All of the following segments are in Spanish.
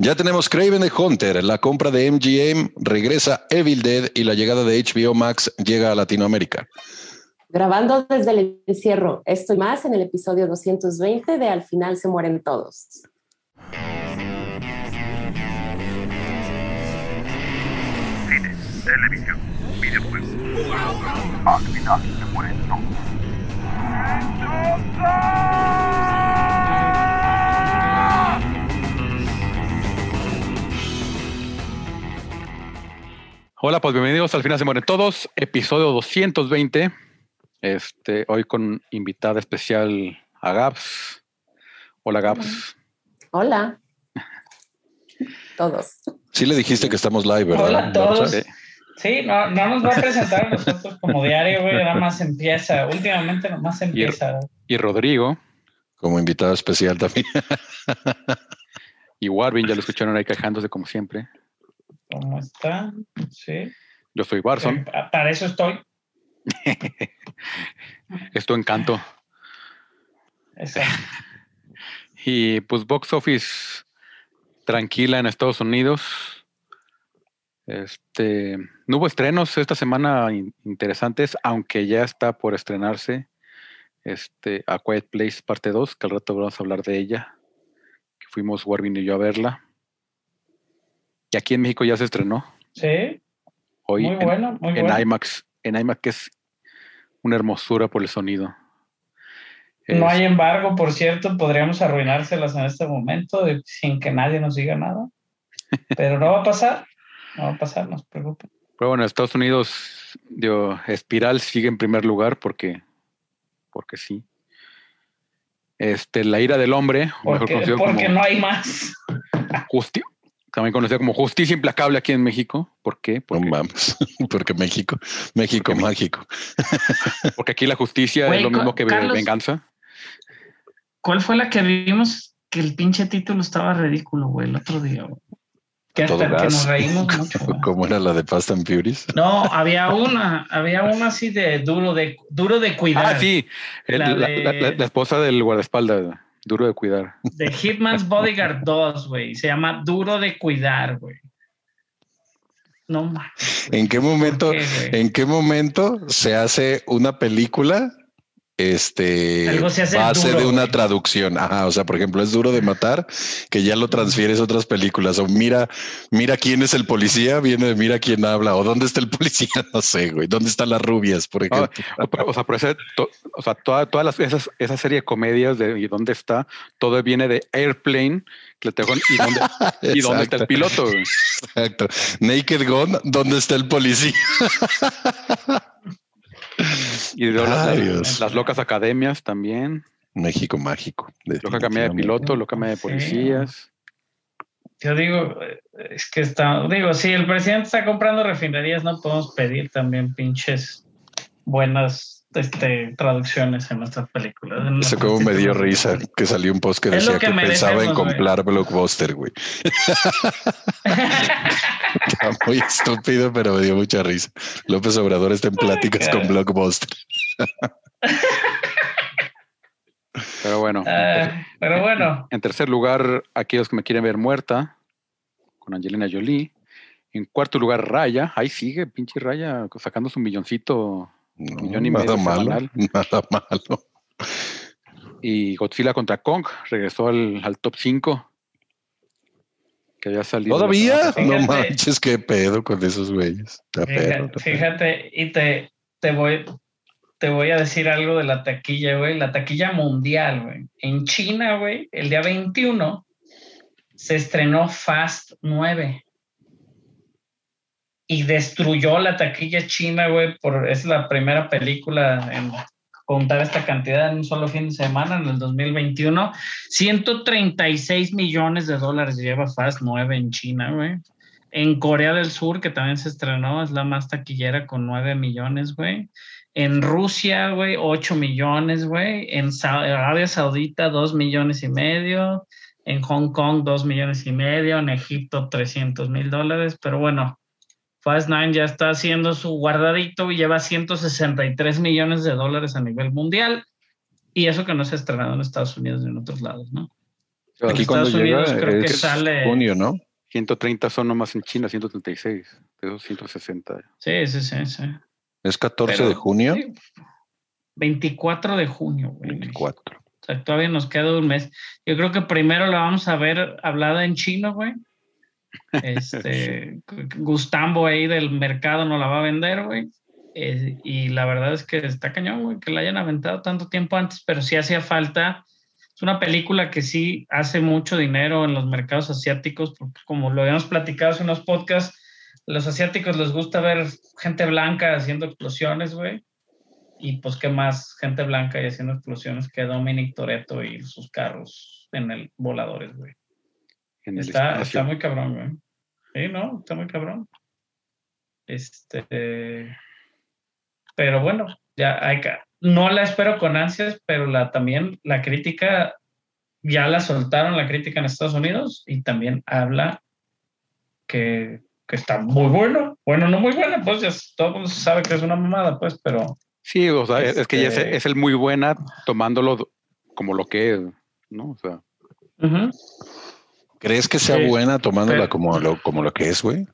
Ya tenemos Craven the Hunter, la compra de MGM, regresa Evil Dead y la llegada de HBO Max llega a Latinoamérica. Grabando desde el encierro, esto y más en el episodio 220 de Al final se mueren todos. Cine, televisión, videojuegos. Al final se mueren todos. Hola, pues bienvenidos al final se mueren todos, episodio 220. Este, hoy con invitada especial a Gaps. Hola Gaps. Hola. Todos. Sí le dijiste que estamos live, ¿verdad? Hola a todos. Sí. Sí, no, no nos va a presentar a nosotros como diario, güey, nada más empieza. Últimamente nomás empieza. Y Rodrigo Como invitado especial también. y Warvin, ya lo escucharon ahí quejándose como siempre. ¿Cómo está? Sí. Yo soy Sí, pa- Para eso estoy. es tu encanto. Exacto. Y pues box office tranquila en Estados Unidos. Este, no hubo estrenos esta semana in- interesantes, aunque ya está por estrenarse este, A Quiet Place parte 2, que al rato vamos a hablar de ella. Que fuimos Warvin y yo a verla. Y aquí en México ya se estrenó Sí, hoy muy en, bueno, muy en bueno. IMAX. En IMAX que es una hermosura por el sonido. No hay embargo, por cierto, podríamos arruinárselas en este momento de- sin que nadie nos diga nada. Pero no va a pasar. No va a pasar, no se preocupen. Pero bueno, Estados Unidos, digo, Espiral sigue en primer lugar porque, porque sí. Este, La ira del hombre, mejor Porque, conocido porque como no hay más. Justi- también conocido como Justicia Implacable aquí en México. ¿Por qué? No Porque, mames, porque México, México Porque mágico. porque aquí la justicia es lo mismo que Carlos. venganza. ¿Cuál fue la que vimos que el pinche título estaba ridículo, güey, el otro día? Que hasta que nos reímos mucho. ¿Cómo era la de Fast and Furious? No, había una, había una así de duro de duro de cuidar. Ah, sí, el- La la, de- la- la- la esposa del guardaespaldas, duro de cuidar. De Hitman's Bodyguard 2, güey. Se llama Duro de cuidar, güey. No mames. ¿En qué momento, en qué momento se hace una película? Este Algo se hace base duro, de una güey. traducción. Ajá, o sea, por ejemplo, es duro de matar, que ya lo transfieres a otras películas. O mira, mira quién es el policía, viene de mira quién habla, o dónde está el policía, no sé, güey. ¿Dónde están las rubias, por Ah, ejemplo? o, sea, por ese- to- o sea, toda- todas las, esas, esa serie de comedias de ¿y dónde está? Todo viene de Airplane, que ¿y dónde, ¿y dónde está el piloto? güey? Exacto. Naked Gun, ¿dónde está el policía? Y de las, las- locas academias también. México mágico. Loca academia de piloto, loca academia de Sí. policías. Yo digo, es que está, digo, si el presidente está comprando refinerías, no podemos pedir también pinches buenas este, traducciones en nuestras películas. en Eso como me dio risa que salió un post que decía que que, pensaba en güey. comprar Blockbuster, güey. Está muy estúpido, pero me dio mucha risa. López Obrador está en pláticas con Blockbuster. Pero bueno, en, Ah, pero bueno, en tercer lugar, aquellos que me quieren ver muerta, con Angelina Jolie. En cuarto lugar, Raya. Ahí sigue, pinche Raya, sacando su milloncito. No, Millón y nada malo, nada malo. Y Godzilla contra Kong regresó al, al top 5. Que había salido. ¿Todavía? No manches, qué pedo con esos güeyes. Fíjate, y te, te voy, te voy a decir algo de la taquilla, güey, la taquilla mundial, güey. En China, güey, el día 21 se estrenó Fast 9 y destruyó la taquilla china, güey, por es la primera película en contar esta cantidad en un solo fin de semana en el 2021. 136 millones de dólares lleva Fast 9 en China, güey. En Corea del Sur, que también se estrenó, es la más taquillera con 9 millones, güey. En Rusia, güey, 8 millones, güey. En Arabia Saudita, 2 millones y medio. En Hong Kong, 2 millones y medio. En Egipto, 300 mil dólares. Pero bueno, Fast Nine ya está haciendo su guardadito y lleva 163 millones de dólares a nivel mundial. Y eso que no se ha estrenado en Estados Unidos ni en otros lados, ¿no? Aquí Estados cuando llega Unidos creo que es sale- junio, ¿no? 130 son nomás en China, 136. De esos 160. Sí, sí, sí, sí. Es 14 Pero, de junio. sí, 24 de junio, güey. 24. O sea, todavía nos queda un mes. Yo creo que primero la vamos a ver hablada en chino, güey. Este, Gustambo ahí del mercado no la va a vender, güey. Eh, y la verdad es que está cañón, güey, que la hayan aventado tanto tiempo antes, pero sí hacía falta. Es una película que sí hace mucho dinero en los mercados asiáticos, porque como lo habíamos platicado en unos podcasts, los asiáticos les gusta ver gente blanca haciendo explosiones, güey. Y pues, ¿qué más gente blanca y haciendo explosiones que Dominic Toretto y sus carros en el voladores, güey? En el Está, espacio. está muy cabrón, güey. Sí, no, está muy cabrón. Este. Pero bueno, ya hay que. No la espero con ansias, pero la también la crítica ya la soltaron la crítica en Estados Unidos y también habla que, que está muy buena. Bueno, no muy buena, pues ya todo el mundo sabe que es una mamada, pues, pero Sí, o sea, es- es que ya es, Este- es el muy buena tomándolo como lo que es, ¿no? O sea, ujú. ¿Crees que sea Sí, buena tomándola pero- como lo, como lo que es, güey?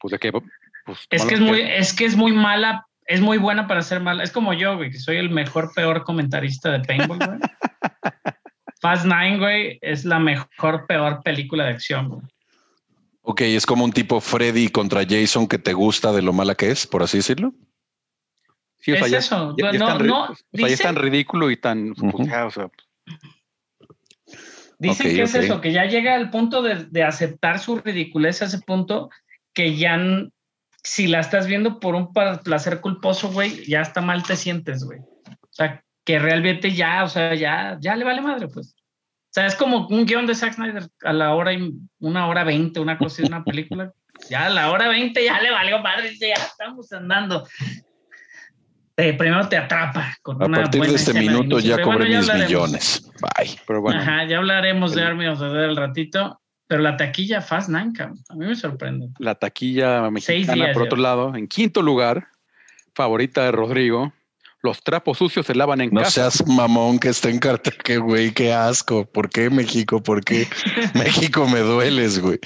pues de que. Pues, Es que es que- muy, es que es muy mala, es muy buena para ser mala. Es como yo, güey, que soy el mejor, peor comentarista de paintball, güey. Fast Nine, güey, es la mejor, peor película de acción, güey. Ok, es como un tipo Freddy contra Jason que te gusta de lo mala que es, por así decirlo. Sí, o sea, es ya- eso. ya- ya no, es tan ri- no, o sea, ya es tan dicen, ridículo y tan. pues, Ujú. ya, o sea, dicen Ok, que es eso, que ya llega al punto de, de aceptar su ridiculez a ese punto que ya, si la estás viendo por un placer culposo, güey, ya está mal te sientes, güey. O sea, que realmente ya, o sea, ya, ya le vale madre, pues. O sea, es como un guion de Zack Snyder a la hora y una hora veinte, una cosa de una película. Ya a la hora veinte ya le valió madre, ya estamos andando. Te- primero te atrapa con A una partir de este minuto ya cobré bueno, mis hablaremos. millones. Bye. pero bueno. Ajá, ya hablaremos de Army of the Dead al ratito, pero la taquilla Fast Nine, cabrón, a mí me sorprende. La taquilla mexicana, días por otro lado, en quinto lugar, favorita de Rodrigo. Los trapos sucios se lavan en No casa. seas mamón que está en cartel, que güey, qué asco. ¿Por qué México? ¿Por qué México me dueles, güey?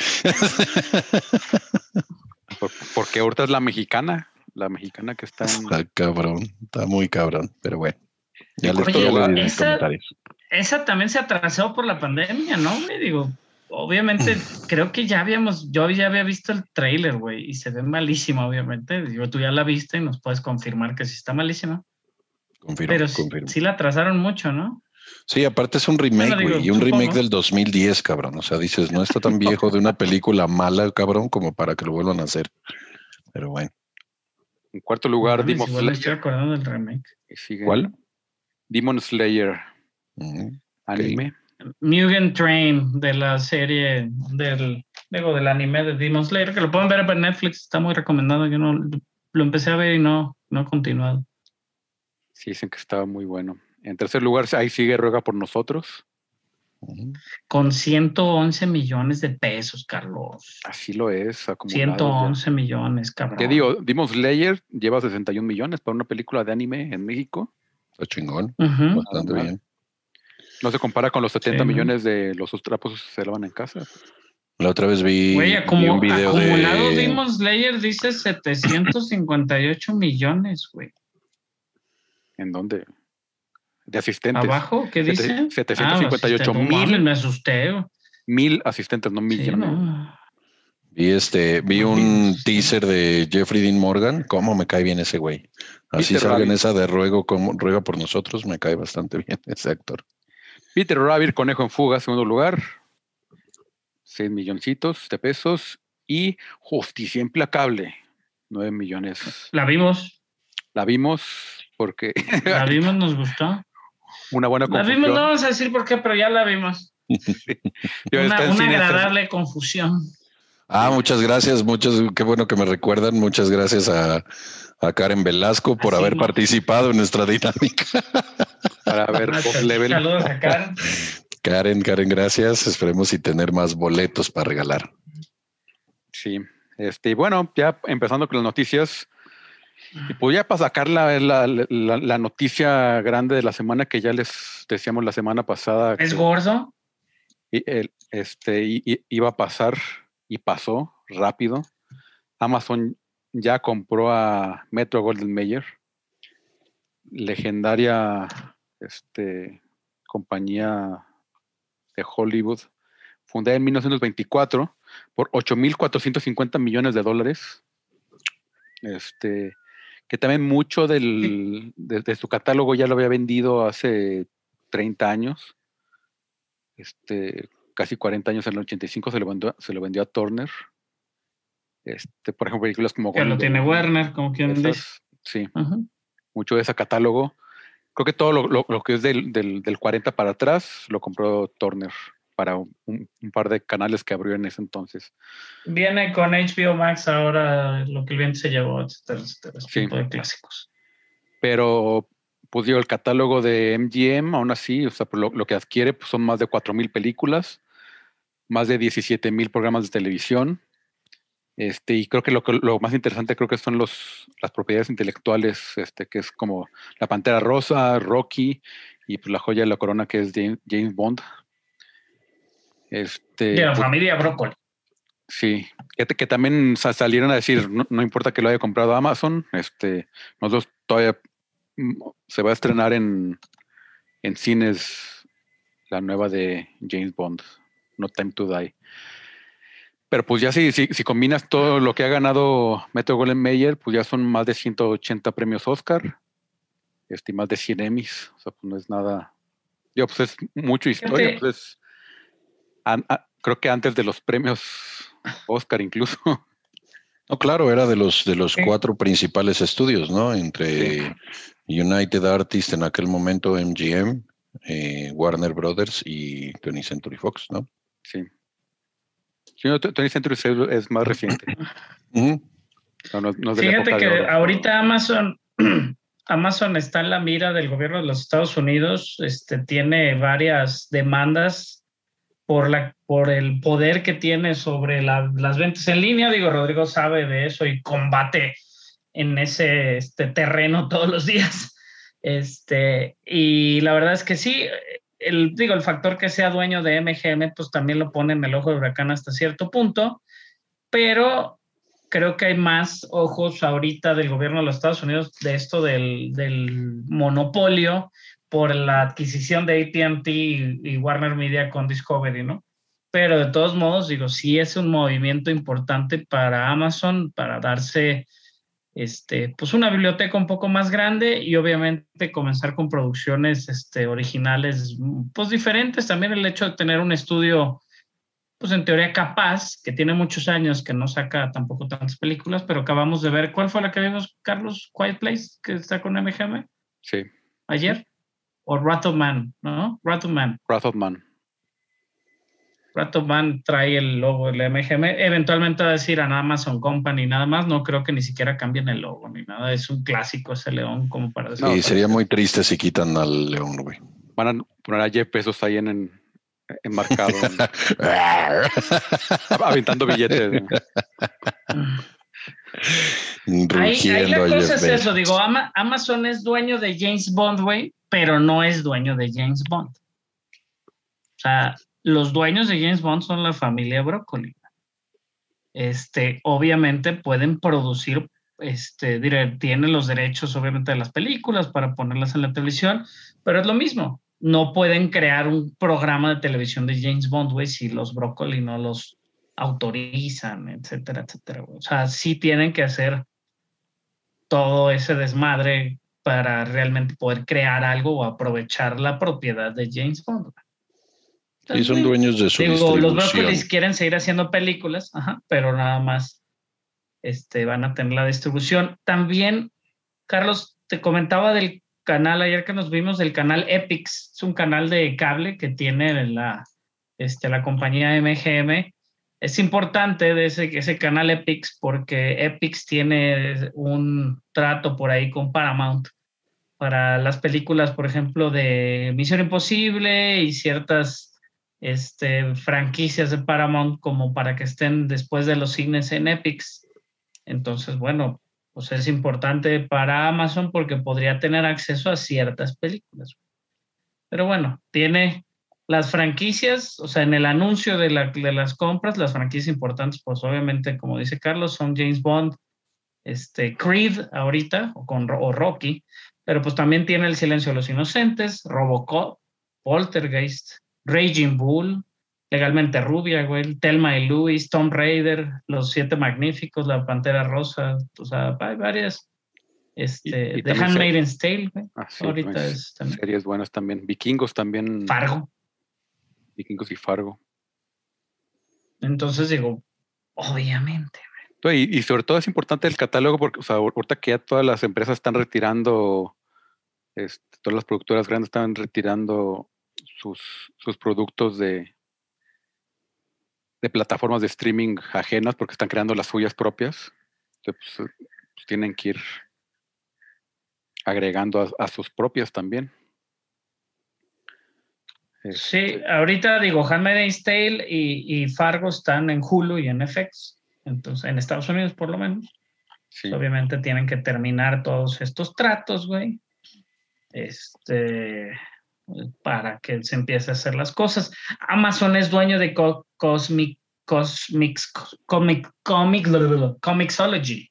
Por- porque ahorita es la mexicana, la mexicana que está en. Está cabrón, está muy cabrón, pero bueno. Ya les Oye, mis esa- comentarios. Esa también se atrasó por la pandemia, ¿no? güey? Digo, obviamente, creo que ya habíamos, yo ya había visto el trailer, güey, y se ve malísima, obviamente. Digo, tú ya la viste y nos puedes confirmar que sí está malísima. Confirmo, Pero sí, confirmo. sí la atrasaron mucho, ¿no? Sí, aparte es un remake, Bueno, güey, y un remake del 2010, cabrón. O sea, dices, no está tan viejo de una película mala, cabrón, como para que lo vuelvan a hacer. Pero bueno, En cuarto lugar, Demon estoy Slayer. acordando del remake. Y sigue ¿cuál? Demon Slayer, Mm, anime. Mugen Train de la serie del, digo, del anime de Demon Slayer, que lo pueden ver en Netflix, está muy recomendado. Yo no lo empecé a ver y no, no he continuado. Sí, dicen que estaba muy bueno. En tercer lugar, ahí sigue Ruega por nosotros. Con 111 millones de pesos, Carlos. Así lo es, acumulado. ya. 111 millones, cabrón. ¿Qué digo? Demon Slayer lleva 61 millones para una película de anime en México. Está chingón, bastante bien. No se compara con los 70 Sí, ¿no? millones de los trapos se lavan en casa. La otra vez vi, Güey, vi acumu- un video acumulado de... Demon Slayer dice 758 millones, güey. ¿En dónde? De asistentes. ¿Abajo? ¿Qué dice? 758 Ah, mil. Me asusté. Mil asistentes, no Sí, millones. no. Vi este, vi un sí. teaser de Jeffrey Dean Morgan. ¿Cómo me cae bien ese güey? Así Peter salga en Rabbit. esa de ruego, como ruega por nosotros, me cae bastante bien ese actor. Peter Rabbit, Conejo en Fuga, segundo lugar. 6 milloncitos de pesos. Y Justicia Implacable, 9 millones. La vimos. La vimos porque La vimos, nos gustó. Una buena La confusión. vimos, no vamos a decir por qué, pero ya la vimos. Yo Una, agradable confusión. Ah, muchas gracias, muchas, qué bueno que me recuerdan. Muchas gracias a, a Karen Velasco por Así haber no. participado en nuestra dinámica. para ver Level. Saludos a Karen. Karen, Karen, gracias. Esperemos y tener más boletos para regalar. Sí. Este, y bueno, ya empezando con las noticias. Y pues ya para sacar la, la, la- la noticia grande de la semana que ya les decíamos la semana pasada. ¿Es que- gordo? y el, este, y- y- iba a pasar y pasó rápido. Amazon ya compró a Metro Golden Mayer, legendaria este, compañía de Hollywood, fundada en 1924 por 8.450 millones de dólares. Este, que también mucho del, de, de su catálogo ya lo había vendido hace 30 años. Este, casi 40 años en el 85 se lo vendió, se lo vendió a Turner. Este, por ejemplo, películas como Que lo tiene Dawn, Werner, como quien dice. sí, mucho de ese catálogo. Creo que todo lo, lo- lo que es del, del, del 40 para atrás lo compró Turner para un, un par de canales que abrió en ese entonces. Viene con HBO Max ahora lo que el viento se llevó, etcétera, etcétera. Sí. tipo de clásicos. Pero, pues digo, el catálogo de MGM, aún así, o sea, pues, lo, lo que adquiere pues, son más de 4.000 películas, más de 17.000 programas de televisión. Este, y creo que lo, lo más interesante creo que son los, las propiedades intelectuales, este, que es como La Pantera Rosa, Rocky, y pues la joya de la corona que es James Bond. Este, Y la pues, familia Brócoli. Sí, que, que también sa- salieron a decir, no, no importa que lo haya comprado Amazon, este, nosotros todavía mm, se va a estrenar en, en cines la nueva de James Bond, No Time to Die. Pero pues ya si, si, si combinas todo lo que ha ganado Metro Golden Mayer, pues ya son más de 180 premios Oscar, este, y más de 100 Emmys, o sea, pues no es nada, digo, pues es mucho historia, pues es- an- a- creo que antes de los premios Oscar incluso. No, claro, era de los de los Sí. cuatro principales estudios, ¿no? Entre United Artists en aquel momento, MGM, eh, Warner Brothers y 20th Century Fox, ¿no? Sí. Sí, no, Century es, es más reciente. Ujú. No, no- no es de la Fíjate que ahorita Amazon, Amazon está en la mira del gobierno de los Estados Unidos, este, tiene varias demandas por, la, por el poder que tiene sobre la- las ventas en línea. Digo, Rodrigo sabe de eso y combate en ese este, terreno todos los días. Este, y la verdad es que sí, el, digo, el factor que sea dueño de MGM, pues también lo pone en el ojo de huracán hasta cierto punto, pero creo que hay más ojos ahorita del gobierno de los Estados Unidos de esto del, del monopolio por la adquisición de ATT y, y Warner Media con Discovery, ¿no? Pero de todos modos, digo, sí es un movimiento importante para Amazon para darse este, pues una biblioteca un poco más grande y obviamente comenzar con producciones este, originales pues diferentes. También el hecho de tener un estudio pues en teoría capaz, que tiene muchos años, que no saca tampoco tantas películas, pero acabamos de ver, ¿cuál fue la que vimos, Carlos? Quiet Place, que está con MGM Sí, ayer, o Wrath of Man, ¿no? Wrath of Man. Wrath of Man. Wrath of Man trae el logo del MGM, eventualmente va a decir a Amazon Company, nada más, no creo que ni siquiera cambien el logo ni nada, es un clásico ese león como para decir. No, y sería muy triste si quitan al león, güey. Van a poner a Jeff Bezos ahí en, en- enmarcado, aventando billetes. ¿no? Ahí, ahí la cosa es eso, digo, Ama- Amazon es dueño de James Bond, güey, pero no es dueño de James Bond. O sea, los dueños de James Bond son la familia Broccoli. Este, obviamente pueden producir, este, tienen los derechos, obviamente, de las películas para ponerlas en la televisión, pero es lo mismo. No pueden crear un programa de televisión de James Bond, güey, si los Broccoli no los autorizan, etcétera, etcétera. O sea, sí tienen que hacer todo ese desmadre para realmente poder crear algo o aprovechar la propiedad de James Bond. güey. Y son Entonces, dueños de su Digo, los. Broccolis quieren seguir haciendo películas, ajá, pero nada más este, van a tener la distribución. También, Carlos, te comentaba del canal ayer que nos vimos, del canal Epix. Es un canal de cable que tiene la, este, la compañía MGM. Es importante de ese, ese canal Epix porque Epix tiene un trato por ahí con Paramount para las películas, por ejemplo, de Misión Imposible y ciertas este, franquicias de Paramount como para que estén después de los cines en Epix. Entonces, bueno, pues es importante para Amazon porque podría tener acceso a ciertas películas. Pero bueno, tiene las franquicias, o sea, en el anuncio de, la, de las compras, las franquicias importantes, pues obviamente, como dice Carlos, son James Bond, este, Creed ahorita, o, con, o Rocky, pero pues también tiene El Silencio de los Inocentes, Robocop, Poltergeist, Raging Bull, Legalmente Rubia, güey, Telma y Louis, Tomb Raider, Los Siete Magníficos, La Pantera Rosa, o sea, hay varias. Este, Y- y The Handmaid's Tale, güey. Ah, sí, Ahorita es también. Series buenas también. Vikingos también. Fargo. Vikingos y Fargo. Entonces digo, obviamente. Y, y sobre todo es importante el catálogo porque, o sea, ahorita que ya todas las empresas están retirando, este, todas las productoras grandes están retirando sus, sus productos de, de plataformas de streaming ajenas porque están creando las suyas propias. Entonces, pues, pues, tienen que ir agregando a, a sus propias también. Sí, ahorita digo, Handmaid's Tale y, y Fargo están en Hulu y en FX. Entonces, en Estados Unidos por lo menos. sí. Obviamente tienen que terminar todos estos tratos, güey. Este, para que se empiece a hacer las cosas. Amazon es dueño de Co- Cosmic, Cosmics, Comic, Comic, Comixology.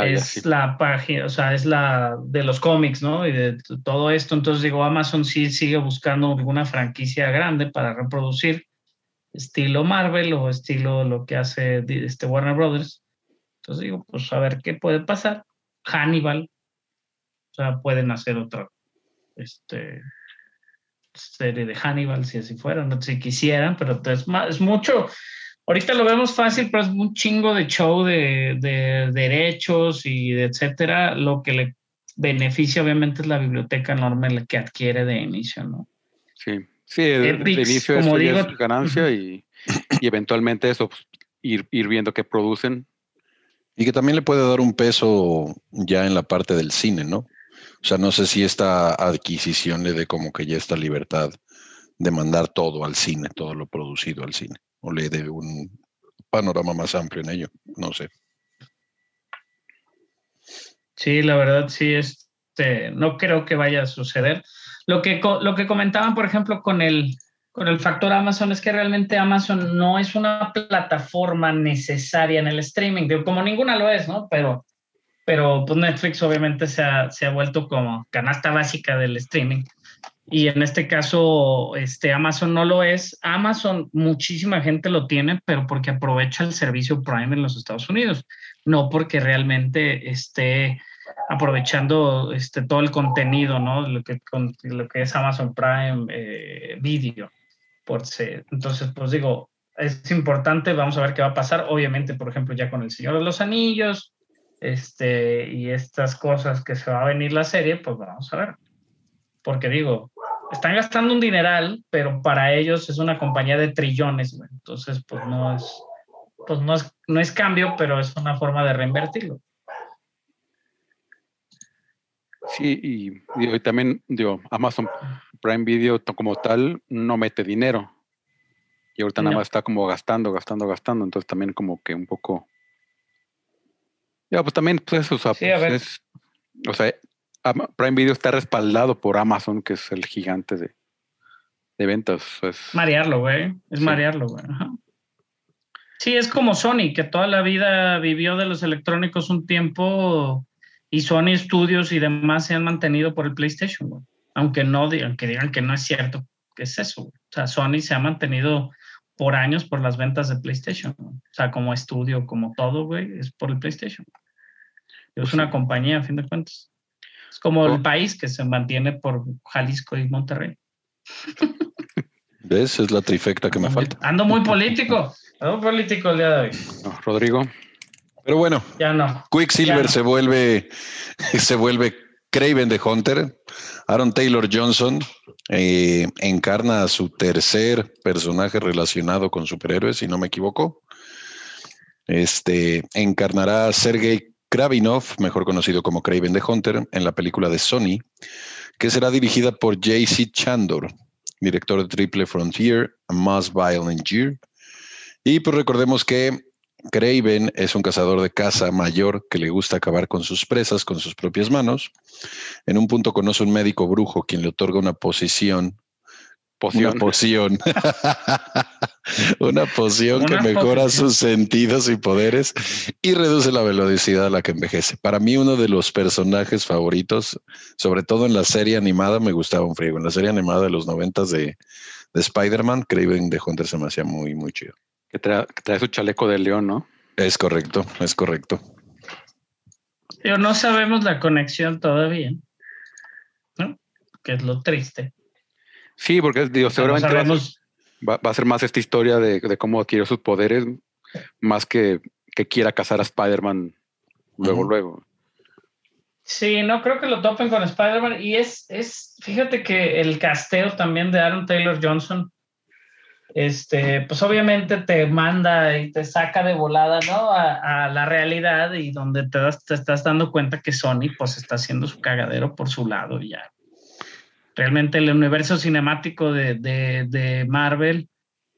Ah, es sí. la página, o sea, es la de los cómics, ¿no? Y de todo esto. Entonces digo, Amazon sí sigue buscando alguna franquicia grande para reproducir, estilo Marvel o estilo lo que hace este Warner Brothers. Entonces digo, pues a ver qué puede pasar. Hannibal, o sea, pueden hacer otra este, serie de Hannibal si así fuera, no si quisieran, pero es, ma- es mucho. Ahorita lo vemos fácil, pero es un chingo de show de, de derechos y de etcétera. Lo que le beneficia, obviamente, es la biblioteca enorme la que adquiere de inicio, ¿no? Sí, sí, de, de Epics, inicio como eso ya digo, es ganancia y, y eventualmente eso, pues, ir, ir viendo qué producen. Y que también le puede dar un peso ya en la parte del cine, ¿no? O sea, no sé si esta adquisición le dé como que ya esta libertad de mandar todo al cine, todo lo producido al cine, o le dé un panorama más amplio en ello, no sé. Sí, la verdad, sí, este, no creo que vaya a suceder. Lo que, lo que comentaban, por ejemplo, con el, con el factor Amazon es que realmente Amazon no es una plataforma necesaria en el streaming, como ninguna lo es, ¿no? Pero, pero pues Netflix obviamente se ha, se ha vuelto como canasta básica del streaming. Y en este caso, este, Amazon no lo es. Amazon, muchísima gente lo tiene, pero porque aprovecha el servicio Prime en los Estados Unidos, no porque realmente esté aprovechando este, todo el contenido, ¿no? Lo que, con, lo que es Amazon Prime eh, Video. Por ser. Entonces, pues digo, es importante, vamos a ver qué va a pasar. Obviamente, por ejemplo, ya con El Señor de los Anillos este, y estas cosas que se va a venir la serie, pues vamos a ver. Porque digo, están gastando un dineral, pero para ellos es una compañía de trillones, güey. Entonces, pues no es, pues no es, no es cambio, pero es una forma de reinvertirlo. Sí, y, digo, y también, digo, Amazon Prime Video como tal no mete dinero. Y ahorita nada más está como gastando, gastando, gastando. Entonces también como que un poco... Ya, pues también, pues eso, o sea, Sí, a pues, es- o sea, Prime Video está respaldado por Amazon, que es el gigante de, de ventas. Es, Marearlo, güey. Es Sí. marearlo, güey. Ajá. Sí, es como Sony, que toda la vida vivió de los electrónicos un tiempo y Sony Studios y demás se han mantenido por el PlayStation, güey. Aunque no digan, que digan que no es cierto, que es eso. güey. O sea, Sony se ha mantenido por años por las ventas de PlayStation. güey. O sea, como estudio, como todo, güey, es por el PlayStation. Es una compañía, a fin de cuentas. Es como Oh. el país que se mantiene por Jalisco y Monterrey. ¿Ves? Es la trifecta que me falta. Ando muy político. Ando político el día de hoy. no, Rodrigo. Pero bueno, Ya no. Quicksilver Ya. se vuelve, se vuelve Craven de Hunter. Aaron Taylor Johnson eh, encarna a su tercer personaje relacionado con superhéroes, si no me equivoco. Este encarnará a Sergei Kravinov, mejor conocido como Craven de Hunter, en la película de Sony, que será dirigida por J.C. Chandor, director de Triple Frontier, A Most Violent Year. Y pues recordemos que Craven es un cazador de caza mayor que le gusta acabar con sus presas con sus propias manos. En un punto conoce un médico brujo quien le otorga una posición Una poción. Una poción que mejora sus sentidos y poderes y reduce la velocidad a la que envejece. Para mí, uno de los personajes favoritos, sobre todo en la serie animada, me gustaba un frigo. En la serie animada de los noventas de, de Spider-Man, Craven de Hunter se me hacía muy, muy chido. Que trae, que trae su chaleco de león, ¿no? Es correcto, es correcto. Pero no sabemos la conexión todavía, ¿no? Que es lo triste. Sí, porque digo, seguramente va a, ser, sabemos- va- va a ser más esta historia de, de cómo adquirió sus poderes, más que, que quiera cazar a Spider-Man luego, luego. Sí, no creo que lo topen con Spider-Man. Y es, es, fíjate que el casteo también de Aaron Taylor Johnson, este, pues obviamente te manda y te saca de volada, ¿no? A, a la realidad y donde te, das- te estás dando cuenta que Sony, pues está haciendo su cagadero por su lado y ya. Realmente el universo cinemático de, de, de Marvel,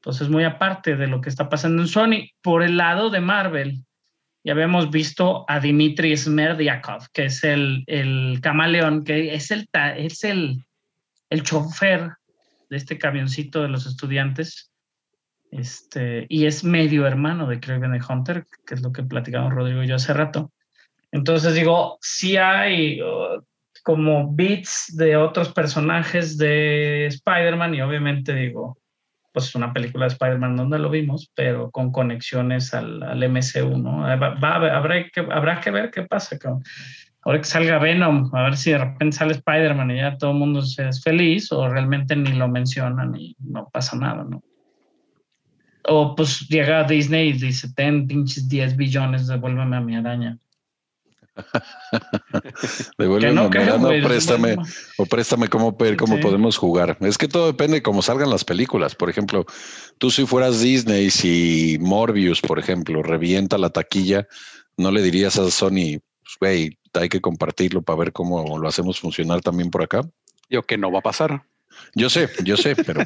pues es muy aparte de lo que está pasando en Sony. Por el lado de Marvel, ya habíamos visto a Dimitri Smerdiakov, que es el, el camaleón, que es el, es el, el chofer de este camioncito de los estudiantes. Este, y es medio hermano de Craven Hunter, que es lo que platicamos Rodrigo y yo hace rato. Entonces digo, sí hay como beats de otros personajes de Spider-Man y obviamente digo, pues es una película de Spider-Man donde lo vimos, pero con conexiones al, al MCU, ¿no? Va- va habrá, que, habrá que ver qué pasa. cabrón. Ahora que salga Venom, a ver si de repente sale Spider-Man y ya todo el mundo es feliz o realmente ni lo mencionan y no pasa nada, ¿no? O pues llega Disney y dice, ten pinches 10 billones, devuélveme a mi araña. Devuélveme no mi creo, lana o güey, préstame, o préstame cómo, cómo Sí. podemos jugar. Es que todo depende de cómo salgan las películas. Por ejemplo, tú si fueras Disney, si Morbius, por ejemplo, revienta la taquilla, ¿no le dirías a Sony, pues, güey, hay que compartirlo para ver cómo lo hacemos funcionar también por acá? Digo que no va a pasar. Yo sé, yo sé, pero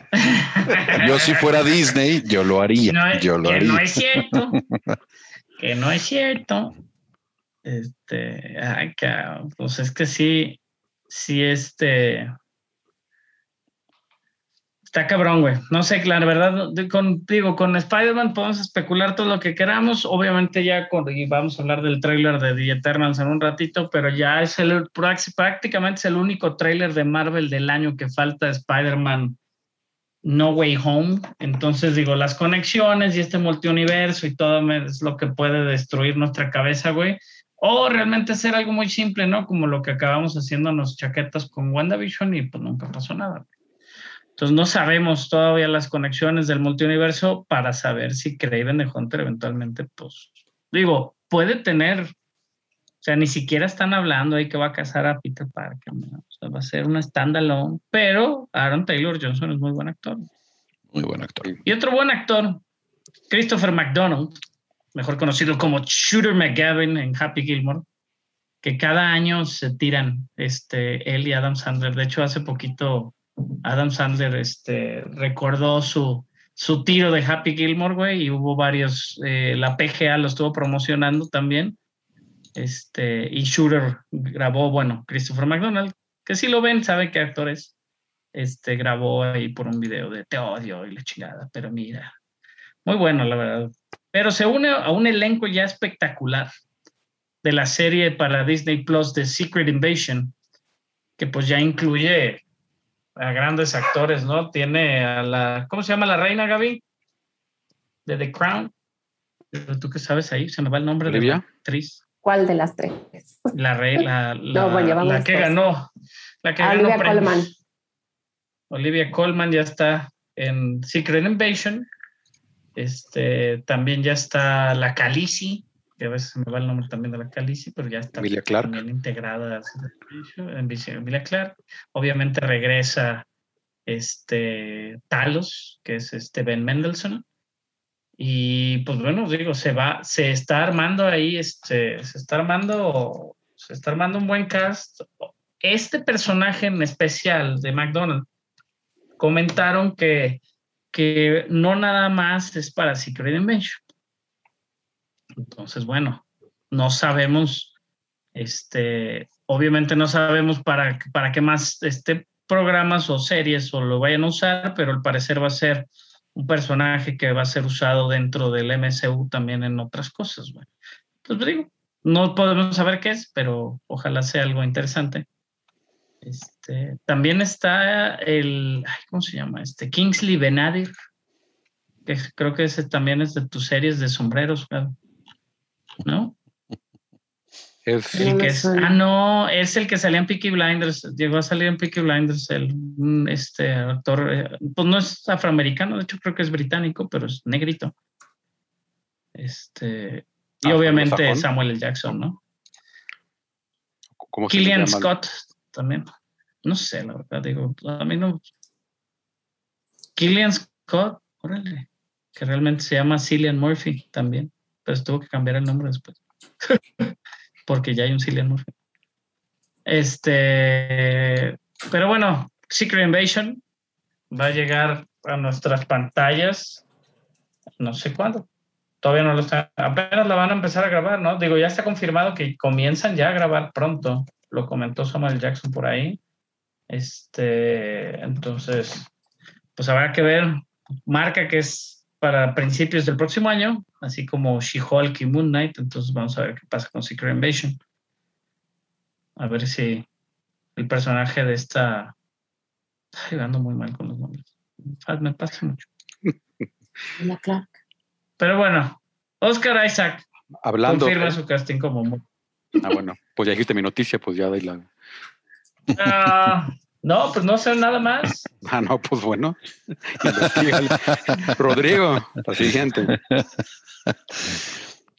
yo si fuera Disney, yo lo haría. No es- yo lo que haría. no es cierto. que no es cierto. Este, ay, cabrón, pues es que sí, sí, este. Está cabrón, güey. No sé, la verdad, con, digo, con Spider-Man podemos especular todo lo que queramos. Obviamente ya con, vamos a hablar del tráiler de The Eternals en un ratito, pero ya es el prácticamente es el único tráiler de Marvel del año que falta Spider-Man No Way Home. Entonces, digo, las conexiones y este multiuniverso y todo es lo que puede destruir nuestra cabeza, güey. O realmente hacer algo muy simple, ¿no? Como lo que acabamos haciéndonos chaquetas con WandaVision y pues nunca pasó nada. Entonces no sabemos todavía las conexiones del multiuniverso para saber si Craven de Hunter eventualmente, pues, digo, puede tener, o sea, ni siquiera están hablando ahí que va a casar a Peter Parker, ¿no? o sea, va a ser una standalone, pero Aaron Taylor Johnson es muy buen actor. Muy buen actor. Y otro buen actor, Christopher McDonald, mejor conocido como Shooter McGavin en Happy Gilmore, que cada año se tiran este, él y Adam Sandler. De hecho, hace poquito Adam Sandler este, recordó su, su tiro de Happy Gilmore, güey, y hubo varios, eh, la PGA lo estuvo promocionando también. Este, y Shooter grabó, bueno, Christopher McDonald, que si lo ven, sabe qué actor es. Este, grabó ahí por un video de Te odio y la chingada, pero mira, muy bueno, la verdad. Pero se une a un elenco ya espectacular de la serie para Disney Plus de Secret Invasion, que pues ya incluye a grandes actores, ¿no? Tiene a la, ¿cómo se llama la reina, Gaby? De The Crown. ¿Tú qué sabes ahí? Se me va el nombre de la actriz. ¿Cuál de las tres? La, re, la, la, No, bueno, la que ganó. La que ganó Olivia premios. Colman. Olivia Colman ya está en Secret Invasion. Este, también ya está la Khaleesi, que a veces se me va el nombre también de la Khaleesi, pero ya está Emilia Clarke. también integrada Emilia Clarke. Obviamente regresa este Talos, que es este Ben Mendelssohn. Y pues bueno, digo, se va, se está armando ahí, este, se está armando, se está armando un buen cast. Este personaje en especial de McDonald's comentaron que, que no nada más es para Secret Invasion. Entonces, bueno, no sabemos, este, obviamente no sabemos para, para qué más esté, programas o series o lo vayan a usar, pero al parecer va a ser un personaje que va a ser usado dentro del MCU también en otras cosas. Bueno. Pues digo, no podemos saber qué es, pero ojalá sea algo interesante. Este, también está el, ¿cómo se llama? Este Kingsley Benadir, que creo que ese también es de tus series de sombreros, ¿no? Es, El que es- ah, no, es el que salía en Peaky Blinders, llegó a salir en Peaky Blinders, el, un, este actor, eh, pues no es afroamericano, de hecho creo que es británico, pero es negrito. Este, y Ah, obviamente. Samuel L. Jackson, ¿no? ¿cómo Killian llama? Scott también. No sé, la verdad, digo, a mí no. Killian Scott, órale, que realmente se llama Cillian Murphy también, pero tuvo que cambiar el nombre después. Porque ya hay un Cillian Murphy. Este, pero bueno, Secret Invasion va a llegar a nuestras pantallas, no sé cuándo. Todavía no lo está, apenas la van a empezar a grabar, ¿no? Digo, ya está confirmado que comienzan ya a grabar pronto. Lo comentó Samuel Jackson por ahí. Este, entonces, pues habrá que ver. Marca que es para principios del próximo año, así como She-Hulk y Moon Knight. Entonces vamos a ver qué pasa con Secret Invasion. A ver si el personaje de esta. Ay, ando muy mal con los nombres. Me pasa mucho. La Clark. Pero bueno, Oscar Isaac Hablando. confirma su casting como Moon Ah, bueno, pues ya dijiste mi noticia, pues ya de la. Ah, no, pues no sé nada más. Ah, no, pues bueno. Rodrigo, la siguiente.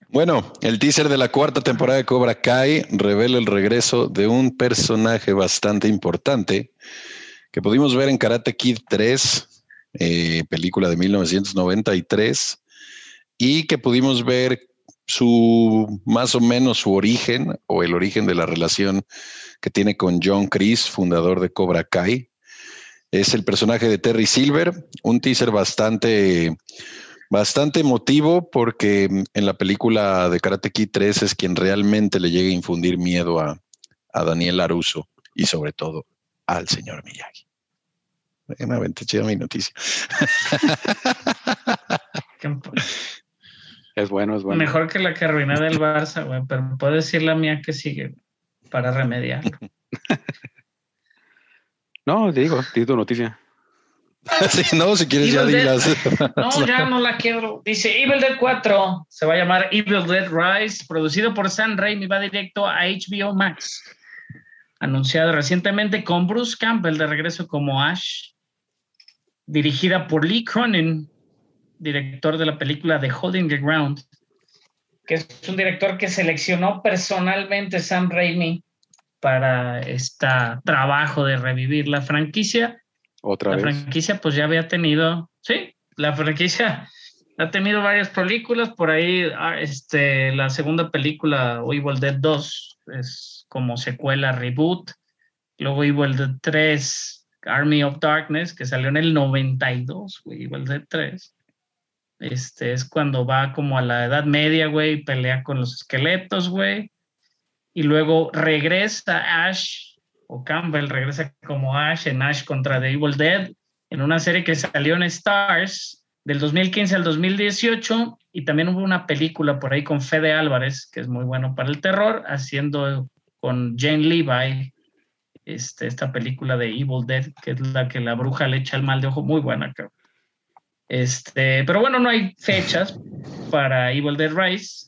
Bueno, el teaser de la cuarta temporada de Cobra Kai revela el regreso de un personaje bastante importante que pudimos ver en Karate Kid 3, eh, película de 1993, y que pudimos ver su más o menos su origen o el origen de la relación que tiene con John Chris, fundador de Cobra Kai. Es el personaje de Terry Silver, un teaser bastante bastante emotivo porque en la película de Karate Kid 3 es quien realmente le llega a infundir miedo a, a Daniel Aruso y sobre todo al señor Miyagi. Me aventé chida mi noticia. Es bueno, es bueno. Mejor que la que arruiné del Barça, güey, pero puedo decir la mía que sigue para remediarlo. No, digo, di tu noticia. Sí, no, si quieres ya Evil dilas. No, ya no la quiero. Dice Evil Dead 4. Se va a llamar Evil Dead Rise, producido por Sam Raimi, va directo a HBO Max. Anunciado recientemente con Bruce Campbell de regreso como Ash. Dirigida por Lee Cronin, director de la película The Holding the Ground, que es un director que seleccionó personalmente Sam Raimi para este trabajo de revivir la franquicia Otra la vez. franquicia pues ya había tenido, sí, la franquicia ha tenido varias películas, por ahí ah, este, la segunda película, Evil Dead 2, es como secuela reboot, luego Evil Dead 3, Army of Darkness, que salió en el 92, güey, Evil Dead 3. Este es cuando va como a la Edad Media, güey, pelea con los esqueletos, güey. Y luego regresa Ash o Campbell regresa como Ash en Ash contra The Evil Dead, en una serie que salió en Stars del 2015 al 2018, y también hubo una película por ahí con Fede Álvarez, que es muy bueno para el terror, haciendo con Jane Levi este, esta película de Evil Dead, que es la que la bruja le echa el mal de ojo, muy buena, creo. Este, pero bueno, no hay fechas para Evil Dead Rise.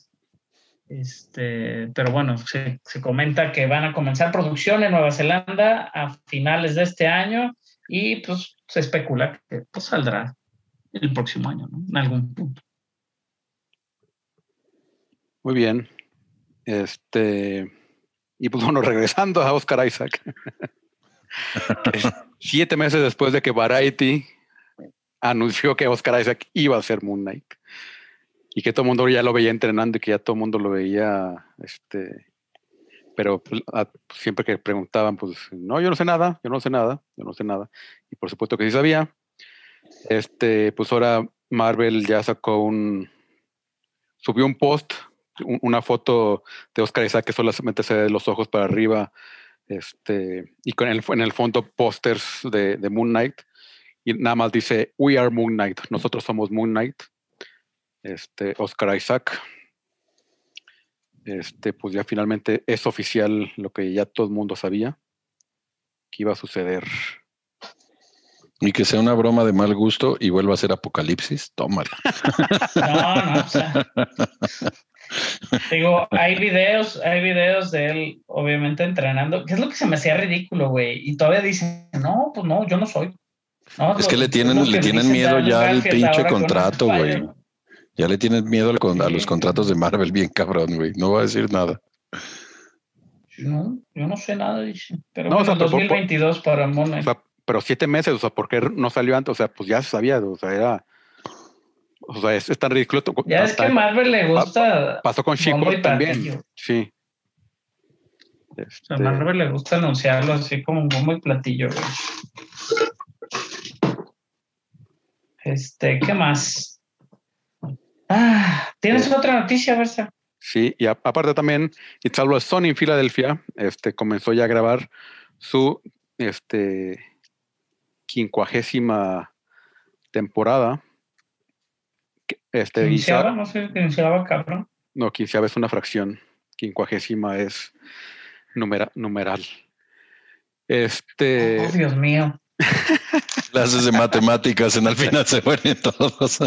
Este, pero bueno, se, se, comenta que van a comenzar producción en Nueva Zelanda a finales de este año y pues se especula que pues, saldrá el próximo año, ¿no? En algún punto. Muy bien. Este, y pues bueno, regresando a Oscar Isaac. Siete meses después de que Variety anunció que Oscar Isaac iba a ser Moon Knight y que todo el mundo ya lo veía entrenando y que ya todo el mundo lo veía, este, pero pues, siempre que preguntaban, pues no, yo no sé nada, yo no sé nada, yo no sé nada, y por supuesto que sí sabía. Este, pues ahora Marvel ya sacó un, subió un post, un, una foto de Oscar Isaac que solamente se ve los ojos para arriba, Este, y con el, en el fondo pósters de, de Moon Knight. Y nada más dice, We are Moon Knight. Nosotros somos Moon Knight. Este, Oscar Isaac. Este, pues ya finalmente es oficial lo que ya todo el mundo sabía que iba a suceder. Y que sea una broma de mal gusto y vuelva a ser apocalipsis, tómala. No, no, o sea. Digo, hay videos, hay videos de él, obviamente, entrenando, que es lo que se me hacía ridículo, güey. Y todavía dicen, no, pues no, yo no soy. No, es que los- le tienen, le tienen miedo ya al pinche contrato, güey. Ya le tienen miedo al a los contratos de Marvel, bien cabrón, güey. No va a decir nada. No, yo no sé nada, dice. Pero No, o bueno, sea, pero por- 2022 para O sea, pero siete meses, o sea, ¿por qué no salió antes? O sea, pues ya se sabía, o sea, era. O sea, es, es tan ridículo. Ya es que Marvel le gusta. Pasó con Chico también. platillo. Sí. A Marvel le gusta anunciarlo así como un bombo y platillo, güey. Este, ¿qué más? Ah, ¿tienes otra noticia, Versa? Sí, y a- aparte también, It's Always Sunny en Filadelfia, este, comenzó ya a grabar su este, quincuagésima temporada. Este, No sé qué iniciaba, cabrón. no, quinceava es una fracción, quincuagésima es numera- numeral. Este, Oh, Dios mío. Clases de matemáticas en al final se mueren todos.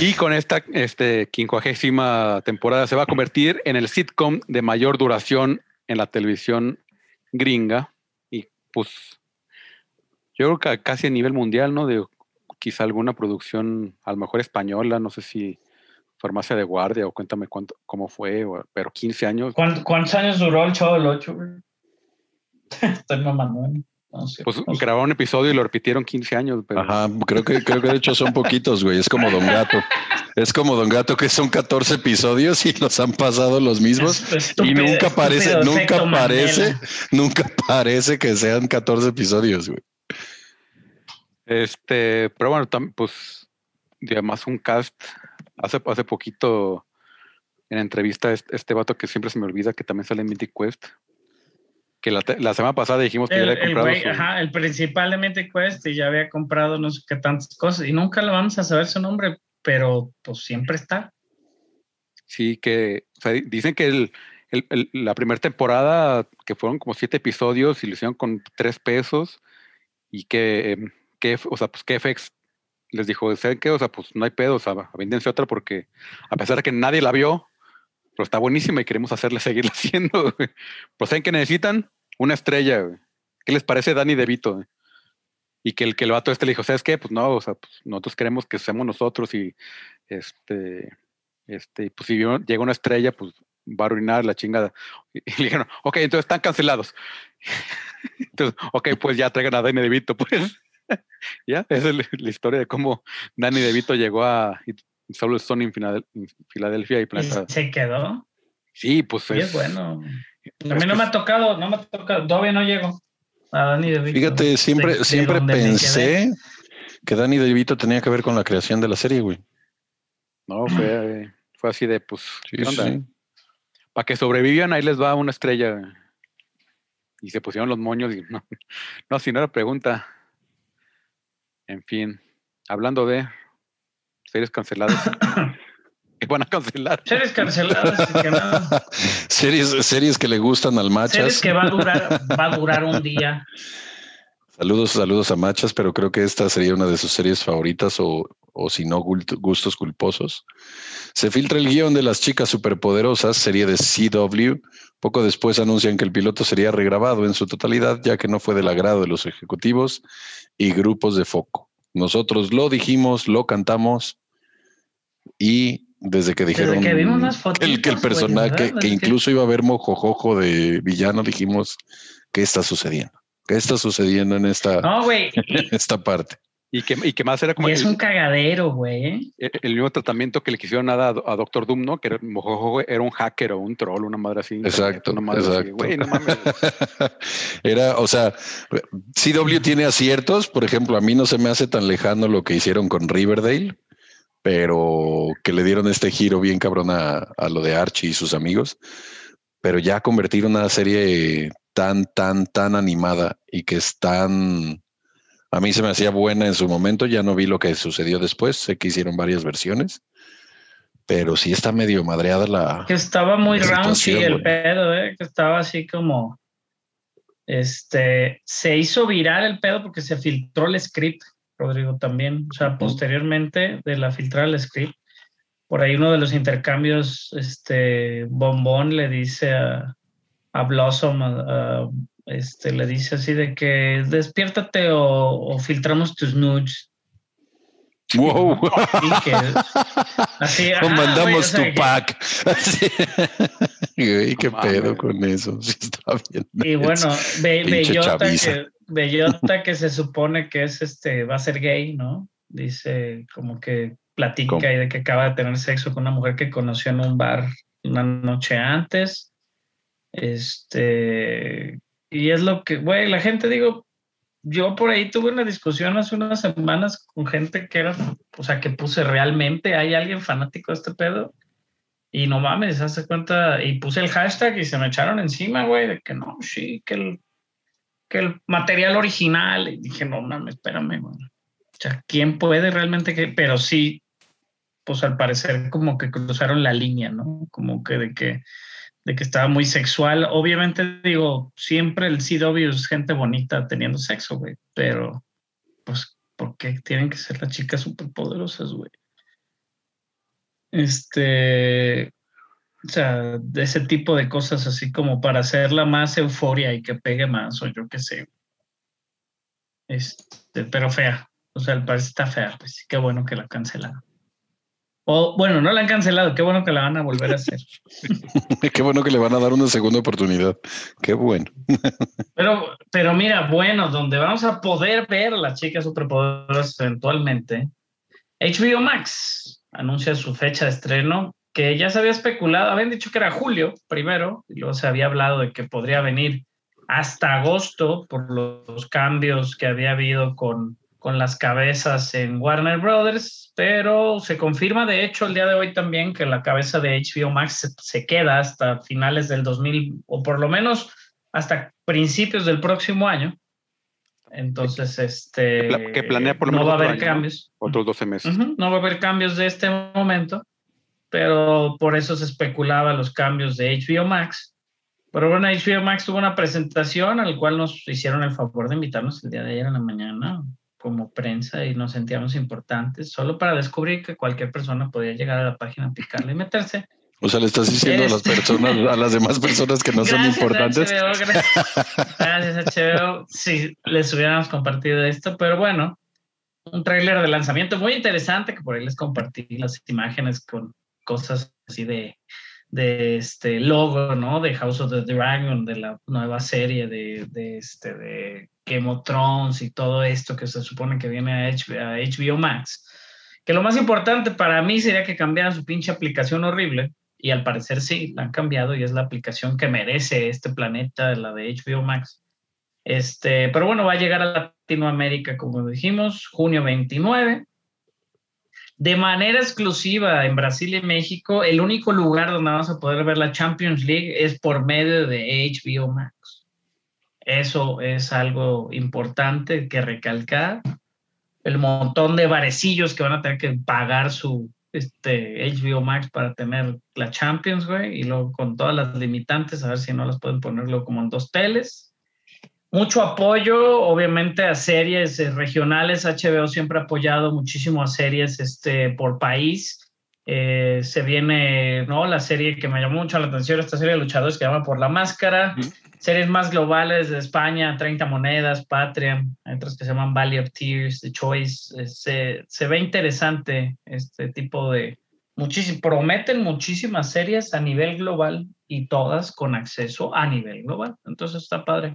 Y con esta este, quincuagésima temporada se va a convertir en el sitcom de mayor duración en la televisión gringa. Y pues yo creo que casi a nivel mundial, ¿no? De quizá alguna producción, a lo mejor española, no sé si Farmacia de Guardia o cuéntame cuánto, cómo fue, o- pero 15 años. ¿Cuán- ¿Cuántos años duró el show del 8, güey? Estoy mamando. No sé. Pues no sé. grabaron un episodio y lo repitieron 15 años. Pero, Ajá, creo que, creo que de hecho son poquitos, güey. Es como Don Gato. Es como Don Gato que son 14 episodios y los han pasado los mismos. Y nunca parece, nunca parece, nunca parece que sean 14 episodios, güey. Este, pero bueno, tam- pues, y además un cast, hace, hace poquito en entrevista este, este vato que siempre se me olvida que también sale en Mythic Quest, que la, la semana pasada dijimos que ya El, había el comprado güey, su- ajá, el principal de Mythic Quest y ya había comprado no sé qué tantas cosas y nunca le vamos a saber su nombre, pero pues siempre está. sí, que, o sea, di- dicen que el, el- el- la primera temporada, que fueron como siete episodios y lo hicieron con tres pesos y que, em, que o sea, pues que FX les dijo, ¿saben qué? O sea, pues no hay pedo, o sea, véndense otra porque a pesar de que nadie la vio, pero está buenísima y queremos hacerle seguirla haciendo. Pues ¿saben que necesitan? Una estrella. güey. ¿Qué les parece Danny DeVito? güey? Y que el que el vato este le dijo, ¿sabes qué? Pues no, o sea, pues nosotros queremos que seamos nosotros y este, este, pues si llega una estrella, pues va a arruinar la chingada. Y, y le dijeron, ok, entonces están cancelados. Entonces, ok, pues ya traigan a Danny DeVito, pues. ya, esa es la, la historia de cómo Danny DeVito llegó a solo Sony en Filadelfia y Y Planeta. se quedó. Sí, pues es, es bueno. A mí no me ha tocado, no me ha tocado, todavía no llego a Dani de Vito. Fíjate, siempre, De- siempre pensé que Danny DeVito tenía que ver con la creación de la serie, güey. No, fue, fue así de, pues, Sí, ¿qué onda? sí. Para que sobrevivan, ahí les va una estrella. Y se pusieron los moños y no, no, si no era pregunta. En fin, hablando de series canceladas. que van a cancelar. Series canceladas y que no. series, series que le gustan al Series Machas. que va a durar, va a durar un día. Saludos, saludos a Machas, pero creo que esta sería una de sus series favoritas o, o si no, gustos culposos. Se filtra el guion de Las Chicas Superpoderosas, serie de CW. Poco después anuncian que el piloto sería regrabado en su totalidad, ya que no fue del agrado de los ejecutivos y grupos de foco. Nosotros lo dijimos, lo cantamos y desde que dijeron que vimos las que el, que el personaje, que, incluso iba a haber mojojojo de villano, dijimos, ¿qué está sucediendo? ¿Qué está sucediendo en esta, No, en esta parte? Y que, y que más era como y es el, un cagadero, güey. ¿eh? el- el mismo tratamiento que le quisieron dar a, a Doctor Doom, ¿no? Que era, mojojojo era un hacker o un troll, una madre así. Exacto, una madre así. exacto. Güey, no mames. Era, o sea, CW tiene aciertos, por ejemplo, a mí no se me hace tan lejano lo que hicieron con Riverdale, pero que le dieron este giro bien cabrón a, a lo de Archie y sus amigos, pero ya convertir una serie tan, tan, tan animada y que es tan... A mí se me hacía buena en su momento, ya no vi lo que sucedió después, sé que hicieron varias versiones, pero sí está medio madreada la... Que estaba muy situación, el pedo, ¿eh? Que estaba así como... Este, se hizo viral el pedo porque se filtró el script, Rodrigo, también. O sea, posteriormente de la filtrar el script, por ahí uno de los intercambios, este, Bombón le dice a, a Blossom, a- a- este, le dice así de que despiértate o, o filtramos tus nudes. ¡Wow! Que, así, o ajá, güey, o mandamos sea, tu que- pack. Así. Güey, qué pedo con eso. Sí está bien. Y bueno, Bellota que, Bellota que se supone que es este, va a ser gay, ¿no? Dice como que platica ¿Cómo? y de que acaba de tener sexo con una mujer que conoció en un bar una noche antes. Este, y es lo que, güey, la gente, digo, yo por ahí tuve una discusión hace unas semanas con gente que era, o sea, que puse realmente, ¿hay alguien fanático de este pedo? Y no mames, hace cuenta, y puse el hashtag y se me echaron encima, güey, de que no, sí, que el, el material original. Y dije, no mames, espérame, güey. O sea, ¿quién puede realmente que? Pero sí, pues al parecer como que cruzaron la línea, ¿no? Como que de que, de que estaba muy sexual. Obviamente, digo, siempre el CW es gente bonita teniendo sexo, güey, pero pues, ¿por qué tienen que ser las chicas superpoderosas, güey? Este, o sea, de ese tipo de cosas así como para hacerla más euforia y que pegue más, o yo qué sé. Este, pero fea. O sea, el país está fea, pues qué bueno que la cancelaron. O bueno, no la han cancelado, qué bueno que la van a volver a hacer. Qué bueno que le van a dar una segunda oportunidad. Qué bueno. Pero, pero mira, bueno, donde vamos a poder ver a las chicas superpoderosas eventualmente, HBO Max anuncia su fecha de estreno, que ya se había especulado, habían dicho que era julio primero, y luego se había hablado de que podría venir hasta agosto por los cambios que había habido con, con las cabezas en Warner Brothers, pero se confirma de hecho el día de hoy también que la cabeza de HBO Max se, se queda hasta finales del 2000, o por lo menos hasta principios del próximo año. Entonces, este. Que pla- que planea por lo no menos va a haber cambios. Otros 12 meses. No va a haber cambios de este momento, pero por eso se especulaba los cambios de HBO Max. Pero bueno, HBO Max tuvo una presentación al cual nos hicieron el favor de invitarnos el día de ayer en la mañana como prensa y nos sentíamos importantes, solo para descubrir que cualquier persona podía llegar a la página, picarle y meterse. O sea, le estás diciendo a las Este- personas, a las demás personas que no son Gracias, importantes. HBO, gracias, gracias, HBO. Si les hubiéramos compartido esto, pero bueno, un tráiler de lanzamiento muy interesante que por ahí les compartí las imágenes con cosas así de, de este logo, ¿no? De House of the Dragon, de la nueva serie de, de, este, de Game of Thrones y todo esto que se supone que viene a HBO, Max. Que lo más importante para mí sería que cambiaran su pinche aplicación horrible y al parecer sí, la han cambiado y es la aplicación que merece este planeta, la de HBO Max. Este, pero bueno, va a llegar a Latinoamérica, como dijimos, junio 29. De manera exclusiva en Brasil y México, el único lugar donde vamos a poder ver la Champions League es por medio de HBO Max. Eso es algo importante que recalcar. El montón de barecillos que van a tener que pagar su este, HBO Max para tener la Champions, güey, y luego con todas las limitantes, a ver si no las pueden ponerlo como en dos teles. Mucho apoyo, obviamente, a series eh, regionales. HBO siempre ha apoyado muchísimo a series este, por país. Eh, se viene, ¿no? La serie que me llamó mucho la atención, esta serie de luchadores que llama Por la Máscara. Series más globales de España, 30 monedas, Patria, otras que se llaman Valley of Tears, The Choice. Eh, se, se ve interesante este tipo de... Muchísimo, prometen muchísimas series a nivel global y todas con acceso a nivel global. Entonces está padre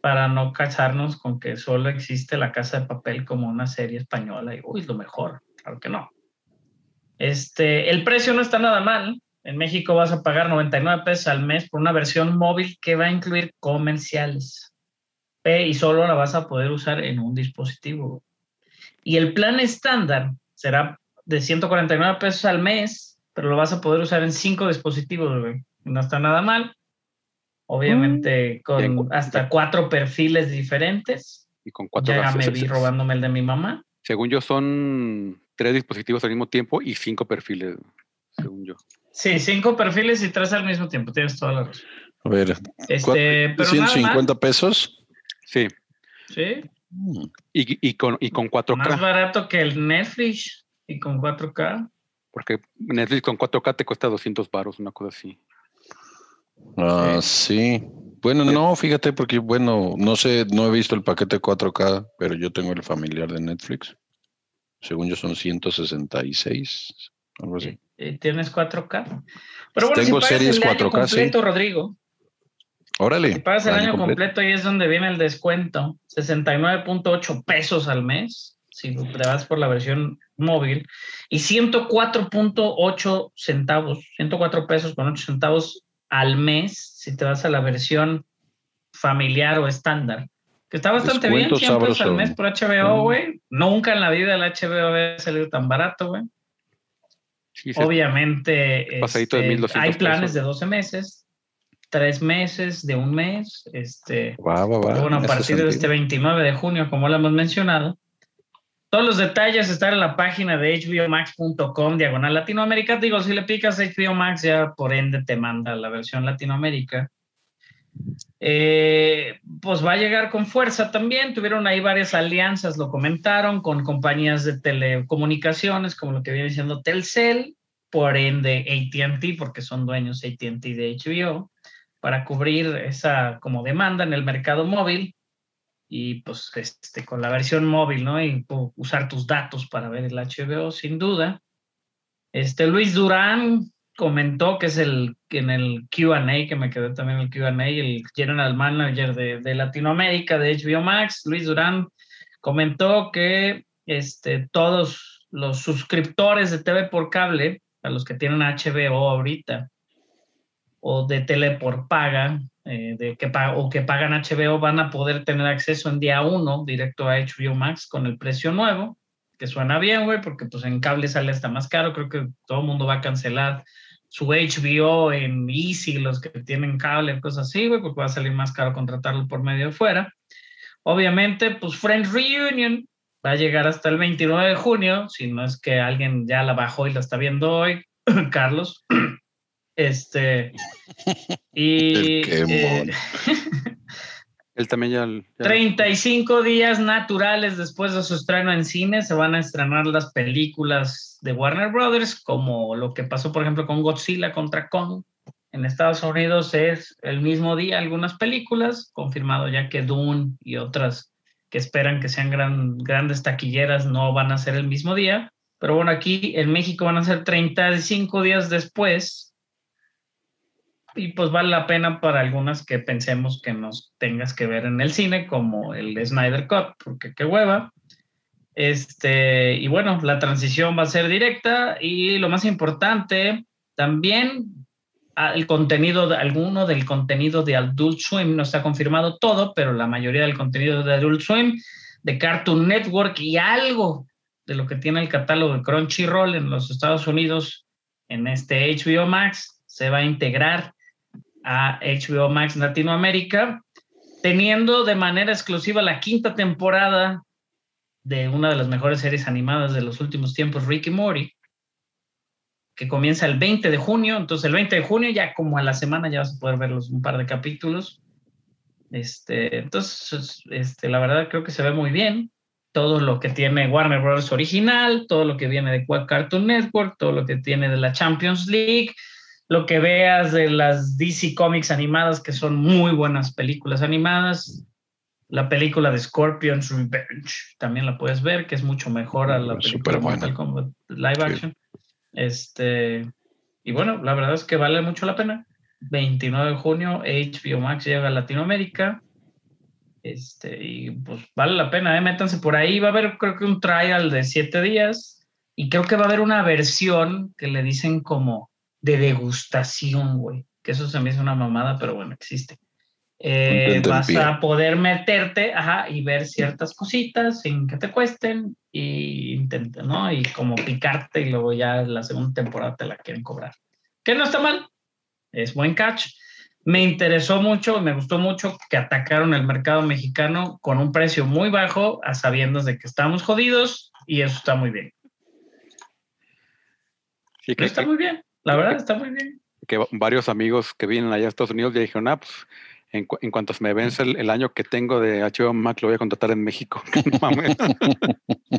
para no casarnos con que solo existe La Casa de Papel como una serie española y, uy, lo mejor, claro que no. Este, el precio no está nada mal. En México vas a pagar 99 pesos al mes por una versión móvil que va a incluir comerciales. Y solo la vas a poder usar en un dispositivo. Y el plan estándar será de 149 pesos al mes, pero lo vas a poder usar en cinco dispositivos. No está nada mal. Obviamente con cu- hasta cuatro perfiles diferentes. Y con cuatro Ya me vi robándome el de mi mamá. Según yo, son tres dispositivos al mismo tiempo y cinco perfiles, según yo. Sí, cinco perfiles y tres al mismo tiempo, tienes toda la razón. A ver, Este, pero nada más, 150 pesos. Sí, sí, Mm, y, y con, y con más 4K, barato que el Netflix y con 4K. porque Netflix con 4K te cuesta 200 baros, una cosa así. Ah, sí. Bueno, no, fíjate, porque bueno, no sé, no he visto el paquete 4K, pero yo tengo el familiar de Netflix. Según yo son 166, algo así. Eh, Tienes 4K. Pero bueno, Tengo si series el año 4K, sí. completo, Rodrigo, Órale. si pagas el año completo. completo, ahí es donde viene el descuento. 69.8 pesos al mes, si te vas por la versión móvil, y 104.8 centavos, 104 pesos con 8 centavos al mes, si te vas a la versión familiar o estándar. Que está bastante Descuento bien, 100 pesos al mes por HBO, Mm. güey. Nunca en la vida el HBO había salido tan barato, güey. Sí, Obviamente pasadito de este, 1200 hay planes pesos. de 12 meses, 3 meses, de un mes. Este, Va, va, va. bueno, a partir de este sentido. 29 de junio, como lo hemos mencionado. Todos los detalles están en la página de hbomax.com, diagonal Latinoamérica. Digo, si le picas HBO Max, ya por ende te manda la versión Latinoamérica. Eh, pues va a llegar con fuerza también. Tuvieron ahí varias alianzas, lo comentaron, con compañías de telecomunicaciones, como lo que viene siendo Telcel, por ende ATT, porque son dueños ATT de HBO, para cubrir esa como demanda en el mercado móvil y pues este, con la versión móvil, ¿no? Y usar tus datos para ver el HBO, sin duda. Este Luis Durán comentó que es el en el QA, que me quedé también en el QA, el General Manager de, de Latinoamérica de HBO Max, Luis Durán comentó que este, todos los suscriptores de TV por cable, a los que tienen HBO ahorita, o de tele por paga, eh, de que o que pagan HBO, van a poder tener acceso en día uno directo a HBO Max con el precio nuevo, que suena bien, güey, porque pues en cable sale hasta más caro, creo que todo el mundo va a cancelar su HBO en Easy, los que tienen cable, cosas así, güey, porque va a salir más caro contratarlo por medio de fuera. Obviamente, pues Friends Reunion va a llegar hasta el 29 de junio, si no es que alguien ya la bajó y la está viendo hoy, Carlos. Este, y eh, Él también ya... ya- 35 días naturales después de su estreno en cine se van a estrenar las películas de Warner Brothers, como lo que pasó, por ejemplo, con Godzilla contra Kong. En Estados Unidos es el mismo día algunas películas, confirmado ya que Dune y otras que esperan que sean gran- grandes taquilleras no van a ser el mismo día. Pero bueno, aquí en México van a ser 35 días después y pues vale la pena para algunas que pensemos que nos tengas que ver en el cine, como el Snyder Cut, porque qué hueva. Este, y bueno, la transición va a ser directa y lo más importante, también ah, el contenido, de- alguno del contenido de Adult Swim, no está confirmado todo, pero la mayoría del contenido de Adult Swim, de Cartoon Network y algo de lo que tiene el catálogo de Crunchyroll en los Estados Unidos en este HBO Max se va a integrar a HBO Max Latinoamérica, teniendo de manera exclusiva la quinta temporada de una de las mejores series animadas de los últimos tiempos, Ricky Morty, que comienza el 20 de junio. Entonces, el 20 de junio, ya como a la semana, ya vas a poder ver los, un par de capítulos. Este, entonces, este, la verdad creo que se ve muy bien. Todo lo que tiene Warner Bros. original, todo lo que viene de Cartoon Network, todo lo que tiene de la Champions League, lo que veas de las DC Comics animadas, que son muy buenas películas animadas. La película de Scorpion's Revenge, también la puedes ver, que es mucho mejor a la película de. Mortal Kombat live Sí. action. Este, y bueno, la verdad es que vale mucho la pena. 29 de junio, HBO Max llega a Latinoamérica. Este, y pues vale la pena, ¿eh? métanse por ahí. Va a haber, creo que un trial de siete días. Y creo que va a haber una versión que le dicen como de degustación, güey. Que eso se me hizo una mamada, pero bueno, existe. Eh, vas a poder meterte ajá, y ver ciertas cositas sin que te cuesten y intenta, ¿no? Y como picarte y luego ya la segunda temporada te la quieren cobrar. Que no está mal, es buen catch. Me interesó mucho, me gustó mucho que atacaron el mercado mexicano con un precio muy bajo, a sabiendas de que estamos jodidos y eso está muy bien. Sí, que, Está muy bien, la verdad está muy bien. que varios amigos que vienen allá a Estados Unidos ya dijeron, ah, pues en, cu- en cuanto me vence el, el año que tengo de HBO Max, lo voy a contratar en México. No.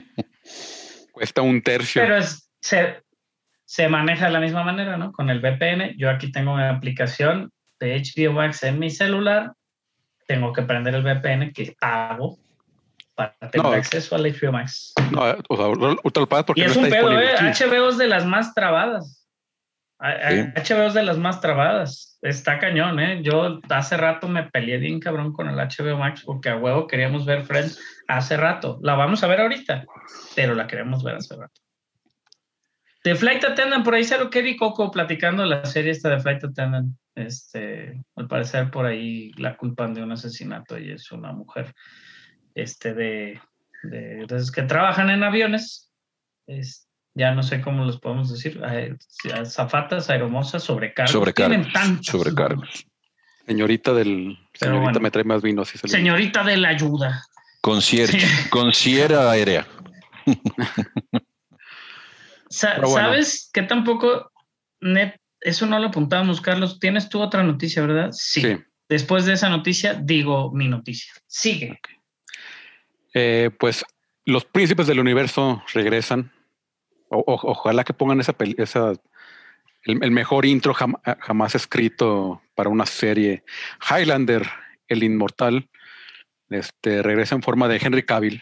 Cuesta un tercio. Pero es, se, se maneja de la misma manera, ¿no? Con el VPN. Yo aquí tengo una aplicación de HBO Max en mi celular. Tengo que prender el VPN que pago para tener No. acceso al HBO Max. No, o sea, ahorita lo pagas porque Y no es está un pedo. ¿eh? HBO es de las más trabadas. Sí. HBO es de las más trabadas. Está cañón, ¿eh? Yo hace rato me peleé bien cabrón con el HBO Max porque a huevo queríamos ver Friends hace rato. La vamos a ver ahorita, pero la queremos ver hace rato. De Flight Attendant, por ahí se lo que Coco platicando la serie esta de Flight Attendant. Este, al parecer por ahí la culpan de un asesinato y es una mujer este, de, de, de que trabajan en aviones. Es- ya no sé cómo los podemos decir. Zafatas, aeromosas, sobrecargos. Sobrecargos. Tienen tantos Sobrecargos. Señorita del. Pero Señorita bueno. me trae más vino. Si se le- Señorita de la ayuda. Concierge. Sí. Concierge aérea. Sa- Pero bueno. ¿Sabes que tampoco, net, eso no lo apuntábamos, Carlos? Tienes tú otra noticia, ¿verdad? Sí. Sí. Después de esa noticia, digo mi noticia. Sigue. Eh, pues los príncipes del universo regresan. O- o- ojalá que pongan esa, peli- esa el, el mejor intro jam- jamás escrito para una serie. Highlander, el inmortal, este, regresa en forma de Henry Cavill,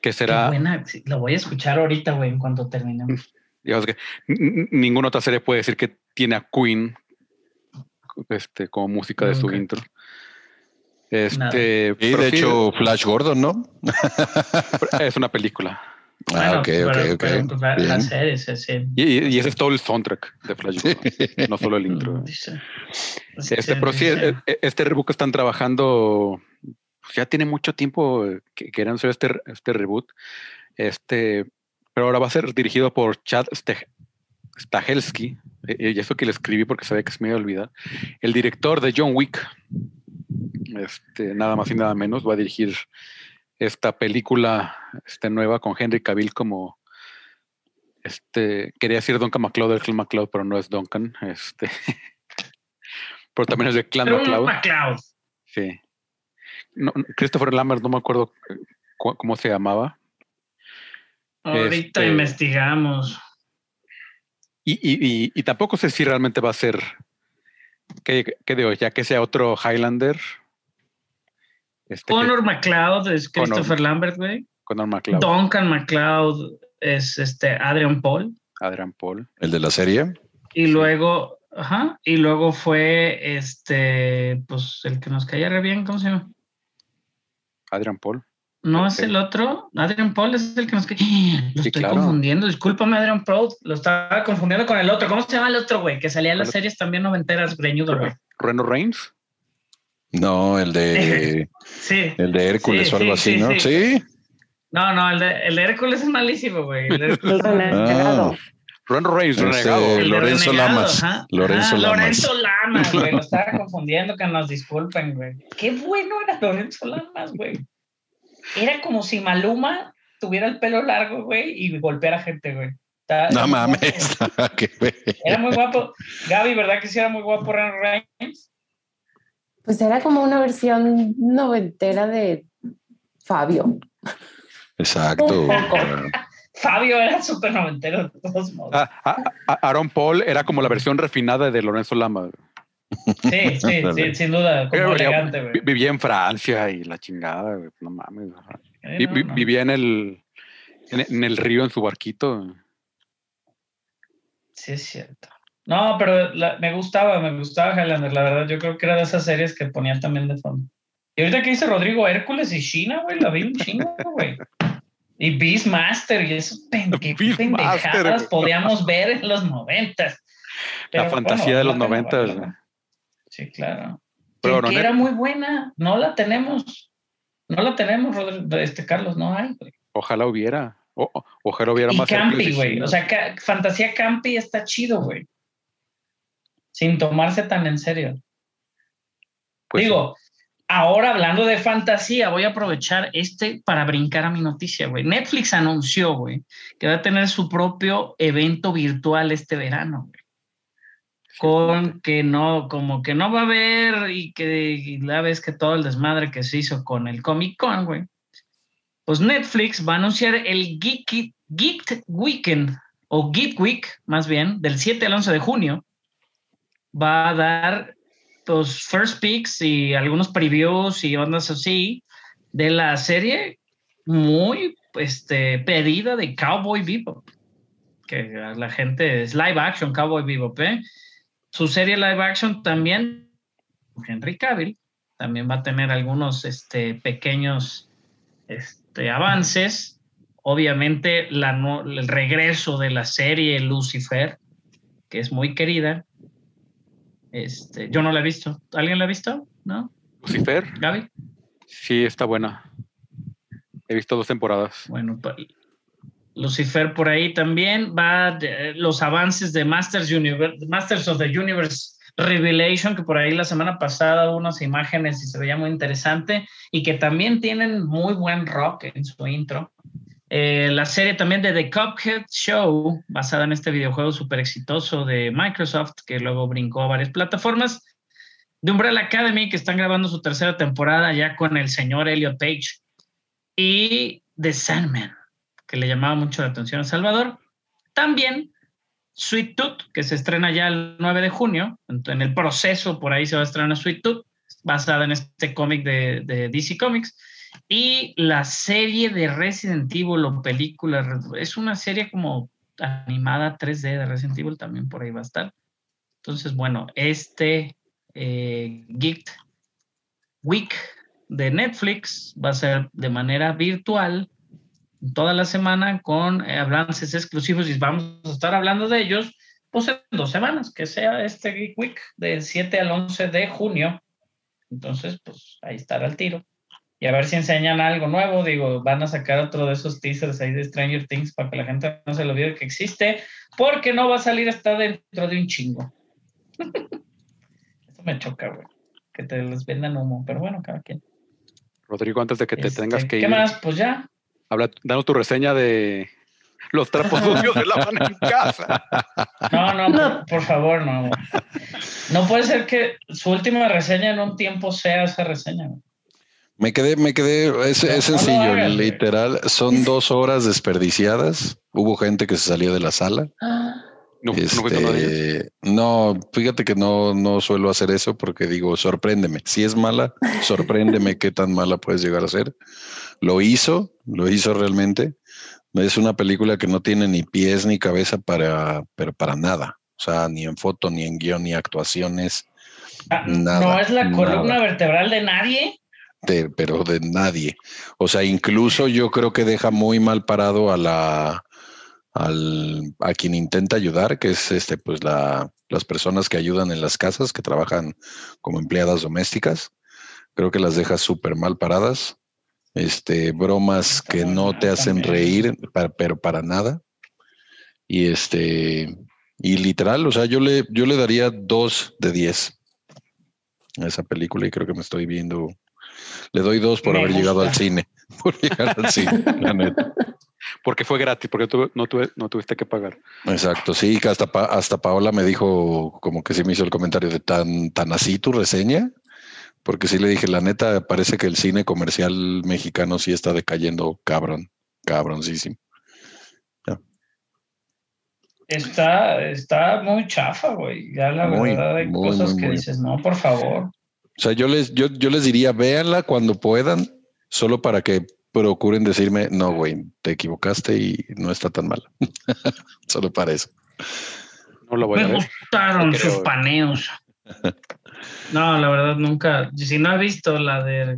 que será, buena. Lo voy a escuchar ahorita, güey, en cuanto terminemos. digamos que n- n- ninguna otra serie puede decir que tiene a Queen este, como música de su intro. Este, Y pero de sí, hecho, Flash Gordon, ¿no? es una película. Ah, ok, pero- ok, pero, ok. pues, la, serie, sí, sí. Y, y- y ese es todo el soundtrack de Flash Gordon, no solo el intro. Este, pero sí, e- e- este reboot que están trabajando, pues ya tiene mucho tiempo eh, que querían hacer este, este reboot. Este, pero ahora va a ser dirigido por Chad Ste- Stahelski, eh, y eso que le escribí porque sabía que se me iba a olvidar. El director de John Wick, este, nada más y nada menos, va a dirigir esta película este, nueva con Henry Cavill como este quería decir Duncan MacLeod del Clan MacLeod, pero no es Duncan. Este, pero también es de Clan MacLeod. MacLeod. Sí. No, Christopher Lambert, no me acuerdo cu- cómo se llamaba. Ahorita Este- investigamos. Y, y, y, y tampoco sé si realmente va a ser, que, que digo, ya que sea otro Highlander. Este, que- Connor McLeod es Connor. Christopher Lambert, güey. Connor MacLeod, Duncan McLeod es este Adrian Paul. Adrian Paul. El de la serie. Y luego, ajá, y luego fue este, pues el que nos caía re bien, ¿cómo se llama? Adrian Paul. No es el otro. Adrian Paul es el que nos. Lo Sí, estoy claro. confundiendo. Discúlpame, Adrian Paul. Lo estaba confundiendo con el otro. ¿Cómo se llama el otro, güey? Que salía en las series también noventeras, greñudo, güey. Reno Reigns. No, el de Sí. el de Hércules Sí, o algo sí, así, sí, ¿no? sí. Sí. No, no, el de, el de Hércules es malísimo, güey. El de Hércules El renegado. Lorenzo Renegado, Lamas. Lorenzo Ah, Lamas. Lorenzo Lamas, güey. Lo estaba confundiendo, que nos disculpen, güey. Qué bueno era Lorenzo Lamas, güey. Era como si Maluma tuviera el pelo largo, güey, y golpeara gente, güey. No mames. Era muy guapo. Gaby, ¿verdad que sí era muy guapo Ren Reigns? Pues era como una versión noventera de Fabio. Exacto. Fabio era súper noventero de todos modos. Ah, ah, ah, Aaron Paul era como la versión refinada de Lorenzo Lama. Sí, sí, sí, sin duda, como elegante, güey. Vivía en Francia y la chingada, güey, no mames. Eh, Vi- no, vi- no. Vivía en el, en, en el río en su barquito. Sí, es cierto. No, pero la- me gustaba, me gustaba Highlander, la verdad. Yo creo que era de esas series que ponían también de fondo. Y ahorita que dice Rodrigo Hércules y China, güey, la vi un chingo, güey. Y Beastmaster y esas pendejadas podíamos ver en los noventas. La fantasía de los noventas, güey. Sí, claro. Pero era muy buena. No la tenemos. No la tenemos, Rodrigo, este Carlos, no hay, güey. Ojalá hubiera. O- ojalá hubiera Y más. Campi, güey. O sea, ca- fantasía Campi está chido, güey. sin tomarse tan en serio. Pues Digo, ahora hablando de fantasía, voy a aprovechar este para brincar a mi noticia, güey. Netflix anunció, güey, que va a tener su propio evento virtual este verano, güey. Con que no, como que no va a haber y que y la vez que todo el desmadre que se hizo con el Comic Con, güey. Pues Netflix va a anunciar el Geek, Geek Weekend o Geek Week, más bien, del 7 al 11 de junio. Va a dar los first picks y algunos previews y ondas así de la serie muy este, pedida de Cowboy Bebop. Que la gente es live action Cowboy Bebop, ¿eh? Su serie live action también, Henry Cavill, también va a tener algunos este, pequeños este, avances. Obviamente, la el regreso de la serie Lucifer, que es muy querida. Este, yo no la he visto. ¿Alguien la ha visto? ¿No? Lucifer, ¿Gaby? sí, está buena. He visto dos temporadas. Bueno, Lucifer por ahí también va de- los avances de Masters of the Universe Revelation, que por ahí la semana pasada hubo unas imágenes y se veía muy interesante y que también tienen muy buen rock en su intro. Eh, la serie también de The Cuphead Show, basada en este videojuego súper exitoso de Microsoft, que luego brincó a varias plataformas. De Umbrella Academy, que están grabando su tercera temporada ya con el señor Elliot Page. Y The Sandman, que le llamaba mucho la atención a Salvador. También Sweet Tooth, que se estrena ya el 9 de junio. En el proceso, por ahí se va a estrenar Sweet Tooth, basada en este cómic de, de DC Comics. Y la serie de Resident Evil o película, es una serie como animada 3D de Resident Evil, también por ahí va a estar. Entonces, bueno, este eh, Geek Week de Netflix va a ser de manera virtual toda la semana con eh, avances exclusivos y vamos a estar hablando de ellos pues en dos semanas, que sea este Geek Week del 7 al 11 de junio. Entonces, pues ahí estará el tiro. Y a ver si enseñan algo nuevo. Digo, van a sacar otro de esos teasers ahí de Stranger Things para que la gente no se lo olvide que existe, porque no va a salir hasta dentro de un chingo. Eso me choca, güey. Que te les vendan humo, pero bueno, cada quien. Rodrigo, antes de que te Este, tengas que ¿Qué ir, más? Pues ya. Habla, danos tu reseña de los trapos sucios de la mano en casa. No, no, por, por favor, no. No puede ser que su última reseña en un tiempo sea esa reseña. Me quedé, me quedé, es, No, es no lo sencillo, literal, son dos horas desperdiciadas. Hubo gente que se salió de la sala. No, no de. Este, no, fíjate que no, no suelo hacer eso porque digo, sorpréndeme. Si es mala, sorpréndeme qué tan mala puedes llegar a ser. Lo hizo, lo hizo realmente. Es una película que no tiene ni pies ni cabeza para, pero para nada. O sea, ni en foto, ni en guion, ni actuaciones, Ah, Nada, no es la columna nada. vertebral de nadie. de- pero de nadie. O sea, incluso yo creo que deja muy mal parado a la al, a quien intenta ayudar, que es este, pues la, las personas que ayudan en las casas, que trabajan como empleadas domésticas. Creo que las deja súper mal paradas. Este, bromas que no te hacen reír, pa- pero para nada. Y este, y literal, o sea, yo le, yo le daría dos de diez a esa película y creo que me estoy viendo. Le doy dos por Me haber llegado al cine. Por llegar al cine, la neta. Porque fue gratis, porque tuve- no, tuve- no tuviste que pagar. Exacto, sí, que hasta, Pa- hasta Paola me dijo, como que sí me hizo el comentario de tan, tan así tu reseña, porque sí le dije, la neta, parece que el cine comercial mexicano sí está decayendo cabrón, cabroncísimo. Está, está muy chafa, güey. Ya la Muy, verdad hay muy, cosas muy, que muy. dices, no, por favor. O sea, yo les, yo, yo les diría, véanla cuando puedan, solo para que procuren decirme, no, güey, te equivocaste y no está tan mal. solo para eso. No la voy a Me ver. gustaron creo. sus paneos. No, la verdad nunca. Si no he visto la de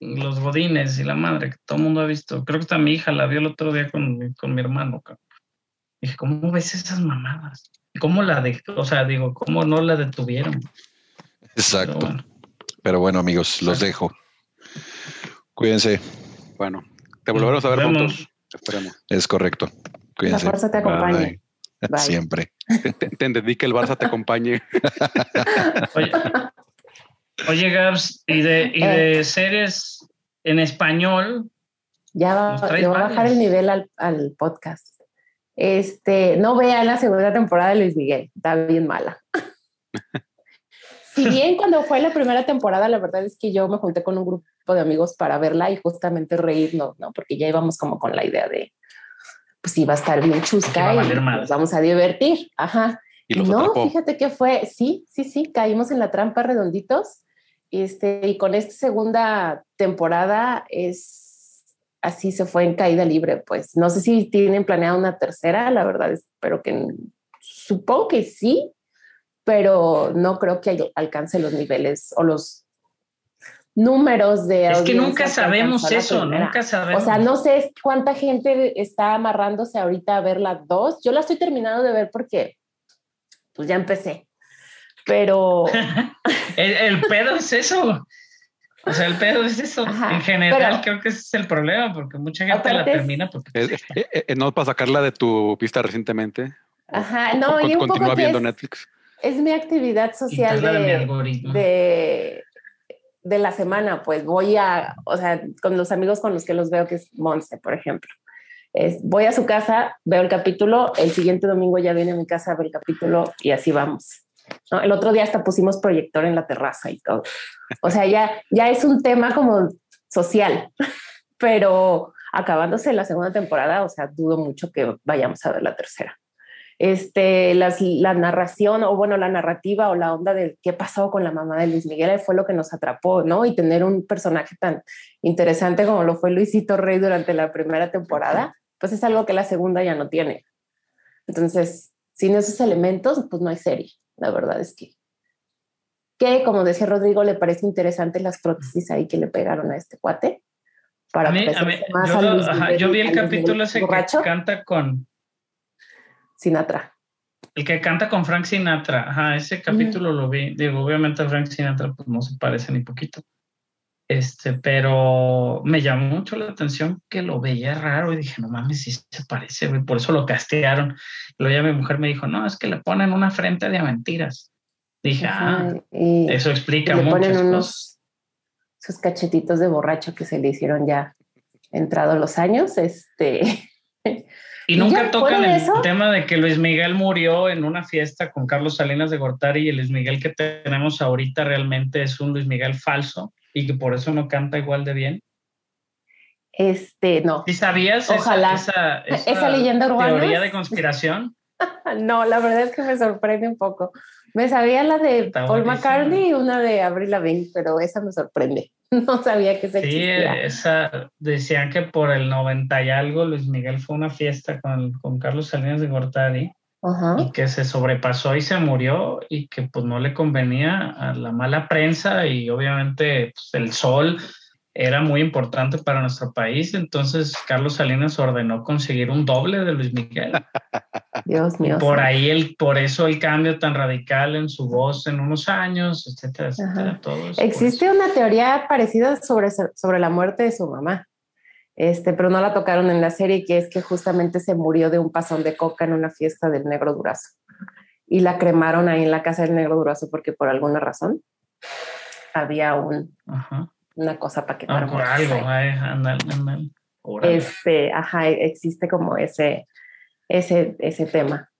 los godines y la madre, que todo el mundo ha visto. Creo que hasta mi hija la vio el otro día con, con mi hermano. cabrón. Dije, ¿cómo ves esas mamadas? ¿Cómo la de, o sea, digo, cómo no la detuvieron? Pero Exacto. bueno. Pero bueno, amigos, los dejo. Cuídense, Bueno, te volveremos a ver vemos. Esperemos. es correcto. Cuídense. fuerza te acompañe. Bye. Siempre. Te, te entendí que el Barça te acompañe. Oye, oye, Gabs, ¿y de, y de series en español? Ya va, le voy a bajar el nivel al, al podcast. Este, no vea la segunda temporada de Luis Miguel, está bien mala. si bien cuando fue la primera temporada, la verdad es que yo me junté con un grupo de amigos para verla y justamente reírnos, ¿no? Porque ya íbamos como con la idea de, pues iba a estar bien va chusca a y nos vamos a divertir. Ajá. Y los no, atrapó. fíjate que fue, sí, sí, sí, caímos en la trampa redonditos. Este, y con esta segunda temporada es así se fue en caída libre, pues no sé si tienen planeado una tercera, la verdad espero que supongo que sí, pero no creo que al- alcance los niveles o los números de Es que nunca sabemos eso, nunca sabemos. O sea, no sé cuánta gente está amarrándose ahorita a ver las dos. Yo la estoy terminando de ver porque pues ya empecé. Pero el, el pedo es eso. O sea, el pedo es eso. Ajá, en general, pero- creo que ese es el problema, porque mucha gente la termina porque Eh, eh, eh, no para sacarla de tu pista recientemente. Ajá, no, o- y un poco continúa que viendo es- Netflix. es mi actividad social de, mi de, algoritmo. De, la semana. Pues voy a, o sea, con los amigos con los que los veo, que es Monse, por ejemplo. Es, voy a su casa, veo el capítulo, el siguiente domingo ya viene a mi casa a ver el capítulo y así vamos. ¿no? El otro día hasta pusimos proyector en la terraza y todo. O sea, ya, ya es un tema como social, pero acabándose la segunda temporada, o sea, dudo mucho que vayamos a ver la tercera. Este, las, la narración o bueno, la narrativa o la onda de qué pasó con la mamá de Luis Miguel fue lo que nos atrapó, ¿no? Y tener un personaje tan interesante como lo fue Luisito Rey durante la primera temporada, pues es algo que la segunda ya no tiene. Entonces, sin esos elementos, pues no hay serie. La verdad es que, que como decía Rodrigo, le parece interesante las prótesis ahí que le pegaron a este cuate. Para A mí- a mí- más yo, a Luis ajá, Miguel yo vi el capítulo ese borracho, que canta con Sinatra. el que canta con Frank Sinatra. Ajá, ese capítulo lo vi. Digo, obviamente Frank Sinatra pues no se parece ni poquito. Este, pero me llamó mucho la atención que lo veía raro y dije, no mames, sí se parece, güey. Por eso lo castearon. Luego ya mi mujer me dijo, no, es que le ponen una frente de mentiras. Dije, ah, y- eso y explica le ponen muchas cosas. unos sus cachetitos de borracho que se le hicieron ya entrados los años. Este, Y Y nunca ya, tocan el eso- tema de que Luis Miguel murió en una fiesta con Carlos Salinas de Gortari y el Luis Miguel que tenemos ahorita realmente es un Luis Miguel falso y que por eso no canta igual de bien. este, no, ¿Sí sabías esa- Ojalá. esa, Esa leyenda urbana teoría de conspiración? no, la verdad es que me sorprende un poco. Me sabía la de Está Paul buenísima. McCartney y una de Avril Lavigne, pero esa me sorprende. No sabía que se Sí, existía. esa, decían que por el 90 y algo Luis Miguel fue a una fiesta con, con Carlos Salinas de Gortari Ajá. y que se sobrepasó y se murió y que pues no le convenía a la mala prensa y obviamente pues, el sol era muy importante para nuestro país, entonces Carlos Salinas ordenó conseguir un doble de Luis Miguel. Dios mío. por ahí el, por eso el cambio tan radical en su voz en unos años, etcétera, etcétera, Ajá. todo eso, por Existe una teoría parecida sobre, sobre la muerte de su mamá, este, pero no la tocaron en la serie, que es que justamente se murió de un pasón de coca en una fiesta del Negro Durazo. Y la cremaron ahí en la casa del Negro Durazo porque por alguna razón había un, Ajá. una cosa para Ah, quemar. por muertos algo, ay, ándale. Órale. Este, ajá, existe como ese, ese, ese tema.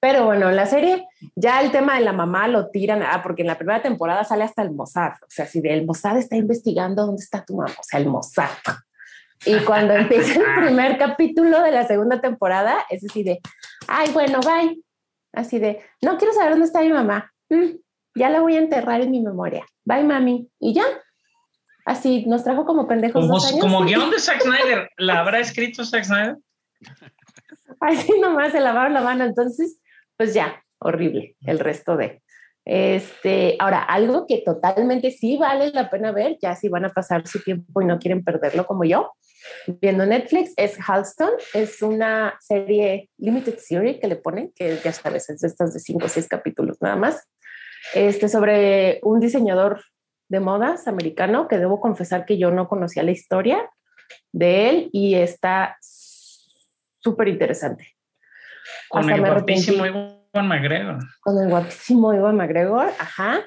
Pero bueno, en la serie ya el tema de la mamá lo tiran, ah, porque en la primera temporada sale hasta el Mossad, o sea, si el Mossad está investigando dónde está tu mamá, o sea, el Mossad. Y cuando empieza el primer capítulo de la segunda temporada, es así de, ay, bueno, bye. Así de, no quiero saber dónde está mi mamá. Mm, ya la voy a enterrar en mi memoria. Bye, mami. Y ya. Así nos trajo como pendejos Como, dos años. como guion de Zack Snyder, ¿la habrá escrito Zack Snyder? Así nomás se lavaron la mano. Entonces, pues ya, horrible el resto de. Este, ahora, algo que totalmente sí vale la pena ver, ya si van a pasar su tiempo y no quieren perderlo como yo, viendo Netflix, es Halston. Es una serie limited series que le ponen, que ya sabes, es estas de cinco o seis capítulos nada más, este, sobre un diseñador de modas americano que debo confesar que yo no conocía la historia de él y está súper interesante Con Hasta el guapísimo arrepentí. Iwan McGregor. con el guapísimo Iwan McGregor, ajá.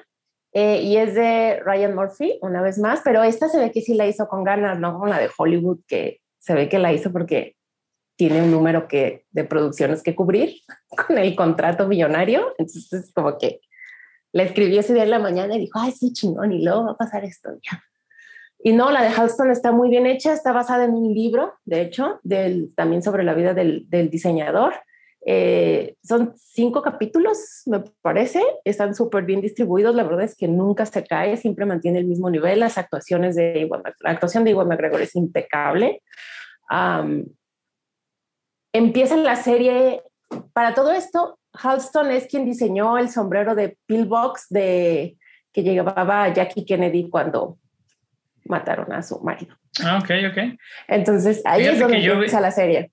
Eh, y es de Ryan Murphy, una vez más, pero esta se ve que sí la hizo con ganas, no como la de Hollywood, que se ve que la hizo porque tiene un número que, de producciones que cubrir con el contrato millonario. Entonces, como que le escribió ese día en la mañana y dijo, ay, sí, chingón, y luego va a pasar esto. Ya. Y no, la de Halston está muy bien hecha, está basada en un libro, de hecho, del, también sobre la vida del, diseñador. Eh, son cinco capítulos, me parece, están súper bien distribuidos, la verdad es que nunca se cae, siempre mantiene el mismo nivel, las actuaciones de Iwan, la actuación de Iwan McGregor es impecable. Empieza la serie, para todo esto, Halston es quien diseñó el sombrero de pillbox de que llevaba Jackie Kennedy cuando mataron a su marido. Ah, ok, ok. Entonces ahí Fíjate es donde que yo vi- empieza la serie.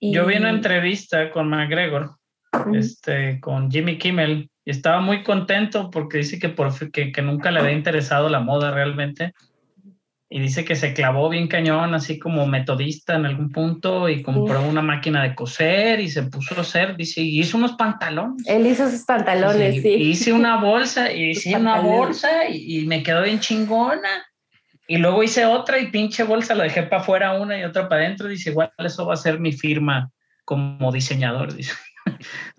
Yo vi una entrevista con McGregor, Ujú. este, con Jimmy Kimmel, y estaba muy contento porque dice que, por, que nunca le había interesado la moda realmente. Y dice que se clavó bien cañón, así como metodista en algún punto, y compró una máquina de coser y se puso a hacer, dice, y hizo unos pantalones. Él hizo sus pantalones, Sí, sí. Hice una bolsa y Sus hice una pantalones. bolsa y, y me quedó bien chingona. Y luego hice otra y pinche bolsa, la dejé para afuera una y otra para adentro. Dice, igual eso va a ser mi firma como diseñador, dice.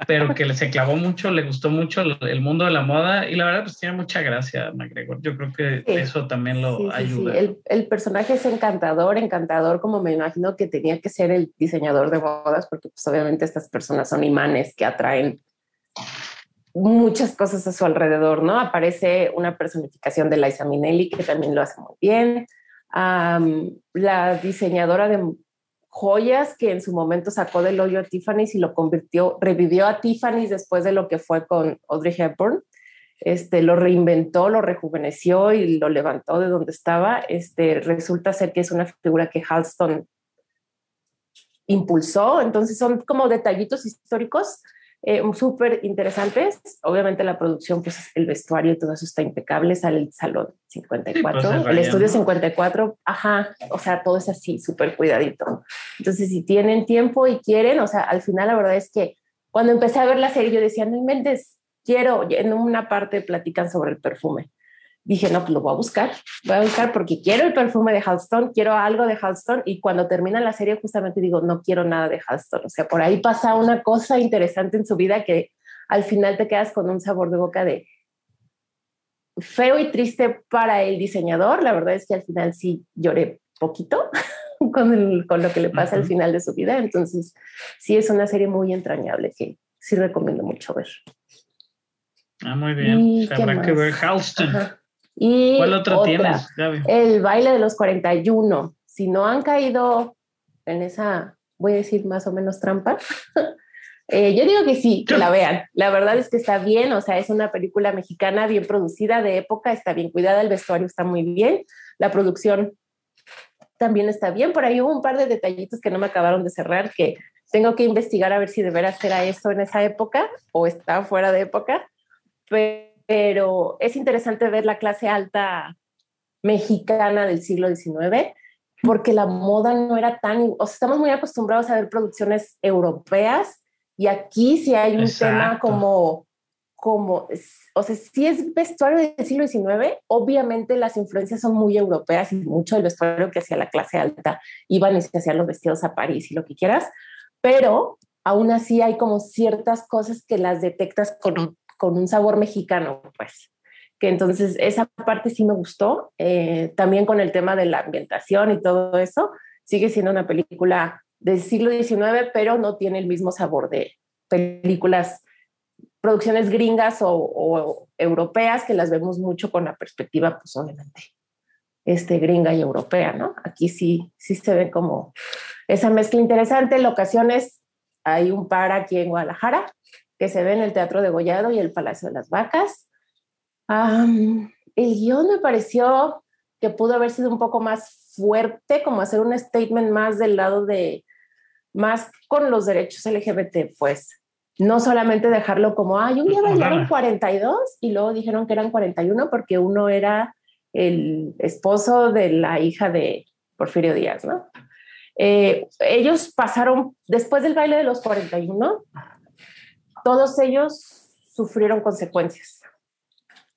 Pero que se clavó mucho, le gustó mucho el, mundo de la moda y la verdad pues tiene mucha gracia McGregor. Yo creo que Sí. eso también lo Sí, sí, sí. ayuda. El, el personaje es encantador, encantador, como me imagino que tenía que ser el diseñador de modas, porque pues obviamente estas personas son imanes que atraen muchas cosas a su alrededor, ¿no? Aparece una personificación de Liza Minnelli, que también lo hace muy bien. La diseñadora de joyas que en su momento sacó del hoyo a Tiffany's y lo convirtió, revivió a Tiffany's después de lo que fue con Audrey Hepburn este, lo reinventó, lo rejuveneció y lo levantó de donde estaba. Este, resulta ser que es una figura que Halston impulsó, entonces son como detallitos históricos eh, súper interesantes. Obviamente la producción, pues el vestuario y todo eso está impecable, sale el salón 54, Sí, pues, es el estudio ¿no? 54, ajá, o sea, todo es así, súper cuidadito. Entonces, si tienen tiempo y quieren, o sea, al final la verdad es que cuando empecé a ver la serie yo decía, no inventes, quiero, en una parte platican sobre el perfume. Dije, no, pues lo voy a buscar, voy a buscar porque quiero el perfume de Halston, quiero algo de Halston y cuando termina la serie justamente digo, no quiero nada de Halston. O sea, por ahí pasa una cosa interesante en su vida que al final te quedas con un sabor de boca de feo y triste para el diseñador. La verdad es que al final sí lloré poquito con, el- con lo que le pasa al Ujú. final de su vida. Entonces, sí es una serie muy entrañable que sí recomiendo mucho ver. Ah, muy bien. ¿Y O sea, qué habrá que ver Halston. Ajá. Y ¿Cuál otro otra, tienes, Gaby? El baile de los 41. Si no han caído en esa, voy a decir más o menos trampa, eh, yo digo que sí, que la vean. La verdad es que está bien, o sea, es una película mexicana bien producida, de época, está bien cuidada, el vestuario está muy bien, la producción también está bien. Por ahí hubo un par de detallitos que no me acabaron de cerrar, que tengo que investigar a ver si de veras era eso en esa época o está fuera de época. Pero es interesante ver la clase alta mexicana del siglo XIX, porque la moda no era tan, o sea, estamos muy acostumbrados a ver producciones europeas y aquí sí hay un tema Exacto. como, como, o sea, si es vestuario del siglo XIX, obviamente las influencias son muy europeas y mucho del vestuario que hacía la clase alta iban y se hacían los vestidos a París y lo que quieras, pero aún así hay como ciertas cosas que las detectas con un, con un sabor mexicano, pues que entonces esa parte sí me gustó, eh, también con el tema de la ambientación y todo eso, sigue siendo una película del siglo XIX, pero no tiene el mismo sabor de películas, producciones gringas o, o europeas que las vemos mucho con la perspectiva, pues obviamente, este, gringa y europea, ¿no? Aquí sí, sí se ve como esa mezcla interesante, locaciones, hay un par aquí en Guadalajara, que se ve en el Teatro de Gollado y el Palacio de las Vacas, Um, el guion me pareció que pudo haber sido un poco más fuerte, como hacer un statement más del lado de, más con los derechos LGBT, pues. No solamente dejarlo como, ay, un día bailaron 42 y luego dijeron que eran 41 porque uno era el esposo de la hija de Porfirio Díaz, ¿no? Eh, ellos pasaron, después del baile de los 41, todos ellos sufrieron consecuencias.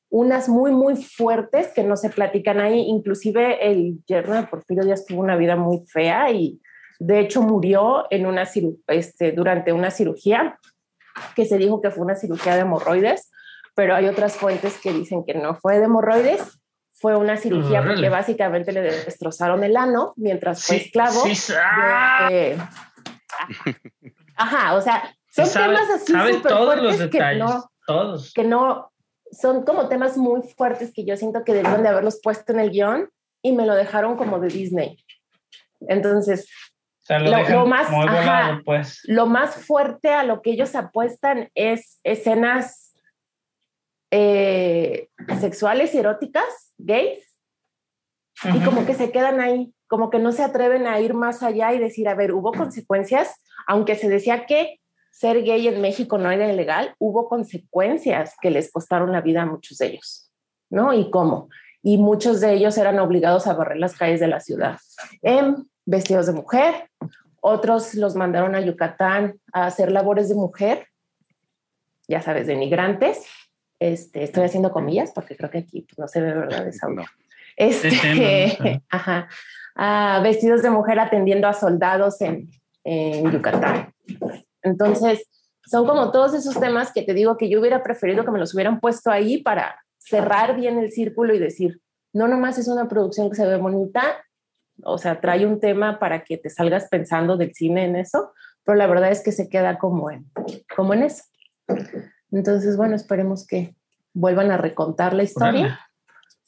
Unas muy, muy fuertes que no se platican ahí. Inclusive el yerno de Porfirio Díaz tuvo una vida muy fea y de hecho murió en una, este, durante una cirugía que se dijo que fue una cirugía de hemorroides, pero hay otras fuentes que dicen que no fue de hemorroides, fue una cirugía porque básicamente le destrozaron el ano mientras fue esclavo. ¡ah! ajá, o sea, son temas así súper fuertes que no, todos. que no, son como temas muy fuertes que yo siento que debieron de haberlos puesto en el guion y me lo dejaron como de Disney. Entonces, lo, más, pues. lo más fuerte a lo que ellos apuestan es escenas eh, sexuales y eróticas, gays, y como que se quedan ahí, como que no se atreven a ir más allá y decir, a ver, hubo consecuencias, aunque se decía que ser gay en México no era ilegal, hubo consecuencias que les costaron la vida a muchos de ellos, ¿no? ¿Y cómo? Y muchos de ellos eran obligados a barrer las calles de la ciudad vestidos de mujer, otros los mandaron a Yucatán a hacer labores de mujer, ya sabes, de migrantes. Este, estoy haciendo comillas porque creo que aquí pues, no se ve verdad esa no. Este, ajá, vestidos de mujer atendiendo a soldados en, en Yucatán. Entonces, son como todos esos temas que te digo que yo hubiera preferido que me los hubieran puesto ahí para cerrar bien el círculo y decir, no nomás es una producción que se ve bonita, o sea, trae un tema para que te salgas pensando del cine en eso, pero la verdad es que se queda como en, como en eso. Entonces, bueno, esperemos que vuelvan a recontar la historia,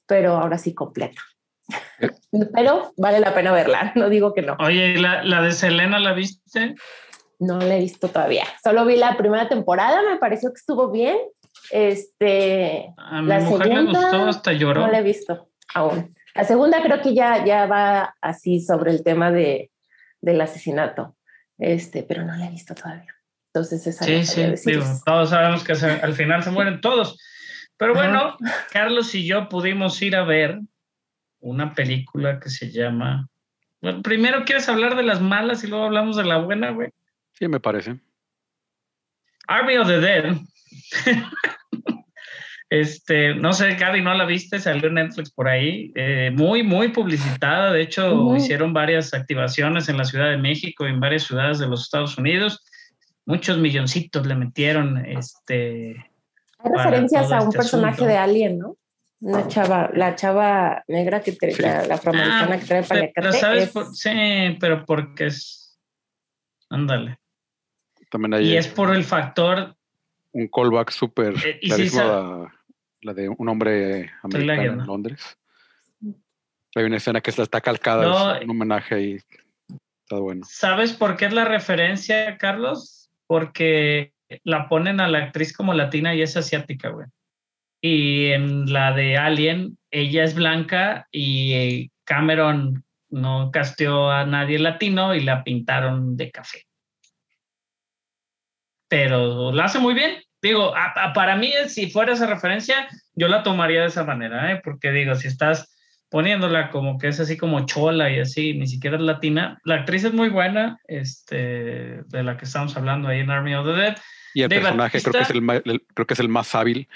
pero ahora sí completa. pero vale la pena verla, no digo que no. Oye, ¿la, la de Selena la viste? No la he visto todavía. Solo vi la primera temporada, me pareció que estuvo bien. Este, a mi la mujer le gustó, hasta lloró. No la he visto aún. La segunda creo que ya, ya va así sobre el tema de, del asesinato, este, pero no la he visto todavía. Entonces, esa sí, sí, todos sabemos que al final se mueren todos. Pero bueno, Carlos y yo pudimos ir a ver una película que se llama. Bueno, primero quieres hablar de las malas y luego hablamos de la buena, güey. Sí, me parece. Army of the Dead. Este, no sé, Gaby, ¿no la viste? Salió en Netflix por ahí. Eh, muy, muy publicitada. De hecho, hicieron varias activaciones en la Ciudad de México y en varias ciudades de los Estados Unidos. Muchos milloncitos le metieron. Este, Hay referencias a un este personaje de Alien, ¿no? Una chava, la chava negra que trae, la, afroamericana que trae para pero sabes sí, pero porque es. Ándale. También y es por el factor un callback súper eh, la de un hombre americano en Londres. Hay una escena que está calcada, es un homenaje ahí. Está bueno. ¿Sabes por qué es la referencia, Carlos? Porque la ponen a la actriz como latina y es asiática, güey. Y en la de Alien, ella es blanca y Cameron no casteó a nadie latino y la pintaron de café. Pero la hace muy bien. Digo, para mí, si fuera esa referencia, yo la tomaría de esa manera, ¿eh? porque digo, si estás poniéndola como que es así como chola y así, ni siquiera es latina, la actriz es muy buena, este, de la que estamos hablando ahí en Army of the Dead. Y el personaje creo que, es el, creo que es el más hábil.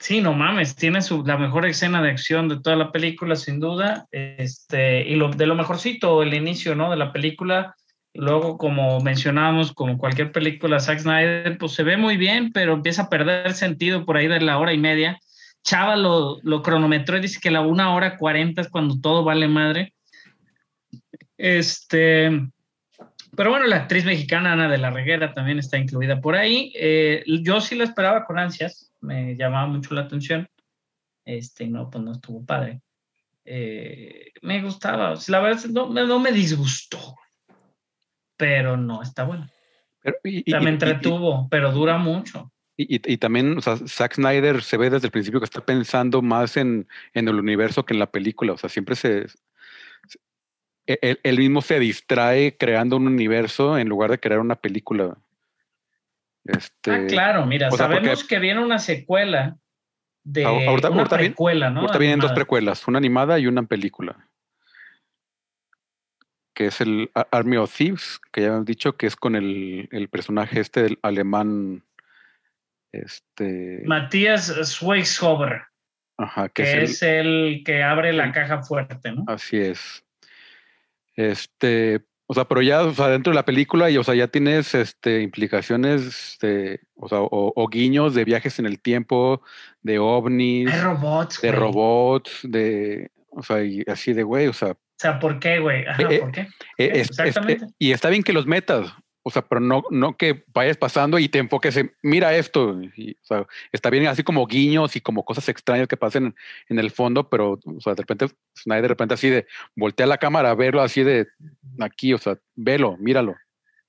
Sí, no mames, tiene su, la mejor escena de acción de toda la película, sin duda. Este, y lo, de lo mejorcito, el inicio, ¿no? De la película, Luego, como mencionábamos, como cualquier película, Zack Snyder, pues se ve muy bien, pero empieza a perder sentido por ahí de la hora y media. Chava lo, lo cronometró y dice que la una hora cuarenta es cuando todo vale madre. Este, pero bueno, la actriz mexicana Ana de la Reguera también está incluida por ahí. Eh, yo sí la esperaba con ansias, me llamaba mucho la atención. Este, no, pues no estuvo padre. Eh, me gustaba, la verdad no, no me disgustó pero no está bueno. Pero, y, me entretuvo, pero dura mucho. Y, también, o sea, Zack Snyder se ve desde el principio que está pensando más en, en el universo que en la película. O sea, siempre se. él, mismo se distrae creando un universo en lugar de crear una película. Este, ah, claro, mira, sabemos que viene una secuela de ahorita, una precuela, ¿no? Ahorita vienen dos precuelas, una animada y una película. Que es el Army of Thieves, que ya hemos dicho que es con el, el personaje este del alemán, este, Matías Schweighofer, ajá, que, que es, es el que abre la caja fuerte, ¿no? el, así es. Este, o sea, pero ya, o sea, dentro de la película, y, o sea, ya tienes, este, implicaciones, de, o sea, o, o guiños de viajes en el tiempo, de ovnis, Hay robots, de güey. robots, de, o sea, y así de güey, o sea, O sea, ¿por qué, güey? Ajá, Eh, eh, ¿por qué? Eh, es- exactamente. y está bien que los metas, o sea, pero no, no que vayas pasando y te enfoques en, mira esto, y, o sea, está bien así como guiños y como cosas extrañas que pasen en, el fondo, pero, o sea, de repente, de repente así de, voltea la cámara a verlo así de aquí, o sea, velo, míralo,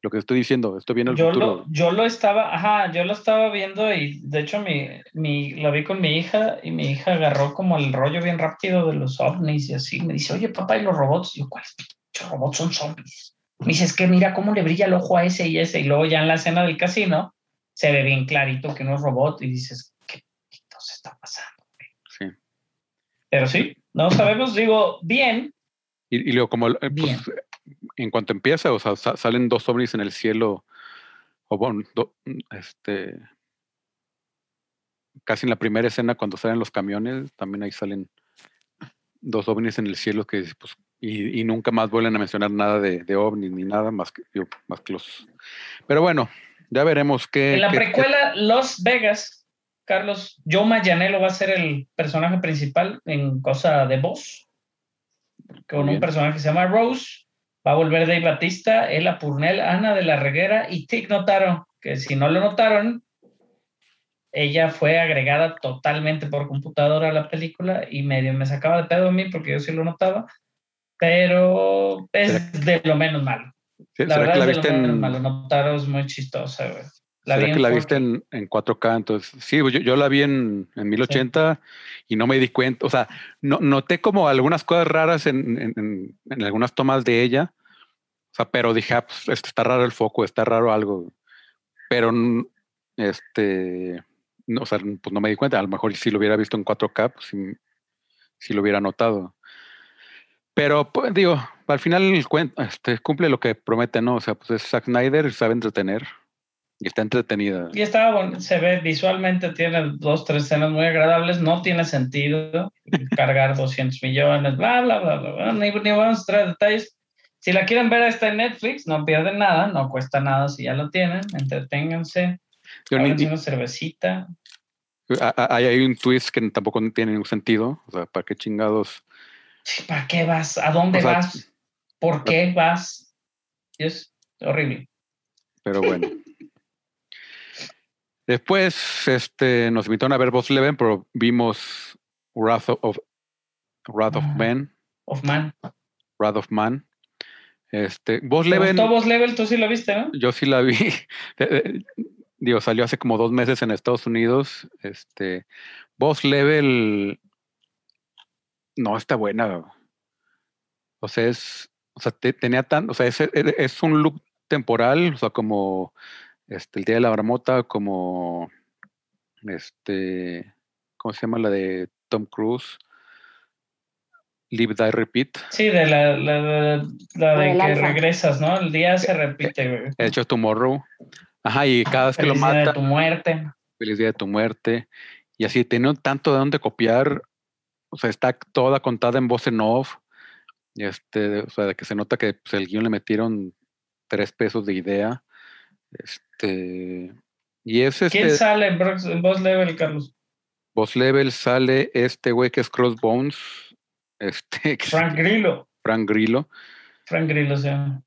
lo que estoy diciendo, esto viene el Yo futuro. lo, yo lo estaba, ajá, yo lo estaba viendo y de hecho mi, mi, lo vi con mi hija y mi hija agarró como el rollo bien rápido de los ovnis y así. Me dice, oye, papá, ¿y los robots? Y yo, ¿cuáles robots son zombies? Me dice, es que mira cómo le brilla el ojo a ese y ese. Y luego ya en la escena del casino se ve bien clarito que no es robot y dices, ¿qué se está pasando? Sí. Pero sí, no sabemos, digo, bien, Y, y luego como, eh, pues, Bien. En cuanto empieza, o sea, sa- salen dos ovnis en el cielo, o bueno, do- este, casi en la primera escena cuando salen los camiones, también ahí salen dos ovnis en el cielo que, pues, y, y nunca más vuelven a mencionar nada de, de ovnis ni nada más que, más que los... Pero bueno, ya veremos qué... En la qué- qué- precuela Los Vegas, Carlos, Joe Mayanelo va a ser el personaje principal en cosa de voz, con un personaje que se llama Rose. Va a volver Dave Batista, Ella Purnell, Ana de la Reguera y Tig Notaro, que si no lo notaron, ella fue agregada totalmente por computadora a la película y medio me sacaba de pedo a mí porque yo sí lo notaba, pero es de lo menos malo. ¿será La que verdad la es de viste lo menos en, malo. Notaro es muy chistosa, güey. será vi que la 4K. viste en, en 4K? Entonces, sí, yo, yo la vi en, en 1080 y no me di cuenta. O sea, no, noté como algunas cosas raras en- en algunas tomas de ella. Sea, pero dije, ah, pues, este, está raro el foco, está raro algo. Pero, este, no, o sea, pues no me di cuenta. A lo mejor si lo hubiera visto en 4K, pues sí, sí lo hubiera notado. Pero, pues, digo, al final este, cumple lo que promete, ¿no? O sea, pues es Zack Snyder, sabe entretener y está entretenida. Y estaba bueno, se ve visualmente, tiene dos, tres escenas muy agradables, no tiene sentido cargar 200 millones, bla, bla, bla, bla, ni, ni vamos a traer detalles. Si la quieren ver, está en Netflix, no pierden nada, no cuesta nada si ya lo tienen, entreténganse, háganse una cervecita. Hay, hay un twist que tampoco tiene ningún sentido. O sea, ¿para qué chingados? ¿Para qué vas? ¿A dónde O sea, vas? ¿Por qué vas? Es horrible. Pero bueno. Después este, nos invitaron a ver Boss Leven, pero vimos Wrath of, Wrath of Ah. Man. Of Man. Wrath of Man. Este, Boss ¿Te Leven, gustó Boss Level? Tú sí lo viste, ¿no? yo sí la vi. Digo, salió hace como dos meses en Estados Unidos. Este, Boss Level no está buena. O sea, es, o sea, te- tenía tan, o sea, es, es un loop temporal, o sea, como este, el día de la marmota, como este, ¿cómo se llama la de Tom Cruise? Live, Die, Repeat. Sí, de la, la, la- la de que alfa. regresas, ¿no? El día se repite, güey. Hecho Tomorrow. Ajá, y cada vez que lo Feliz día de mata, tu muerte. feliz día de tu muerte. Y así, teniendo tanto de dónde copiar, o sea, está toda contada en voz en off. Y este, o sea, de que se nota que pues, el guion le metieron tres pesos de idea. Este, y es ¿Quién este, sale en Boss Level, Carlos? Boss Level sale este güey que es Crossbones, este, Frank Grillo. Frank Grillo. Frank Grillo se llama.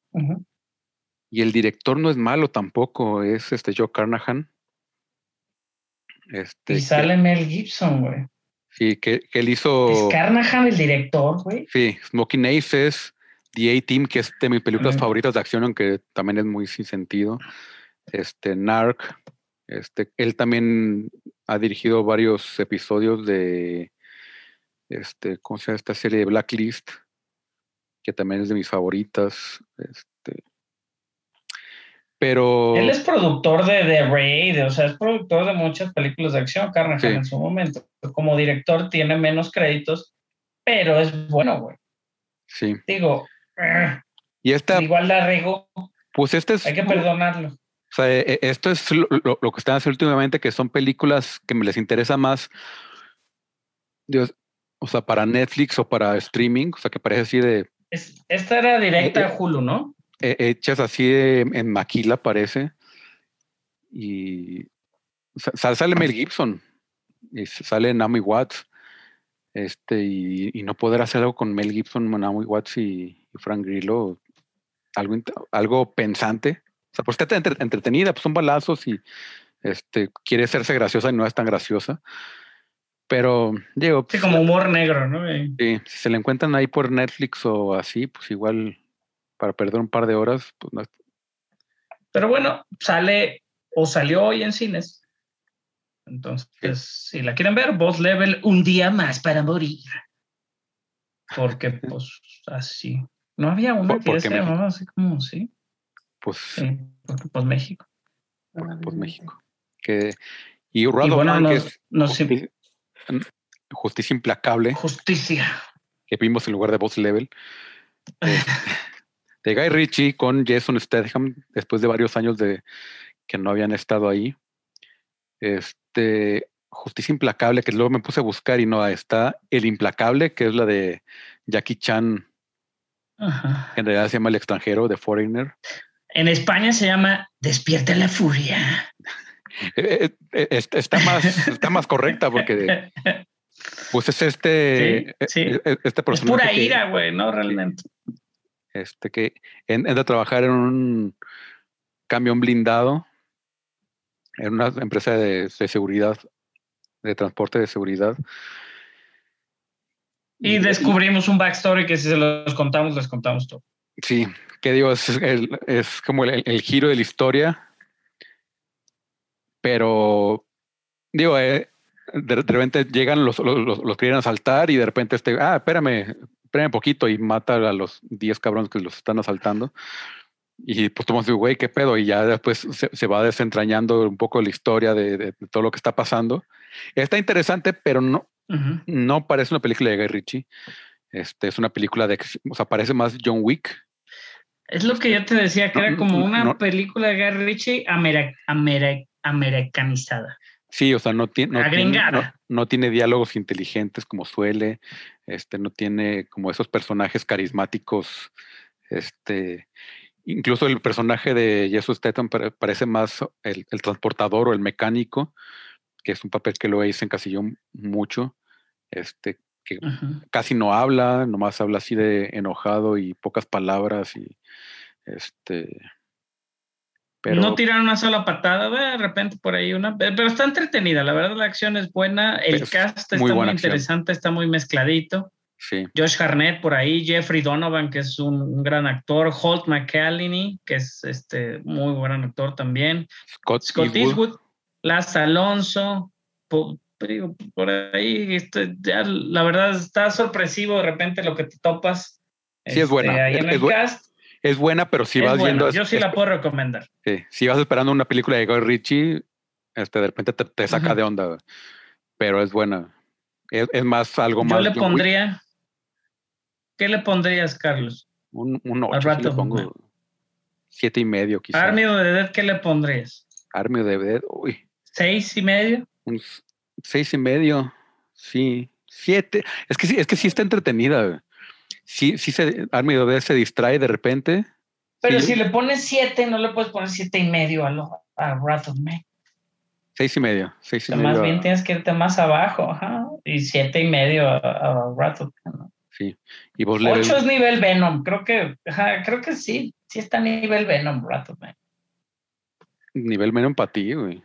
Y el director no es malo tampoco, es este Joe Carnahan. Este, Y que- sale Mel Gibson, güey. sí, que, que él hizo. Es Carnahan el director, güey. Sí, Smoking Aces, The A-Team, que es de mis películas favoritas de acción, aunque también es muy sin sentido. Este, Narc. Este, él también ha dirigido varios episodios de este, ¿cómo se llama esta serie de Blacklist? Que también es de mis favoritas. Este, pero Él es productor de The Raid, o sea, es productor de muchas películas de acción, Carnahan Sí. en su momento. Como director tiene menos créditos, pero es bueno, güey. sí, Digo, eh, Y esta, Igual la regó, pues este es, hay que perdonarlo. o sea, e- e- esto es lo, lo- lo que están haciendo últimamente, que son películas que me les interesa más, Dios, o sea, para Netflix o para streaming, o sea, que parece así de, Es- esta era directa Eh, a Hulu, ¿no? he- hechas así de- en maquila, parece. Y sa- sa- sale Mel Gibson, y sale Naomi Watts, este, y, y no poder hacer algo con Mel Gibson, Naomi Watts y, y Frank Grillo, algo, algo pensante. O sea, pues está entre- entretenida, pues son balazos y este, quiere hacerse graciosa y no es tan graciosa. Pero, digo, Sí, pues, como humor negro, ¿no? Sí, si se la encuentran ahí por Netflix o así, pues igual para perder un par de horas, pues no Pero bueno, sale o salió hoy en cines. Entonces, si la quieren ver, Boss Level, un día más para morir. Porque, pues, así. No había una ¿Por- que se llamaba así como, sí. pues, sí porque, pues, México. pues México. Que, y of bueno, que es nos- justi- justicia implacable, Justicia. que vimos en lugar de Boss Level. eh, de Guy Ritchie con Jason Statham, después de varios años de que no habían estado ahí. Este, Justicia Implacable, que luego me puse a buscar y no está El Implacable, que es la de Jackie Chan, Ajá. en realidad se llama El extranjero, de Foreigner. En España se llama Despierta la furia. Eh, eh, est- está, más, está más correcta porque pues es este, Sí, sí. eh, este Es personaje pura que- ira, güey, ¿no? Realmente. este que en- entra a trabajar en un camión blindado en una empresa de, de seguridad de transporte de seguridad Y descubrimos un backstory que si se los contamos, les contamos todo. sí que digo es, el- es como el, el giro de la historia pero digo eh, de, de repente llegan los, los, los, quieren asaltar y de repente este ah espérame espérame un poquito y mata a los 10 cabrones que los están asaltando y pues tú dices, güey, qué pedo, y ya después se, se va desentrañando un poco la historia de, de- de todo lo que está pasando. Está interesante, pero no, no parece una película de Guy Ritchie. Este, es una película de, o sea, parece más John Wick. Es lo que yo te decía, que No, era como no, una no. película de Guy Ritchie amera- amera- americanizada. Sí, o sea, no tiene, no, tiene, no, no tiene diálogos inteligentes como suele, este, no tiene como esos personajes carismáticos, este, incluso el personaje de Jesus Statham pare- parece más el, el transportador o el mecánico, que es un papel que lo se encasilló mucho, este, que casi no habla, nomás habla así de enojado y pocas palabras y este, pero no tiran una sola patada, de repente por ahí una, pero está entretenida, la verdad la acción es buena, el cast está muy muy, buena acción. interesante, está muy mezcladito. sí, Josh Harnett por ahí, Jeffrey Donovan, que es un, un gran actor, Holt McCallany, que es este muy buen actor también, Scott, Scott Eastwood, Eastwood, Las Alonso, po- digo, por ahí, este, ya, la verdad está sorpresivo de repente lo que te topas. Sí, es buena, ahí es- en el cast. Es buena, pero si es vas buena, viendo yo sí la puedo recomendar. Sí, si vas esperando una película de Guy Ritchie, este, de repente te, te saca de onda, pero es buena. Es, es más algo Yo más. le John Wick. pondría. ¿Qué le pondrías, Carlos? un, un al 8, rato, le pongo siete y medio quizás. Army of the Dead, ¿qué le pondrías? Army of the Dead, uy, ¿Seis y medio? un seis y medio, sí, siete. Es que sí, es que sí está entretenida. Sí, sí se, Army of se distrae de repente. Pero Sí. si le pones siete, no le puedes poner siete y medio a, lo, a Wrath of Man. Seis y medio, seis y O sea, medio. más bien tienes que irte más abajo, ajá. Y siete y medio a, a Wrath of Man. ¿no? Sí. Y vos le Ocho es nivel Venom. Creo que, ajá, creo que sí. Sí está a nivel Venom, Wrath of Man. nivel menos para ti, güey.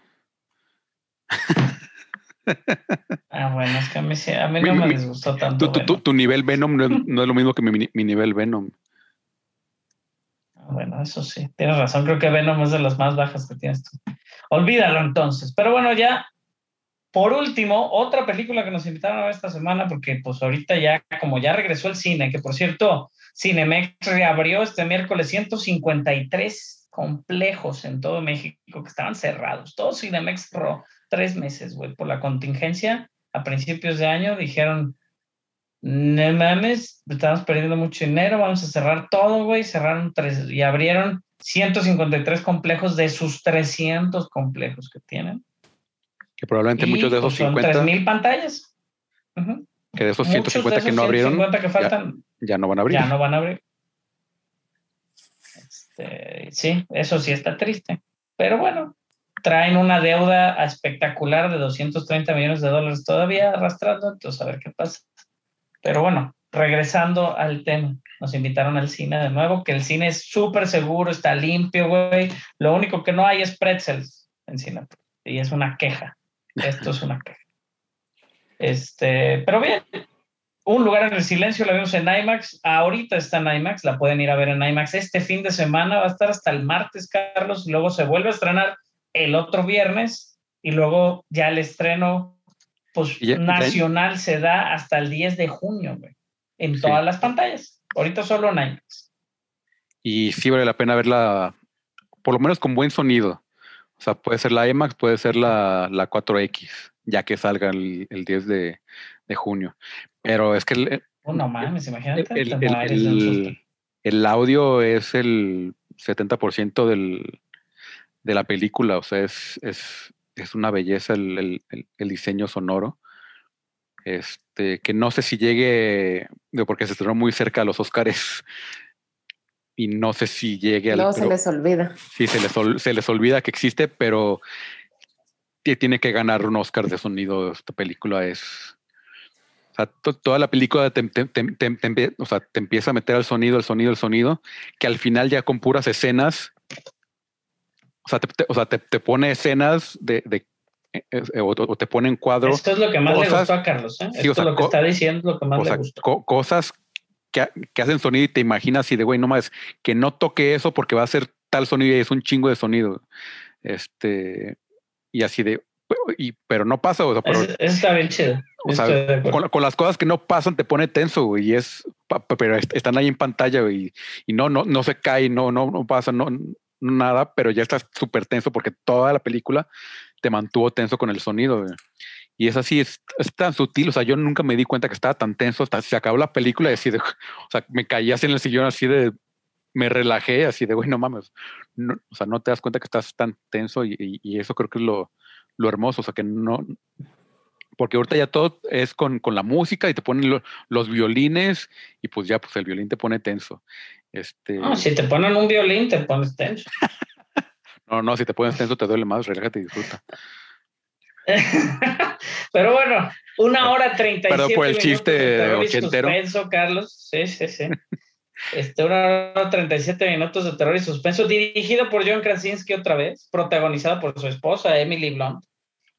Ah, bueno, es que a mí, sí- a mí Mi- no me disgustó tanto. Tu, nivel Venom no es, no es lo mismo que mi, mi nivel Venom. Ah, Bueno, eso sí, tienes razón. Creo que Venom es de las más bajas que tienes tú. Olvídalo entonces. Pero bueno, ya, por último, otra película que nos invitaron a ver esta semana, porque pues ahorita ya, como ya regresó el cine, que por cierto, Cinemex reabrió este miércoles 153 complejos en todo México que estaban cerrados. Todo Cinemex cerró tres meses, güey, por la contingencia. A principios de año dijeron, no mames, estamos perdiendo mucho dinero, vamos a cerrar todo, güey. Cerraron tres y abrieron 153 complejos de sus 300 complejos que tienen. Que probablemente muchos de esos pues, son 50, 3.000 pantallas. Ujú. que de esos Muchos 150 de que esos no abrieron, 150 que faltan, ya no van a abrir. ya no van a abrir. Este, sí, eso sí está triste. Pero bueno, traen una deuda espectacular de 230 millones de dólares todavía arrastrando, entonces a ver qué pasa. Pero bueno, regresando al tema, nos invitaron al cine de nuevo, que el cine es súper seguro, está limpio, güey. Lo único que no hay es pretzels en cine. Y es una queja. Esto es una queja. Este, pero bien, un lugar en el silencio la vemos en IMAX. Ahorita está en IMAX, la pueden ir a ver en IMAX. Este fin de semana va a estar hasta el martes, Carlos. Luego se vuelve a estrenar el otro viernes y luego ya el estreno pues, ya- nacional se da hasta el 10 de junio, güey, en Sí. todas las pantallas. Ahorita solo en IMAX. Y sí vale la pena verla, por lo menos con buen sonido. O sea, puede ser la IMAX, puede ser la, la 4X, ya que salga el, el 10 de, de junio. Pero es que el, Oh, no mames, imagínate. el- el audio es el 70% del, de la película. O sea, es, es, es una belleza el, el- el- el diseño sonoro. Este, que no sé si llegue, porque se estrenó muy cerca a los Oscars. Y no sé si llegue al. Luego se pero- les olvida. Sí, se les, ol- se les olvida que existe, pero ti- tiene que ganar un Oscar de sonido. Esta película es. O sea, to- toda la película te, te- o sea, te empieza a meter al sonido, el sonido, el sonido, que al final ya con puras escenas. O sea, te, te- o sea, te, te pone escenas de. de- eh, eh, o, o te pone en cuadro Esto es lo que más le cosas- gustó a Carlos. ¿eh? sí, Esto o sea, es lo que está diciendo, es lo que más o sea, le gustó. co- cosas que, que hacen sonido y te imaginas y de güey, no más, que no toque eso porque va a ser tal sonido y es un chingo de sonido. Este, y así de, y, pero no pasa, o sea, pero, eso está bien chido. o sea, con, con las cosas que no pasan te pone tenso, güey, y es, pero est- están ahí en pantalla, güey, y no, no, no se cae, no, no, no pasa, no, nada, pero ya estás súper tenso porque toda la película te mantuvo tenso con el sonido. Y es así, es, es tan sutil, o sea, yo nunca me di cuenta que estaba tan tenso hasta se acabó la película y así o sea, me caí así en el sillón así de, me relajé así de, güey, no mames, no, o sea, no te das cuenta que estás tan tenso y, eso creo que es lo, lo hermoso, o sea, que no, porque ahorita ya todo es con, con la música y te ponen lo- los violines y pues ya, pues el violín te pone tenso. Este, No, si te ponen un violín, te pones tenso. no, no, si te pones tenso te duele más, relájate y disfruta. Pero bueno, una hora treinta y Perdón por el minutos chiste de terror y ochentero. suspenso, Carlos. Sí, sí, sí. Este, una hora 37 minutos de terror y suspenso, dirigido por John Krasinski otra vez, protagonizado por su esposa, Emily Blunt.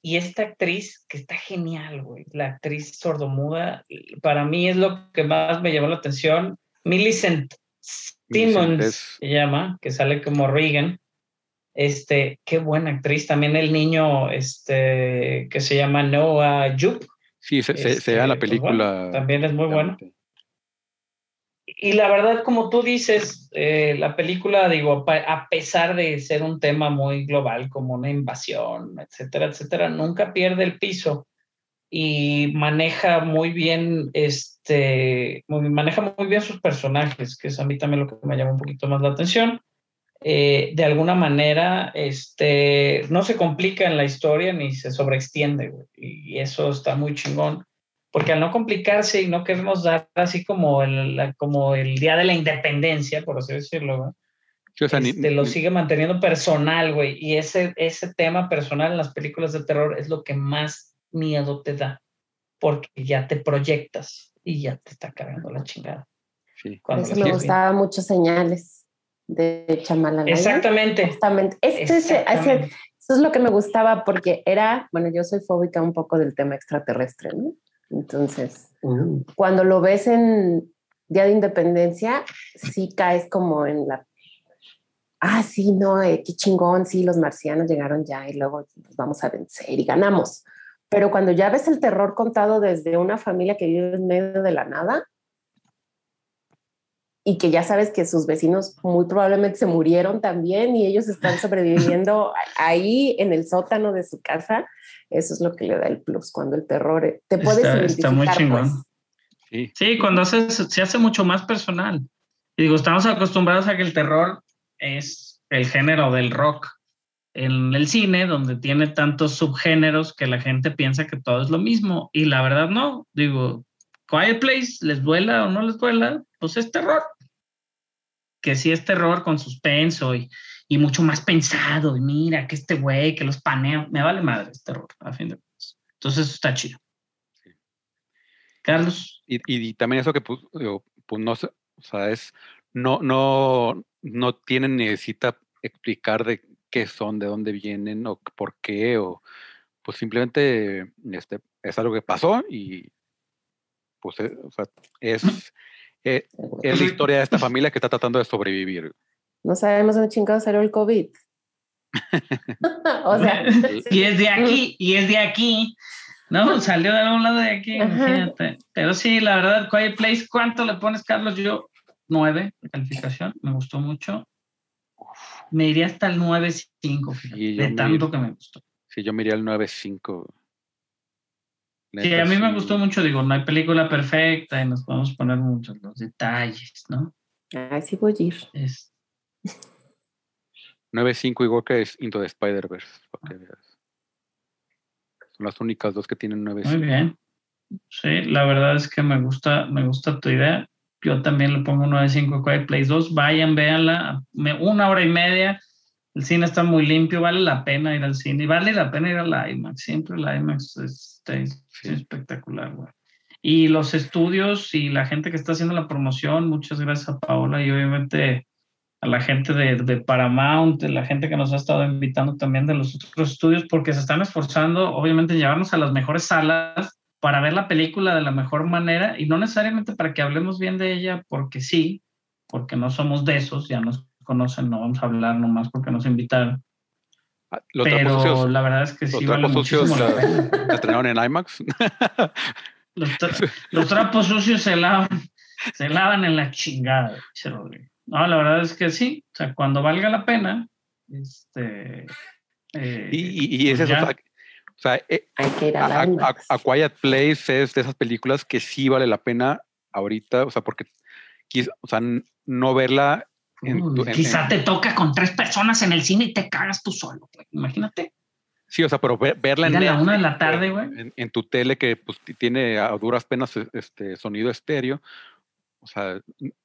Y esta actriz que está genial, güey, la actriz sordomuda, para mí es lo que más me llamó la atención. Millicent Simmons es- se llama, que sale como Regan. Este, qué buena actriz. También el niño, este, que se llama Noah Jupe. Sí, se, la Este, pues, bueno, película. también es muy bueno. Y la verdad, como tú dices, eh, la película, digo, a pesar de ser un tema muy global, como una invasión, etcétera, etcétera, nunca pierde el piso y maneja muy bien, este, muy- maneja muy bien sus personajes, que es a mí también lo que me llama un poquito más la atención. Eh, de alguna manera, este, no se complica en la historia ni se sobreextiende, güey, y eso está muy chingón porque al no complicarse y no querernos dar así como el, la- como el día de la independencia, por así decirlo, güey, Sí, o sea, ni- este, lo sigue manteniendo personal, güey. Y ese, ese tema personal en las películas de terror es lo que más miedo te da, porque ya te proyectas y ya te está cargando la chingada. sí. Por eso me estás gustaba mucho señales de Chamalala. Exactamente. Justamente. Este es- exactamente. eso es lo que me gustaba porque era, bueno, yo soy fóbica un poco del tema extraterrestre, ¿no? Entonces, cuando lo ves en Día de Independencia, sí caes como en la... Ah, sí, no, eh, qué chingón, sí, los marcianos llegaron ya y luego los vamos a vencer y ganamos. Pero cuando ya ves el terror contado desde una familia que vive en medio de la nada y que ya sabes que sus vecinos muy probablemente se murieron también y ellos están sobreviviendo ahí en el sótano de su casa, eso es lo que le da el plus cuando el terror eh, te puedes Está- identificar. está muy chingón. pues. Sí. sí, cuando hace, se hace mucho más personal. Y digo, estamos acostumbrados a que el terror es el género del rock en el cine, donde tiene tantos subgéneros que la gente piensa que todo es lo mismo. Y la verdad no. Digo, Quiet Place, ¿les duela o no les duela? Pues es terror. Que sí es terror con suspenso y, y mucho más pensado. Y mira, que este güey, que los panea. Me vale madre, es terror, a fin de cuentas. Entonces está chido. Carlos. Y, y, también eso que pues, pues no sé, o sea, es, no, no, no tienen, necesita explicar de qué son, de dónde vienen o por qué, o pues simplemente este, es algo que pasó y pues eh, o sea, es, eh, es, la historia de esta familia que está tratando de sobrevivir. No sabemos dónde chingado salió el COVID. o sea, y es de aquí, y es de aquí. No, salió de algún lado de aquí, imagínate. Pero sí, la verdad, Quiet Place, ¿cuánto le pones, Carlos? Yo, nueve calificación, me gustó mucho. Me iría hasta el 9.5, de tanto que me gustó. Sí, yo me iría al 9.5. Sí, a mí me gustó mucho, digo, no hay película perfecta y nos podemos poner muchos los detalles, ¿no? Ay, sí voy a ir. Es... 9.5 igual que es Into the Spider-Verse, para que veas. Son las únicas dos que tienen 9.5. Muy bien. Sí, la verdad es que me gusta, me gusta tu idea. Yo también le pongo 9.5 Quiet Place 2. Vayan, véanla. Una hora y media. El cine está muy limpio. Vale la pena ir al cine. Y vale la pena ir a la IMAX. Siempre la IMAX es, espectacular, güey. Y los estudios y la gente que está haciendo la promoción, muchas gracias a Paola y obviamente a la gente de, de, Paramount, la gente que nos ha estado invitando también de los otros estudios, porque se están esforzando, obviamente, en llevarnos a las mejores salas para ver la película de la mejor manera y no necesariamente para que hablemos bien de ella, porque sí, porque no somos de esos, ya nos conocen, no vamos a hablar nomás porque nos invitaron. Ah, Pero la verdad es que sí vale muchísimo la, la estrenaron en IMAX. los, los, trapos sucios se lavan, se lavan en la chingada, No, la verdad es que sí, o sea, cuando valga la pena, este... Eh, y, y, es pues eso, o sea, eh, a, Quiet Place es de esas películas que sí vale la pena ahorita, o sea, porque o sea, no verla. quizá te toca con tres personas en el cine y te cagas tú solo, imagínate. Sí, o sea, pero verla en, la una de la tarde, güey. En, tu tele que pues, tiene a duras penas e, este sonido estéreo. O sea,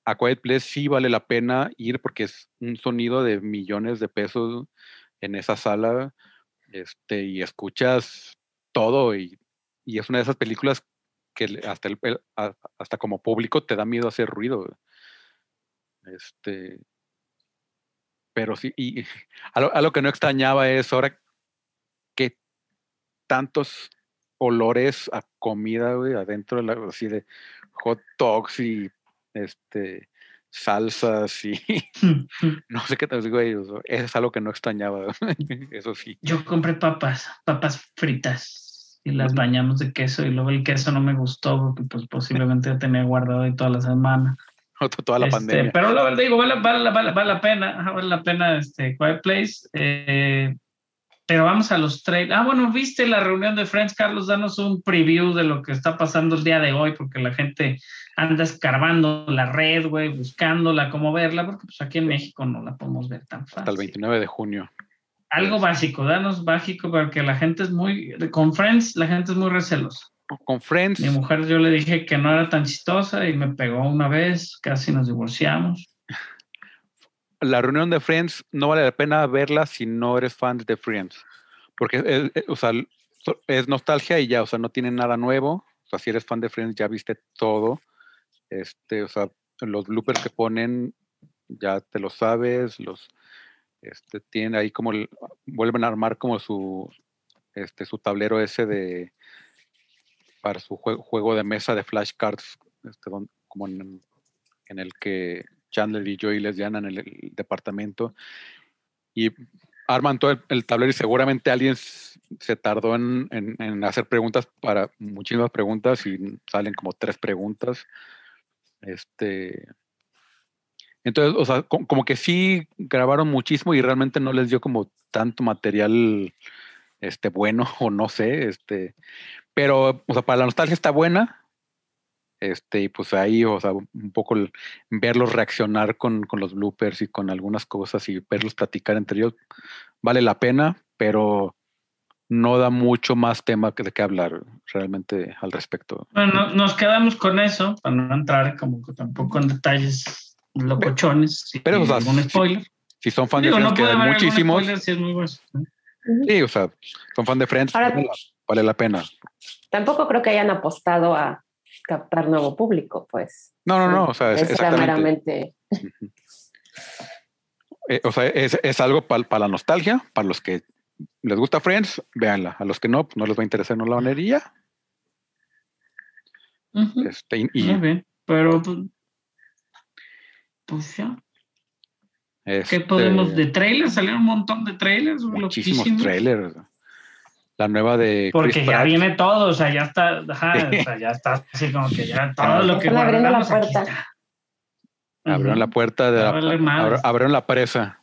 a Quiet Place sí vale la pena ir porque es un sonido de millones de pesos en esa sala este, y escuchas todo y, es una de esas películas que hasta, el, hasta como público te da miedo hacer ruido. Este, pero sí, y a lo, que no extrañaba es ahora que tantos olores a comida, adentro de la, así de hot dogs y este salsas y no sé qué te digo ellos. Es algo que no extrañaba, eso sí. Yo compré papas, papas fritas y las bañamos de queso y luego el queso no me gustó porque pues posiblemente ya tenía guardado ahí toda la semana. toda la este, pandemia. Pero la verdad digo, vale, vale, vale, vale la pena, vale la pena este Quiet Place. Eh, pero vamos a los trailers. Ah, bueno, viste la reunión de Friends, Carlos, danos un preview de lo que está pasando el día de hoy, porque la gente anda escarbando la red, güey, buscándola, cómo verla, porque pues aquí en México no la podemos ver tan fácil. Hasta el 29 de junio. Algo básico, danos básico, porque la gente es muy, con Friends, la gente es muy recelosa. Con Friends. Mi mujer yo le dije que no era tan chistosa y me pegó una vez, casi nos divorciamos la reunión de Friends no vale la pena verla si no eres fan de Friends. Porque es, eh, sea, es nostalgia y ya, o sea, no tiene nada nuevo. O sea, si eres fan de Friends, ya viste todo. Este, o sea, los bloopers que ponen, ya te lo sabes. Los, este, tienen ahí como, vuelven a armar como su, este, su tablero ese de, para su juego, juego de mesa de flashcards, este, como en el que Chandler y Joey les llaman en el, departamento y arman todo el, tablero y seguramente alguien se tardó en, hacer preguntas para muchísimas preguntas y salen como tres preguntas. Este, entonces, o sea, como, que sí grabaron muchísimo y realmente no les dio como tanto material este, bueno o no sé, este, pero, o sea, para la nostalgia está buena, Este, y pues ahí, o sea, un poco el- verlos reaccionar con, con los bloopers y con algunas cosas y verlos platicar entre ellos vale la pena, pero no da mucho más tema que de qué hablar realmente al respecto. Bueno, no- nos quedamos con eso, para no entrar como que tampoco en detalles locochones. pero, o sea, algún spoiler. Si son fans Digo, de no Friends, que hay algún muchísimos, spoiler si es muy bueno. sí, o sea, son fan de Friends, Ahora- vale la- vale la pena. Tampoco creo que hayan apostado a captar nuevo público, pues. No, no, no, o sea, es, Es era exactamente. meramente. Eh, o sea, es, es algo para la nostalgia, para los que les gusta Friends, véanla. A los que no, pues no les va a interesar, no la van a ver y ya. Ujú. Este, y, Muy bien, pero pues, pues ya. ¿Qué este, podemos? De trailers, salieron un montón de trailers. muchísimos loquísimos. trailers. La nueva de Porque Chris ya Pratt. viene todo, o sea, ya está, ajá, o sea, ya está así como que ya todo lo que abriendo la aquí puerta. está. Abrieron la puerta de la, abrieron la presa.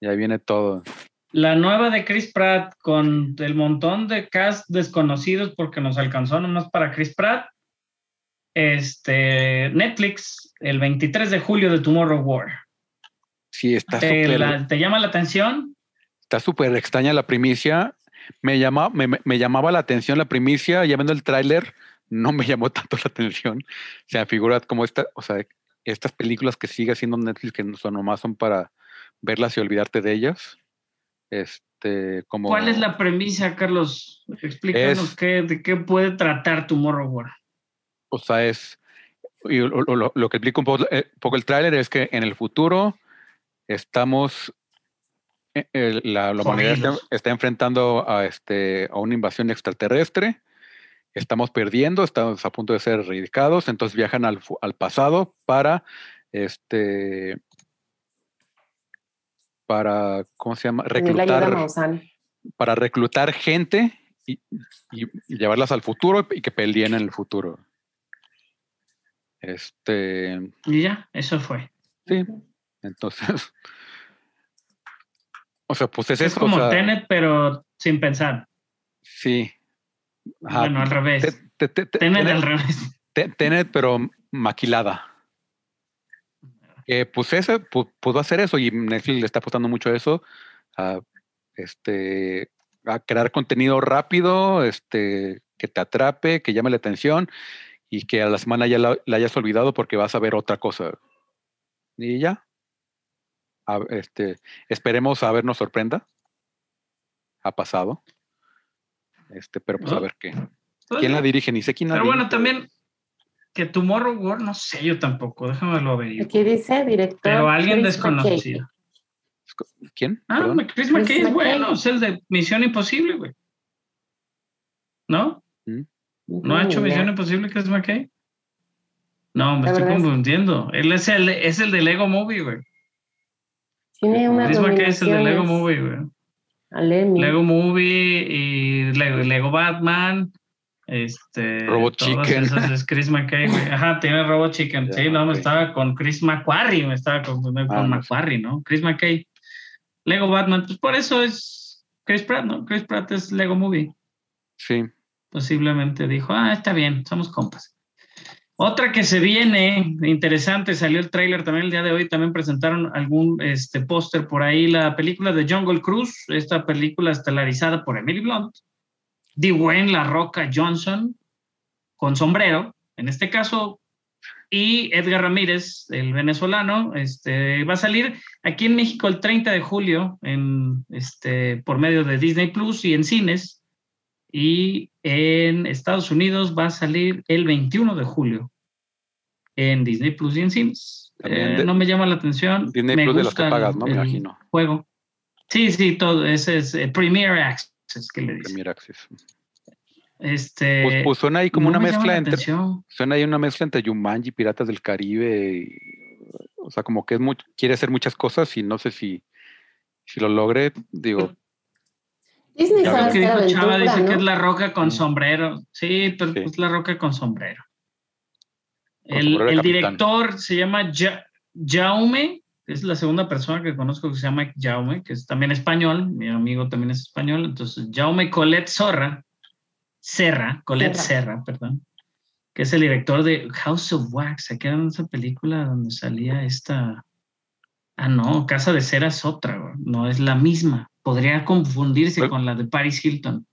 Y ahí viene todo. La nueva de Chris Pratt con el montón de cast desconocidos porque nos alcanzó nomás para Chris Pratt. Este Netflix, el 23 de julio de Tomorrow War. Sí, está ¿Te, la- ¿te llama la atención? está súper extraña la primicia. Me, llama, me, me- llamaba la atención la primicia, ya viendo el tráiler, no me llamó tanto la atención. O sea, figura como esta, o sea, estas películas que sigue haciendo Netflix que son nomás son para verlas y olvidarte de ellas. Este, como ¿Cuál es la premisa, Carlos? Explícanos Es- qué, de qué puede tratar Tomorrow War. O sea, es. y lo, lo- lo que explica un poco, eh, poco el tráiler es que en el futuro estamos. Eh, la, la humanidad está, enfrentando a, este, a una invasión extraterrestre. Estamos perdiendo, estamos a punto de ser erradicados. Entonces viajan al, al pasado para. Este. Para. ¿Cómo se llama? Reclutar para reclutar gente y, y- y llevarlas al futuro y que peleen en el futuro. Este, Y ya, eso fue. sí, entonces, o sea, pues es, Es eso, como o sea, Tenet, pero sin pensar. sí. Ajá, Bueno, al revés. te- te- te- te- Tenet Tenet- al revés. te- Tenet, pero maquilada. Que pues ese, pues, pues va a ser eso y Netflix le está apostando mucho a eso, a, este, a crear contenido rápido, este, que te atrape, que llame la atención y que a la semana ya la, la hayas olvidado porque vas a ver otra cosa. Y ya. A- este, esperemos a ver nos sorprenda. Ha pasado. Este, pero pues a ver qué. ¿Quién la dirige? Ni sé quién la Pero bueno, también que Tomorrow War, no sé yo tampoco, déjame lo ver. Aquí dice director. Pero alguien Chris desconocido. ¿Quién? Ah, Perdón. Chris McKay es bueno, es el de Misión Imposible, güey. ¿No? McKay. ¿No ha hecho. Misión Imposible Chris McKay? No, me La estoy es- confundiendo. Él es el, es el de Lego Movie, güey. Tiene una Chris McKay es el de Lego Movie, güey. Lego Movie y Lego, Lego Batman. Este, Robot Chicken. esas es Chris McKay, güey. Ajá, tiene Robot Chicken. Ya, sí, no, me estaba con Chris McQuarrie, me estaba confundiendo Ah, con sé. McQuarrie, ¿no? Chris McKay. Lego Batman, pues por eso es Chris Pratt, ¿no? Chris Pratt es Lego Movie. Sí. Posiblemente dijo, ah, está bien, somos compas. Otra que se viene, interesante, salió el tráiler también el día de hoy, también presentaron algún este, póster por ahí, la película de Jungle Cruise, esta película estelarizada por Emily Blunt, Dwayne La Roca Johnson, con sombrero, en este caso, y Edgar Ramírez, el venezolano, este, va a salir aquí en México el 30 de julio en, este, por medio de Disney Plus y en cines, y en Estados Unidos va a salir el 21 de julio en Disney Plus y en. También Eh, de- no me llama la atención. Disney me Plus de los gusta que pagas, ¿no? Me imagino. Juego. Sí, sí, todo. Ese es eh, Premier Access que le dicen. Premier Access. Este, Pues, pues suena ahí como no una me llama mezcla la entre, atención. suena ahí una mezcla entre Jumanji, Piratas del Caribe, y- o sea, como que es muy, quiere hacer muchas cosas y no sé si, si lo logre, digo, Disney Ya sabe que dijo Chava, dice que es la roca con Mm. sombrero. Sí, pero Sí. es la roca con sombrero. El, director se llama Ja- Jaume, que es la segunda persona que conozco que se llama Jaume, que es también español, mi amigo también es español, entonces Jaume Colette Sorra, Serra, Colette Serra. Serra, perdón. que es el director de House of Wax. ¿Se quedan esa película donde salía esta? Ah, no, Casa de Cera es otra, no es la misma. Podría confundirse con la de Paris Hilton.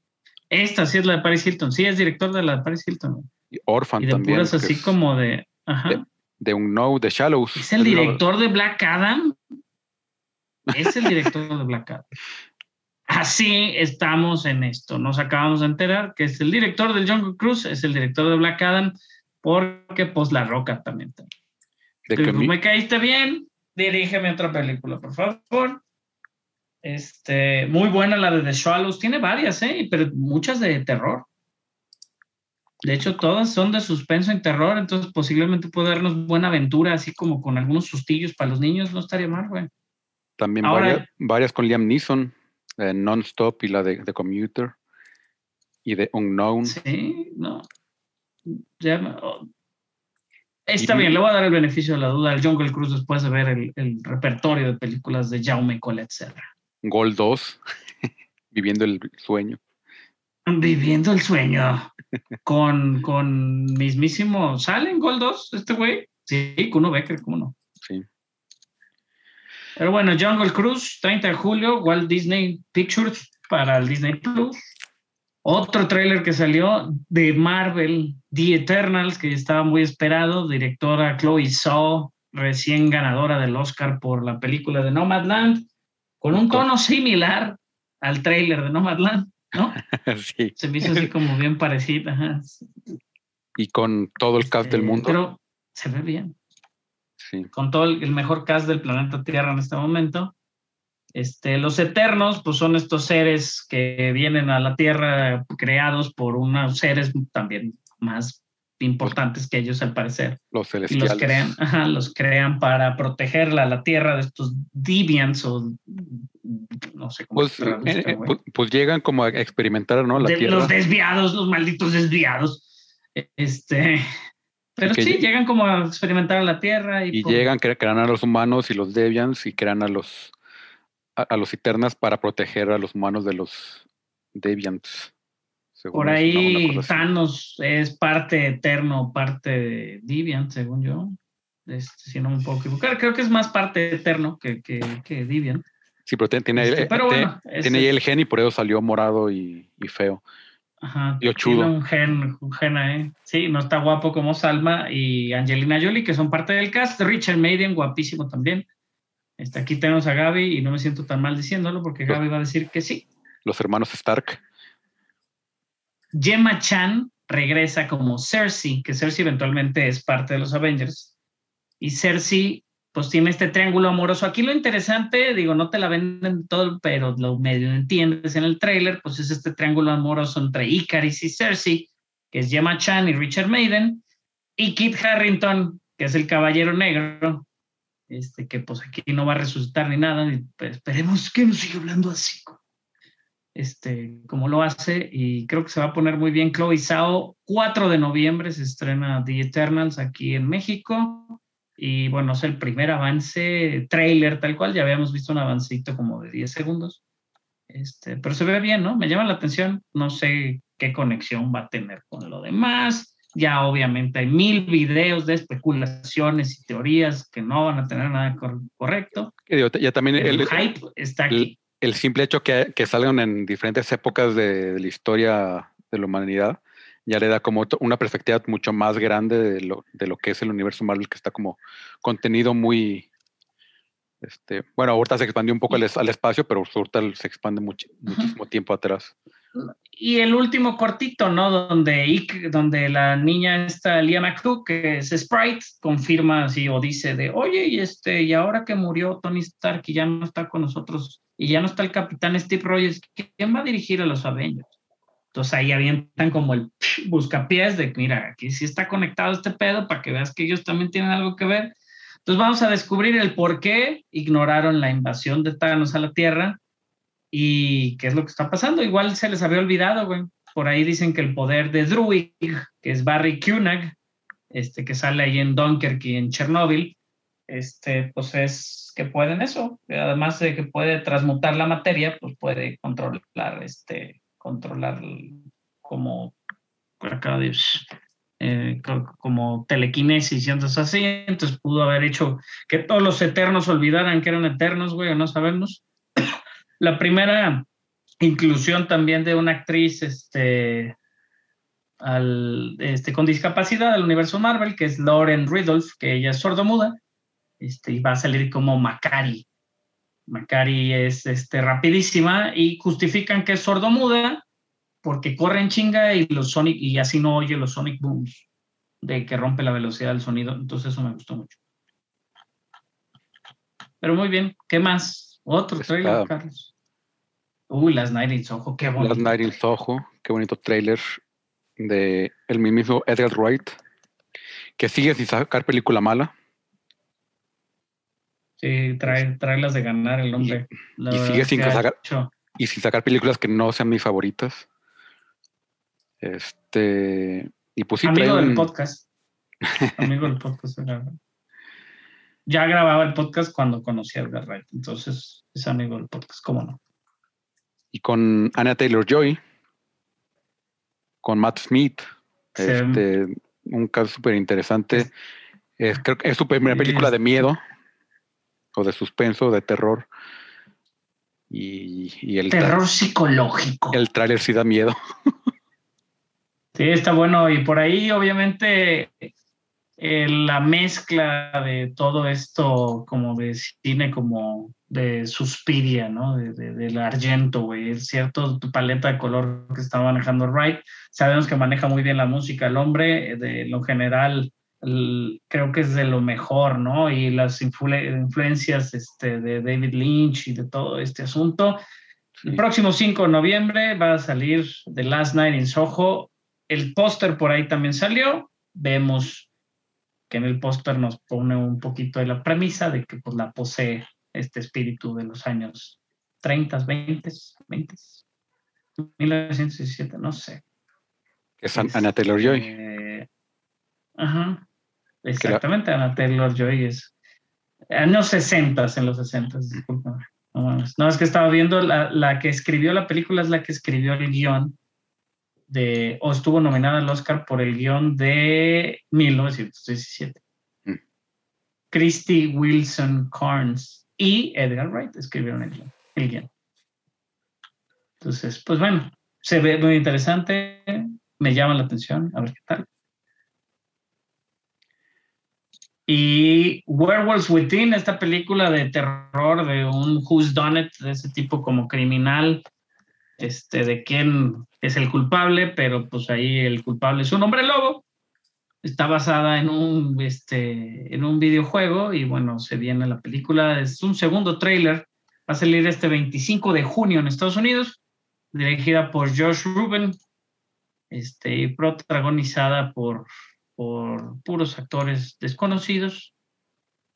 Esta sí es la de Paris Hilton. Sí, es director de la de Paris Hilton. Y Orphan Y de también. puras así es como de. Ajá. de- De un no, de Shallows. Es el director de Black Adam. Es el director de Black Adam. Así estamos en esto. Nos acabamos de enterar que es el director del Jungle Cruise, es el director de Black Adam, porque pues La Roca también. está. de Pero, que mi- me caíste bien, dirígeme otra película, por favor. Este, muy buena la de The Swallows, tiene varias, ¿eh? pero muchas de terror. De hecho, todas son de suspenso y terror, entonces posiblemente puede darnos buena aventura, así como con algunos sustillos para los niños, no estaría mal, güey. También Ahora- varias, varias con Liam Neeson, eh, Non-Stop y la de, de Commuter y de Unknown. Sí, no. Ya oh. Está Y- bien, le voy a dar el beneficio de la duda al Jungle Cruise después de ver el, el repertorio de películas de Jaume Colette Serra. Gol 2, Viviendo el sueño. Viviendo el sueño con, con mismísimo. ¿Sale en Gol 2 este güey? Sí, Kuno Becker, ¿cómo no? Sí. Pero bueno, Jungle Cruise, 30 de julio, Walt Disney Pictures para el Disney Plus. Otro tráiler que salió de Marvel, The Eternals, que estaba muy esperado, directora Chloe Zhao, recién ganadora del Oscar por la película de Nomadland, con un tono similar al tráiler de Nomadland, ¿no? sí. Se me hizo así como bien parecida. ajá. Y con todo el cast del Eh, mundo. Pero se ve bien. sí. con todo el, el mejor cast del planeta Tierra en este momento. Este, los Eternos, pues son estos seres que vienen a la Tierra creados por unos seres también más importantes que ellos al parecer. Los Y celestiales. los crean, ajá, los crean para protegerla, la Tierra de estos deviants o no sé cómo Pues, se eh, eh, güey. pues, pues llegan como a experimentar, ¿no? La De- Tierra. los desviados, los malditos desviados. Este, pero sí, lle- llegan como a experimentar a la Tierra y, y por- llegan, cre- crean a los humanos y los Deviants y crean a los a, a los Eternas para proteger a los humanos de los Deviants. Según Por ahí. Thanos es parte eterno, parte de Deviant, según yo. Este, si no me puedo equivocar, creo que es más parte eterno que, que, que Deviant. Sí, pero tiene, tiene, Este, pero bueno, tiene ahí el gen y por eso salió morado y, y feo. ajá, y ochudo. tiene un gen, un gen ahí. Sí, no está guapo como Salma y Angelina Jolie, que son parte del cast. Richard Maiden, guapísimo también. Este, aquí tenemos a Gaby y no me siento tan mal diciéndolo porque Gaby va a decir que sí. Los hermanos Stark. Gemma Chan regresa como Cersei, que Cersei eventualmente es parte de los Avengers. Y Cersei, pues tiene este triángulo amoroso. Aquí lo interesante, digo, no te la venden todo, pero lo medio entiendes en el tráiler, pues es este triángulo amoroso entre Icaris y Cersei, que es Gemma Chan y Richard Maiden, y Kit Harrington, que es el Caballero Negro, este, que pues aquí no va a resucitar ni nada, pues, esperemos que no siga hablando así este, como lo hace y creo que se va a poner muy bien Chloe Zhao. 4 de noviembre se estrena The Eternals aquí en México y bueno, es el primer avance, trailer tal cual, ya habíamos visto un avancito como de 10 segundos, este, pero se ve bien, ¿no? Me llama la atención, no sé qué conexión va a tener con lo demás. Ya obviamente hay mil videos de especulaciones y teorías que no van a tener nada cor- correcto. Ya también El, el, hype está aquí. El simple hecho que, que salgan en diferentes épocas de, de la historia de la humanidad ya le da como una perspectiva mucho más grande de lo, de lo que es el universo Marvel, que está como contenido muy... Este, bueno, ahorita se expandió un poco al, es- al espacio, pero ahorita se expande muchi- muchísimo tiempo atrás. Y el último cortito, ¿no? Donde, donde la niña esta, Lia McCook, que es Sprite, confirma así o dice de, oye, y, este, y ahora que murió Tony Stark y ya no está con nosotros, y ya no está el capitán Steve Rogers, ¿quién va a dirigir a los Avengers? Entonces ahí avientan como el buscapiés de, mira, aquí sí está conectado este pedo para que veas que ellos también tienen algo que ver. Entonces vamos a descubrir el por qué ignoraron la invasión de Thanos a la Tierra y qué es lo que está pasando. Igual se les había olvidado, güey. Por ahí dicen que el poder de Druig, que es Barry Kunag, este, que sale ahí en Dunkirk y en Chernobyl, este, pues es que pueden eso. Además de que puede transmutar la materia, pues puede controlar, este, controlar como eh, co- como telequinesis y entonces así, entonces pudo haber hecho que todos los eternos olvidaran que eran eternos, güey, no sabemos. La primera inclusión también de una actriz este, al, este, con discapacidad al universo Marvel, que es Lauren Ridolph, que ella es sordomuda, este, y va a salir como Macari. Macari es este, rapidísima y justifican que es sordomuda porque corre en chinga y los Sonic y así no oye los Sonic Booms de que rompe la velocidad del sonido. Entonces eso me gustó mucho. Pero muy bien, ¿qué más? Otro Está- trailer, Carlos. Uy, las Night in Soho, qué bonito. Last Night in Soho, qué bonito trailer de el mismo Edgar Wright, que sigue sin sacar película mala. Sí, trae, trae las de ganar el hombre. Y verdad sigue sin sacar- hecho- y sin sacar películas que no sean mis favoritas. Este, y pues sí, Amigo del un- podcast. Amigo del podcast. era- Ya grababa el podcast cuando conocí a Edgar Wright, entonces es amigo del podcast, ¿cómo no? y con Anna Taylor Joy, con Matt Smith, Sí. este, un caso súper interesante. Es, creo que es su primera película de miedo, o de suspenso, de terror. Y, y el, Terror psicológico. el tráiler sí da miedo. Sí, está bueno. Y por ahí, obviamente, eh, la mezcla de todo esto, como de cine, como de Suspiria, ¿no? De, de- del Argento, güey. Cierto, tu paleta de color que está manejando Wright. Sabemos que maneja muy bien la música el hombre. eh, De lo general, el- creo que es de lo mejor, ¿no? Y las influ- influencias este, de David Lynch y de todo este asunto. El Sí. próximo 5 de noviembre va a salir The Last Night in Soho. El póster por ahí también salió. Vemos que en el póster nos pone un poquito de la premisa de que pues, la posee este espíritu de los años 30, 20, 20, 1917, no sé. es An- Anna Taylor Joy. Eh, ajá. Exactamente, Anna Taylor Joy es. Años 60, en los 60, discúlpame. No. No, es que estaba viendo la, la que escribió la película, es la que escribió el guion de, o estuvo nominada al Oscar por el guion de 1917. Mm. Christy Wilson Carnes y Edgar Wright escribieron el guion. El guion. Entonces, pues bueno, se ve muy interesante, me llama la atención, a ver qué tal. Y Werewolves Within, esta película de terror de un Who's Done It, de ese tipo como criminal, este, de quién es el culpable, pero pues ahí el culpable es un hombre lobo. Está basada en un, este, en un videojuego y bueno, se viene la película. Es un segundo tráiler. Va a salir este 25 de junio en Estados Unidos, dirigida por Josh Rubin este, y protagonizada por, por puros actores desconocidos.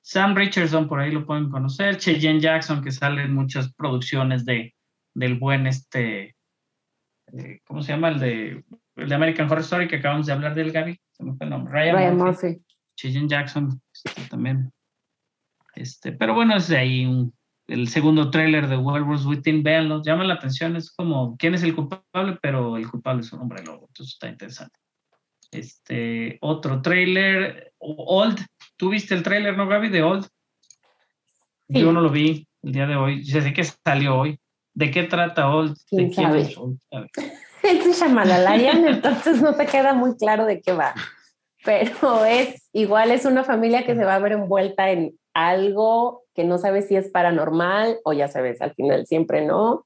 Sam Richardson, por ahí lo pueden conocer. Cheyenne Jackson, que sale en muchas producciones de, del buen este, eh, ¿cómo se llama? El de, el de American Horror Story que acabamos de hablar del Gaby. Se me fue el nombre. Ryan, Ryan Murphy. Murphy. Cheyenne Jackson este, también. Este, pero bueno, es de ahí un- el segundo tráiler de Werewolves Within, véanlo, llama la atención, es como quién es el culpable, pero el culpable es un hombre lobo, entonces está interesante. Este, otro tráiler, Old, ¿tú viste el tráiler, no, Gaby, de Old? Sí. Yo no lo vi el día de hoy, sé que salió hoy. ¿De qué trata Old? ¿De ¿Quién sabe? es Old? A ver. Es Shyamalalayan, entonces no te queda muy claro de qué va. Pero es igual, es una familia que se va a ver envuelta en algo que no sabes si es paranormal o ya sabes, al final siempre no.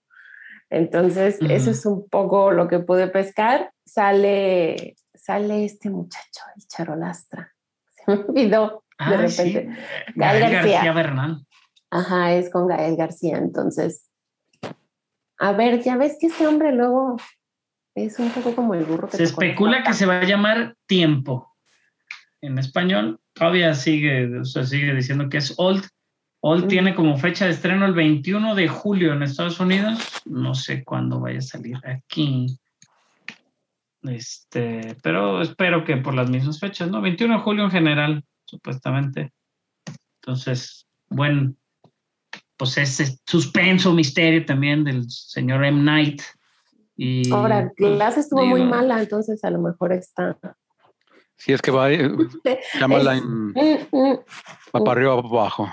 Entonces, eso es un poco lo que pude pescar. Sale, sale este muchacho, el charolastra. Se me olvidó de Ah, repente. Gael Gael García. García. Bernal. Ajá, es con Gael García. Entonces, a ver, ya ves que este hombre luego es un poco como el burro que Se especula que se va a llamar Tiempo. En español, todavía sigue, o sea, sigue diciendo que es Old. Old Mm. tiene como fecha de estreno el 21 de julio en Estados Unidos. No sé cuándo vaya a salir aquí. Este, pero espero que por las mismas fechas, ¿no? 21 de julio en general, supuestamente. Entonces, buen, pues ese suspenso, misterio también del señor M. Night. Y, Ahora, pues, Glass estuvo muy mala, entonces a lo mejor está. Sí, es que va, eh, llámala en- Mm, mm. va para arriba o para abajo.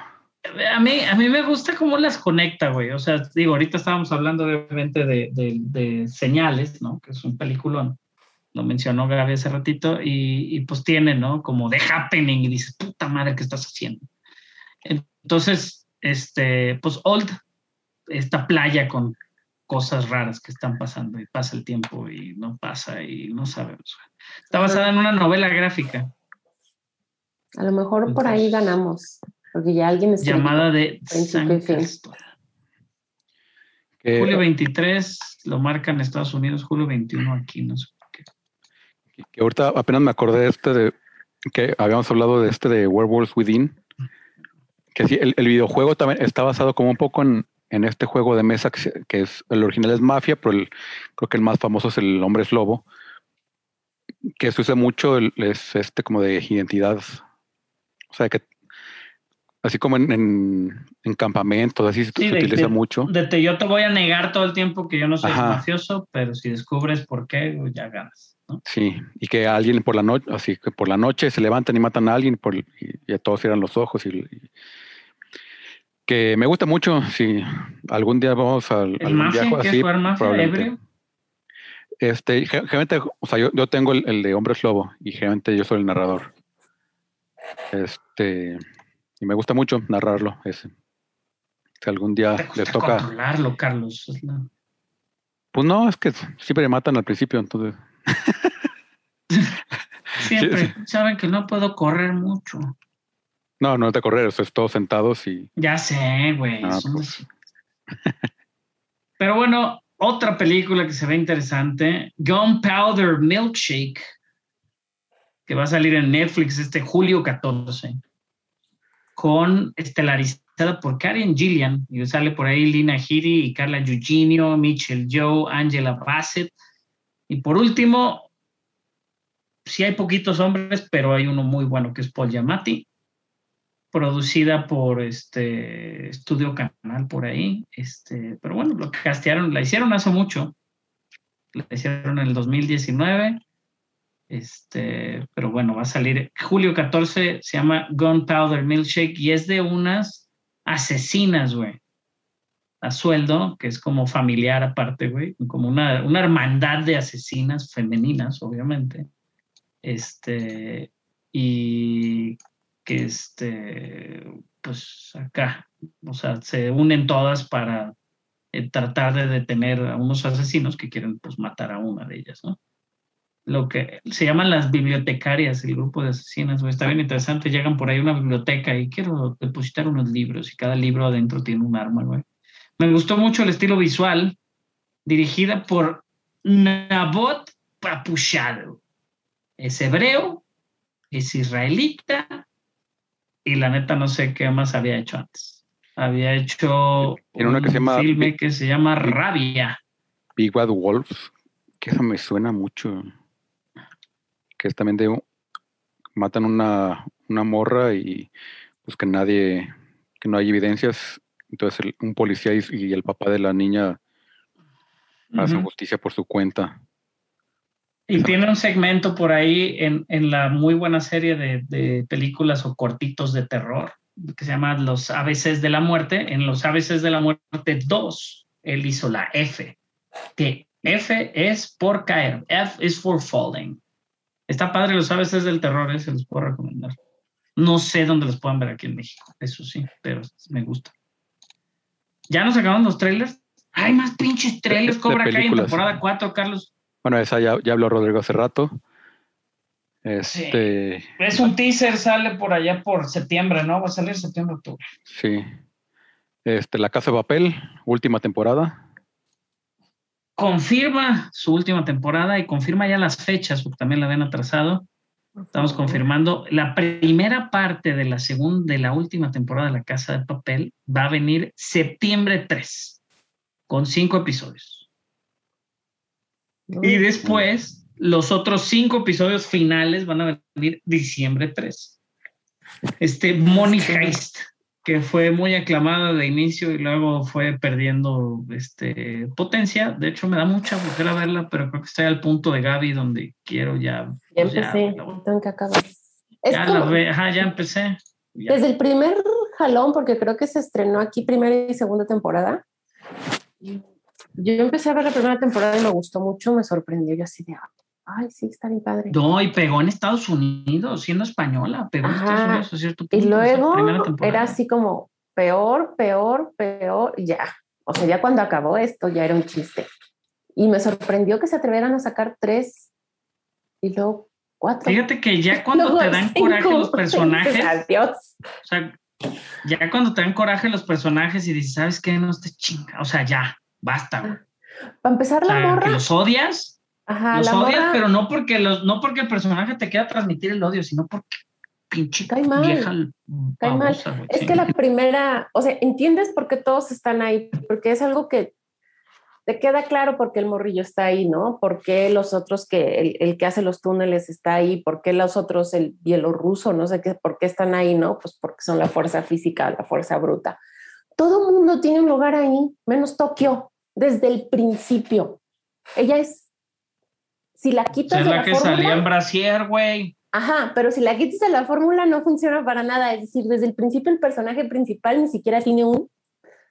A mí, a mí me gusta cómo las conecta, güey. O sea, digo, ahorita estábamos hablando obviamente de, de, de señales, ¿no? Que es un peliculón. Lo mencionó Gaby hace ratito y, y pues tiene, ¿no? Como de happening y dices, puta madre, ¿qué estás haciendo? Entonces, este, pues Old, esta playa con cosas raras que están pasando y pasa el tiempo y no pasa y no sabemos. Está basada en una novela gráfica A lo mejor por ahí Entonces- ganamos, porque ya alguien escribió. llamada de San Julio 23 lo marca en Estados Unidos, julio 21 aquí, no sé por qué. que ahorita apenas me acordé de este de que habíamos hablado de este de Werewolves Within. Que sí, el, el videojuego también está basado como un poco en, en este juego de mesa que, es el original es Mafia, pero el, creo que el más famoso es el Hombre es Lobo. Que se usa mucho, el- es este como de identidad. O sea que así como en, en, en campamentos, así se, Sí, se de- utiliza de- mucho. De te- yo te voy a negar todo el tiempo que yo no soy Ajá. mafioso, pero si descubres por qué, ya ganas. ¿no? Sí, y que alguien por la noche, así que por la noche se levantan y matan a alguien por, y, y a todos cierran los ojos. Y, y- que me gusta mucho. Si algún día vamos al ¿El mafia? viaje ¿Quieres así, jugar mafia ebrio? Este, ge- generalmente, o sea, yo, yo tengo el, el de Hombres Lobo y generalmente yo soy el narrador. Este, y me gusta mucho narrarlo ese. Si algún día Te gusta les toca. controlarlo, Carlos. la- Pues no, es que siempre me matan al principio, entonces. Siempre saben que no puedo correr mucho. No, no es de correr, eso es todos sentados y Ya sé, güey. Ah, pues. Pero bueno, otra película que se ve interesante, Gunpowder Milkshake, que va a salir en Netflix este julio 14, con estelarizada por Karen Gillian, y sale por ahí Lina Headey y Carla Eugenio, Mitchell Joe, Angela Bassett, y por último, sí hay poquitos hombres, pero hay uno muy bueno que es Paul Giamatti, producida por este Estudio Canal por ahí. Este, pero bueno, lo castearon, la hicieron hace mucho. La hicieron en el 2019. Este, pero bueno, va a salir julio 14, se llama Gunpowder Milkshake y es de unas asesinas, güey. A sueldo, que es como familiar aparte, güey, como una, una hermandad de asesinas femeninas, obviamente. Este, y que este, pues acá, o sea, se unen todas para eh, tratar de detener a unos asesinos que quieren pues matar a una de ellas, ¿no? Lo que se llaman las bibliotecarias, el grupo de asesinas, está bien interesante, llegan por ahí a una biblioteca y quiero depositar unos libros y cada libro adentro tiene un arma, güey. Me gustó mucho el estilo visual, dirigida por Nabot Papuchado. Es hebreo, es israelita, y la neta no sé qué más había hecho antes. Había hecho Tiene una que se un llama filme que se llama Rabia. Big Bad Wolf, que eso me suena mucho. Que es también de matan una, una morra y pues que nadie, que no hay evidencias. Entonces el- un policía y, y el papá de la niña hacen Ujú. justicia por su cuenta. Y tiene un segmento por ahí en, en la muy buena serie de, de películas o cortitos de terror que se llama Los ABCs de la Muerte. En Los ABCs de la Muerte 2, él hizo la F, que F es por caer, F is for falling. Está padre los ABCs del terror, eh, se los puedo recomendar. No sé dónde los puedan ver aquí en México, eso sí, pero me gusta. ¿Ya nos acaban los trailers? Hay más pinches trailers, Cobra Kai en temporada 4, Carlos. Bueno, esa ya, ya habló Rodrigo hace rato. Este, Es un teaser, sale por allá por septiembre, ¿no? Va a salir septiembre, octubre. sí. Este, La Casa de Papel, última temporada. Confirma su última temporada y confirma ya las fechas, porque también la habían atrasado. Estamos confirmando. La primera parte de la segunda, de la última temporada de La Casa de Papel va a venir septiembre 3, con cinco episodios. Y después, los otros cinco episodios finales van a venir diciembre 3. Este Money Heist. Que fue muy aclamada de inicio y luego fue perdiendo este, potencia. De hecho, me da mucha flojera verla, pero creo que estoy al punto de Gaby donde quiero ya. Ya pues, empecé, la- tengo que acabar. Es ya la como- ve- ajá, ya empecé. Ya. Desde el primer jalón, porque creo que se estrenó aquí primera y segunda temporada. Yo empecé a ver la primera temporada y me gustó mucho, me sorprendió. Yo así de, ay, sí, está bien padre. No, y pegó en Estados Unidos, siendo española, pegó en. Estados Unidos a cierto Y punto. primera luego era así como peor, peor, peor, y ya. O sea, ya cuando acabó esto ya era un chiste. Y me sorprendió que se atrevieran a sacar tres y luego cuatro. Fíjate que ya cuando Luego te dan cinco. coraje los personajes, Adiós. o sea, ya cuando te dan coraje los personajes y dices, ¿sabes qué? No te chinga, o sea, ya, basta. güey. Para empezar, O la sea, que los odias, Ajá, los la odias, morra. pero no porque los, no porque el personaje te quiera transmitir el odio, sino porque pinche Cae mal, vieja cae mal. Es sí. que la primera, o sea, entiendes por qué todos están ahí, porque es algo que te queda claro por qué el morrillo está ahí, ¿no? ¿Por qué los otros que, el, el que hace los túneles está ahí? ¿Por qué los otros, el bielorruso, no sé qué, por qué están ahí, ¿no? Pues porque son la fuerza física, la fuerza bruta. Todo mundo tiene un lugar ahí, menos Tokio, desde el principio. Ella es, si la quitas es de la la que salía fórmula, en brasier, güey. Ajá, pero si la quitas de la fórmula no funciona para nada. Es decir, desde el principio el personaje principal ni siquiera tiene un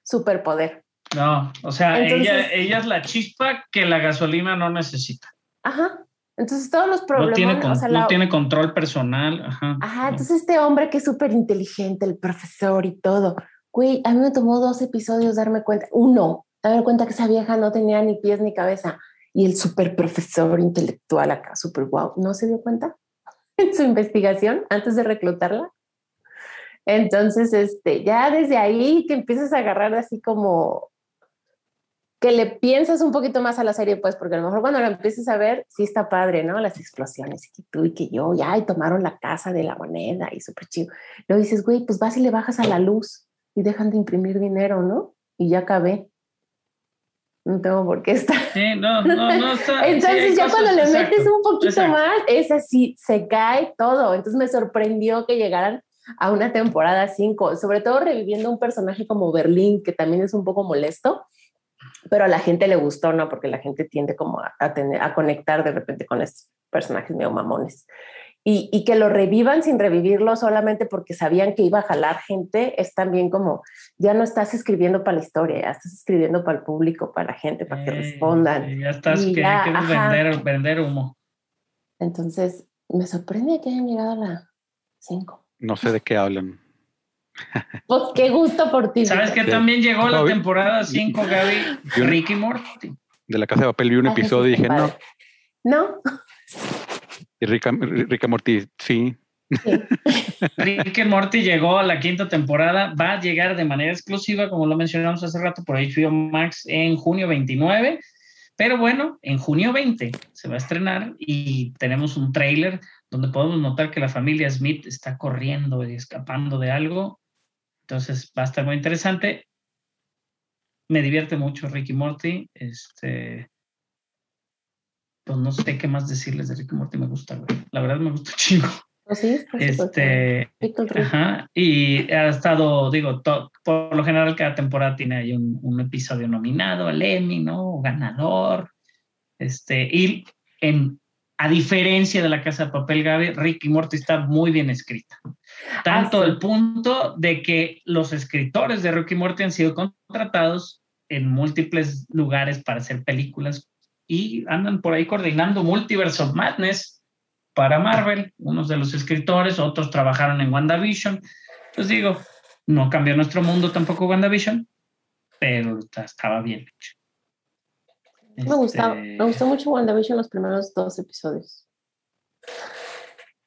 superpoder. No, o sea, Entonces- ella, ella es la chispa que la gasolina no necesita. Ajá. Entonces todos los No problemas, tiene, con- o sea, no la- tiene control personal. Ajá. Ajá, entonces este hombre que es súper inteligente, el profesor y todo. Güey, a mí me tomó dos episodios darme cuenta, uno, darme cuenta que esa vieja no tenía ni pies ni cabeza. Y el súper profesor intelectual acá, súper guau, ¿no se dio cuenta en su investigación antes de reclutarla? Entonces, este, ya desde ahí que empiezas a agarrar así como que le piensas un poquito más a la serie, pues, porque a lo mejor cuando la empieces a ver, sí está padre, ¿no? Las explosiones, y que tú y que yo, ya, y tomaron la casa de la moneda y súper chido. Luego dices, güey, pues vas y le bajas a la luz y dejan de imprimir dinero, ¿no? Y ya acabé. No tengo por qué estar. Sí, no, no, no está. sí, Entonces hay ya cosas- cuando le exacto. metes un poquito exacto. más, es así, se cae todo. Entonces me sorprendió que llegaran a una temporada 5, sobre todo reviviendo un personaje como Berlín, que también es un poco molesto, pero a la gente le gustó, ¿no? Porque la gente tiende como a, a tener, a conectar de repente con estos personajes medio mamones. Y, y que lo revivan sin revivirlo solamente porque sabían que iba a jalar gente, es también como, ya no estás escribiendo para la historia, ya estás escribiendo para el público, para la gente, para que Eh, respondan. sí, ya estás, Y que ya, quieres vender, vender humo. Entonces, me sorprende que hayan llegado a la 5. No sé de qué hablan. Pues qué gusto por ti. ¿Sabes que. Sí. también llegó la temporada 5, Gaby? Ricky Morty. De la casa de papel vi un Ay, episodio y dije, no. No, Y Morty, sí. Rick and Morty llegó a la quinta temporada, va a llegar de manera exclusiva, como lo mencionamos hace rato, por HBO Max en junio 29. Pero bueno, en junio 20 se va a estrenar y tenemos un tráiler donde podemos notar que la familia Smith está corriendo y escapando de algo. Entonces va a estar muy interesante. Me divierte mucho Ricky Morty. Este, pues no sé qué más decirles de Ricky Morty. Me gusta, güey. La verdad me gusta chingo. pues sí. Este. Ajá, y ha estado, digo, to- por lo general cada temporada tiene ahí un, un episodio nominado al Emmy, ¿no? Ganador. Este, y en, a diferencia de la Casa de Papel, Gaby, Rick y Morty está muy bien escrita. Tanto Ah, sí. el punto de que los escritores de Rick y Morty han sido contratados en múltiples lugares para hacer películas y andan por ahí coordinando Multiverse of Madness para Marvel, unos de los escritores, otros trabajaron en WandaVision. Pues digo, no cambió nuestro mundo tampoco WandaVision, pero ta- estaba bien hecho. Me, gustaba, Este, me gustó mucho WandaVision los primeros dos episodios.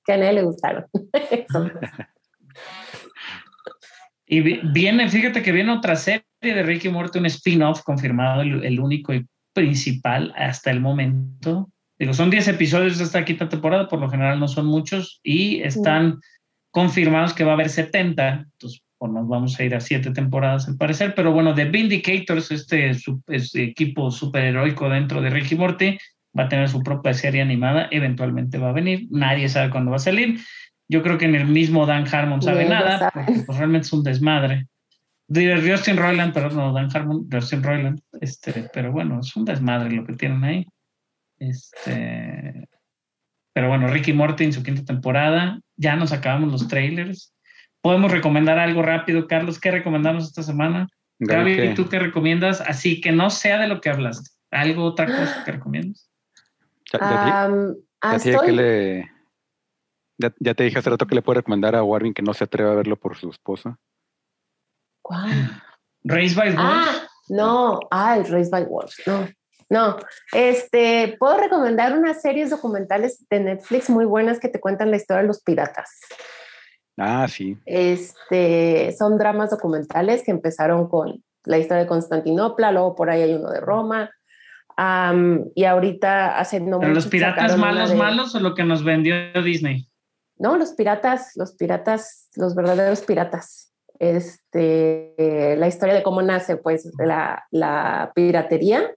Que a nadie le gustaron. Y vi- viene, fíjate que viene otra serie de Ricky Morty, un spin-off confirmado, el, el único y principal hasta el momento. Digo, son 10 episodios de esta quinta temporada, por lo general no son muchos, y están confirmados que va a haber 70, entonces pues, nos vamos a ir a 7 temporadas al parecer, pero bueno, The Vindicators, este, este equipo superheroico dentro de Ricky Morty, va a tener su propia serie animada, eventualmente va a venir, nadie sabe cuándo va a salir, Yo creo que en el mismo Dan Harmon sabe nada, saben. porque pues, realmente es un desmadre. De Justin Roiland, pero no, Dan Harmon, Justin Roiland, este, pero bueno, es un desmadre lo que tienen ahí. Este, pero bueno, Ricky Morty en su quinta temporada, ya nos acabamos los trailers. Podemos recomendar algo rápido, Carlos, ¿qué recomendamos esta semana? Gaby, ¿qué? ¿tú qué recomiendas? Así que no sea de lo que hablaste. ¿Algo, otra cosa que recomiendas? Ya, ya te- que le- ya- ya te dije hace rato que le puedo recomendar a Warvin que no se atreva a verlo por su esposa. ¿Cuál? Race by Wolves. Ah, no, ay, Race by Wolves, no. No, este, puedo recomendar unas series documentales de Netflix muy buenas que te cuentan la historia de los piratas. Ah, sí. Este, son dramas documentales que empezaron con la historia de Constantinopla, luego por ahí hay uno de Roma, y ahorita hace no ¿Pero los piratas malos, de- malos o lo que nos vendió Disney? No, los piratas, los piratas, los verdaderos piratas. Este, la historia de cómo nace, pues, la, la piratería,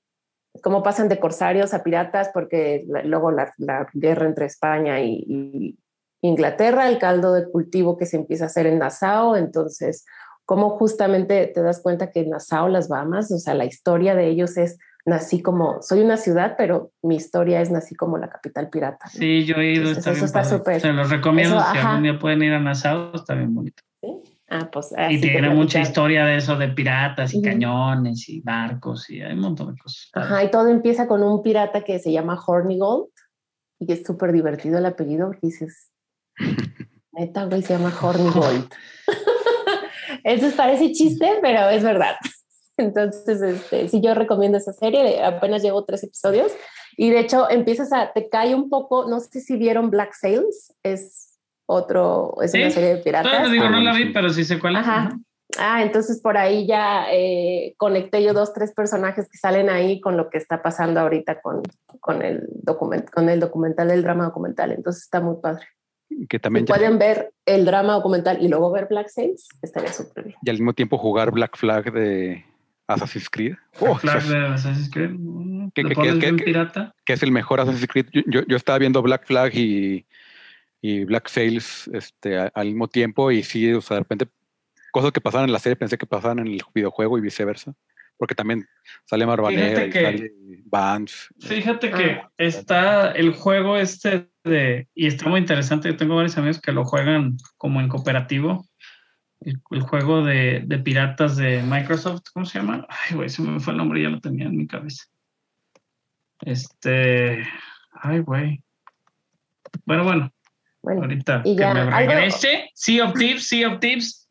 cómo pasan de corsarios a piratas, porque la- luego la, la guerra entre España y, y Inglaterra, el caldo de cultivo que se empieza a hacer en Nassau, entonces, cómo justamente te das cuenta que en Nassau, las Bahamas, o sea, la historia de ellos es, nací como, soy una ciudad, pero mi historia es nací como la capital pirata. ¿no? Sí, yo he ido. Entonces, está eso bien está súper. Se los recomiendo Eso, si ajá. algún día pueden ir a Nassau, está bien bonito. Ah, pues, y tiene mucha historia de eso, de piratas y Ujú. cañones y barcos y hay un montón de cosas. Ajá, y todo empieza con un pirata que se llama Hornigold y que es súper divertido el apellido porque dices, neta, güey, se llama Hornigold. Eso parece chiste, pero es verdad. Entonces, este, sí, yo recomiendo esa serie, apenas llevo tres episodios y de hecho empiezas a, te cae un poco, no sé si vieron Black Sails, es otro, es una Sí, serie de piratas. Todavía digo, no la vi, pero sí sé cuál es. Ajá. Ajá. Ah, entonces por ahí ya eh, conecté yo dos, tres personajes que salen ahí con lo que está pasando ahorita con, con, el, document, con el documental, el drama documental. Entonces está muy padre. Que Si también ya- pueden ver el drama documental y luego ver Black Sails, estaría súper bien. y al mismo tiempo jugar Black Flag de Assassin's Creed. Oh, Flag eso es- de Assassin's Creed. mm, ¿Qué- ¿Lo qué- qué- pirata? que es el mejor Assassin's Creed. Yo, yo- yo estaba viendo Black Flag y, y Black Sails este, al mismo tiempo y sí, o sea, de repente cosas que pasaban en la serie pensé que pasaban en el videojuego y viceversa. Porque también sale que- sale Vance. Fíjate que Ah. está el juego este de, y está muy interesante, yo tengo varios amigos que lo juegan como en cooperativo, el, el juego de, de piratas de Microsoft, ¿cómo se llama? Ay, güey, se me fue el nombre, ya lo tenía en mi cabeza. Este, ay, güey. Bueno, bueno, Bueno, ahorita y que me algo- regrese, Sea of Thieves, Sea of Thieves,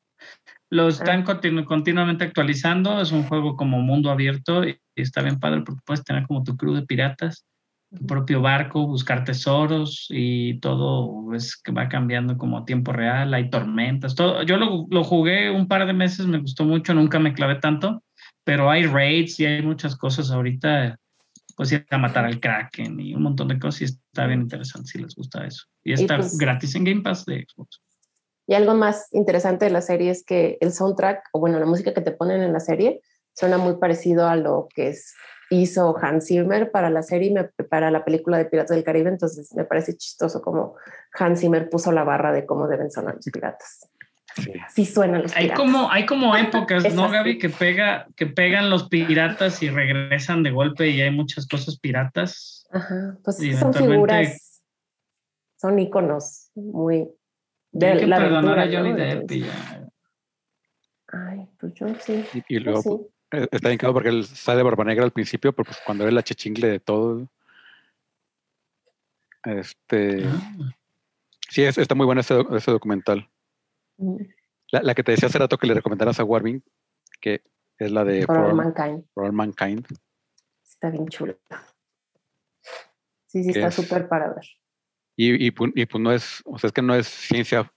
lo están continu- continuamente actualizando, es un juego como mundo abierto y, y está bien padre porque puedes tener como tu crew de piratas tu propio barco, buscar tesoros y todo es que va cambiando como a tiempo real, hay tormentas, todo. Yo lo, lo jugué un par de meses, me gustó mucho, nunca me clavé tanto, pero hay raids y hay muchas cosas ahorita, pues ir a matar al Kraken y un montón de cosas y está bien interesante si les gusta eso. Y está pues- gratis en Game Pass de Xbox. y algo más interesante de la serie es que el soundtrack, o bueno, la música que te ponen en la serie, suena muy parecido a lo que es, hizo Hans Zimmer para la serie, y me- para la película de Piratas del Caribe, entonces me parece chistoso como Hans Zimmer puso la barra de cómo deben sonar los piratas. Sí. Suenan los Hay piratas. como, hay como épocas, Es ¿no, así. Gaby? Que, pega, que pegan los piratas y regresan de golpe y hay muchas cosas piratas. Ajá, pues Y son figuras, son íconos muy Hay de que la perdonar aventura, a Johnny ¿no? Depp y Entonces, ya. Ay, pues yo sí. Y, luego sí. pues, eh, está bien claro porque él sale de Barba Negra al principio, pero pues cuando era la chechingle de todo. Este, Ah. sí, es- está muy bueno ese, ese documental. La, la que te decía hace rato que le recomendaras a Warvin, que es la de For For All Mankind. For All Mankind. Está bien chula. Sí, sí, ¿Qué está es? súper para ver. Y, y, y, pues no es, o sea, es que no es ciencia,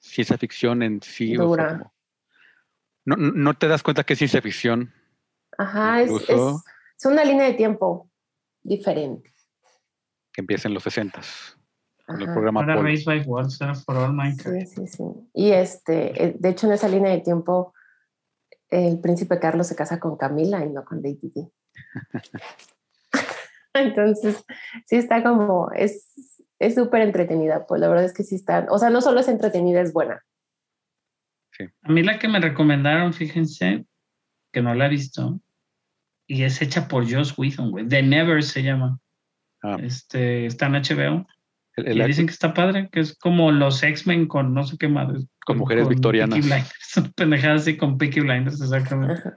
ciencia ficción en sí. o sea, Dura. como- no, no- te das cuenta que es ciencia ficción. Ajá, es, es, una línea de tiempo diferente. que empieza en los 60 con el programa Ahora Apolo. Race by era For All Mankind. Sí, sí, sí. Y este, eh, de hecho, en esa línea de tiempo, el príncipe Carlos se casa con Camila y no con Lady Di. Entonces, sí está como, es, Es súper entretenida, pues la verdad es que sí está, o sea, no solo es entretenida, es buena. A mí la que me recomendaron, fíjense, que no la he visto, y es hecha por Joss Whedon, güey. The Never se llama. Ah. Este, está en HBO. El- Y dicen que está padre, que es como los X-Men con no sé qué madre. Con mujeres victorianas. Peaky Blinders. Una pendejada así con Peaky Blinders, exactamente.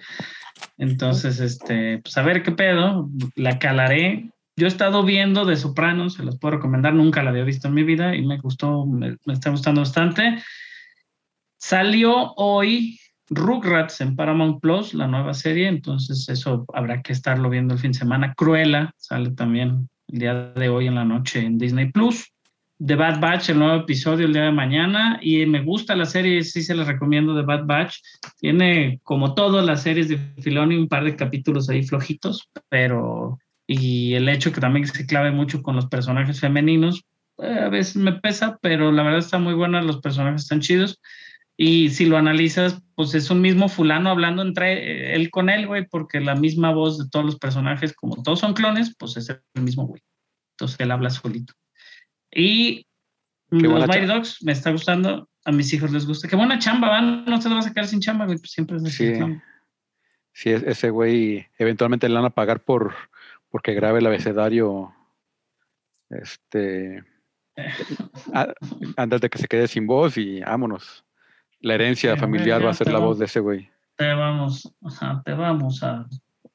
Entonces, este, pues a ver qué pedo, la calaré. Yo he estado viendo de Sopranos, se los puedo recomendar, nunca la había visto en mi vida y me gustó, me, me está gustando bastante. Salió hoy Rugrats en Paramount Plus, la nueva serie, entonces eso habrá que estarlo viendo el fin de semana. Cruella sale también el día de hoy en la noche en Disney Plus. The Bad Batch, el nuevo episodio el día de mañana. Y me gusta la serie, sí se les recomiendo The Bad Batch. Tiene, como todas las series de Filoni, un par de capítulos ahí flojitos, pero. Y el hecho que también se clave mucho con los personajes femeninos, eh, a veces me pesa, pero la verdad está muy buena, los personajes están chidos. Y si lo analizas, pues es un mismo fulano hablando entre eh, él con él, güey, porque la misma voz de todos los personajes, como todos son clones, pues es el mismo güey. Entonces él habla solito. Y Qué los Mighty Dogs me está gustando, a mis hijos les gusta. Qué buena chamba, van, no se lo vas a sacar sin chamba, güey, pues siempre es Sí. Sí, es- ese güey eventualmente le van a pagar por porque grabe el abecedario este antes de que se quede sin voz y vámonos. La herencia familiar va a ser la voz de ese güey. Te vamos, ajá, te vamos a,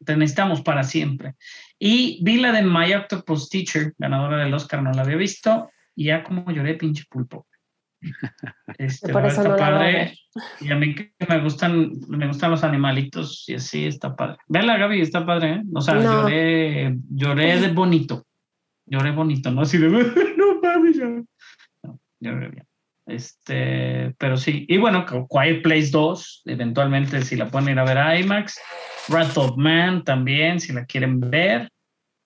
te necesitamos para siempre. Y vi la de My Octopus Teacher, ganadora del Oscar, no la había visto, y ya como lloré pinche pulpo. Este, Por la eso verdad no está padre. Y a mí que me gustan, me gustan los animalitos y así está padre. Vela, Gaby, está padre, ¿eh? O sea, No. lloré, lloré de bonito. Lloré bonito, no así de no mames, ya". No, lloré bien. Este, pero sí. Y bueno, Quiet Place 2, eventualmente si la pueden ir a ver a IMAX. Wrath of Man también, si la quieren ver.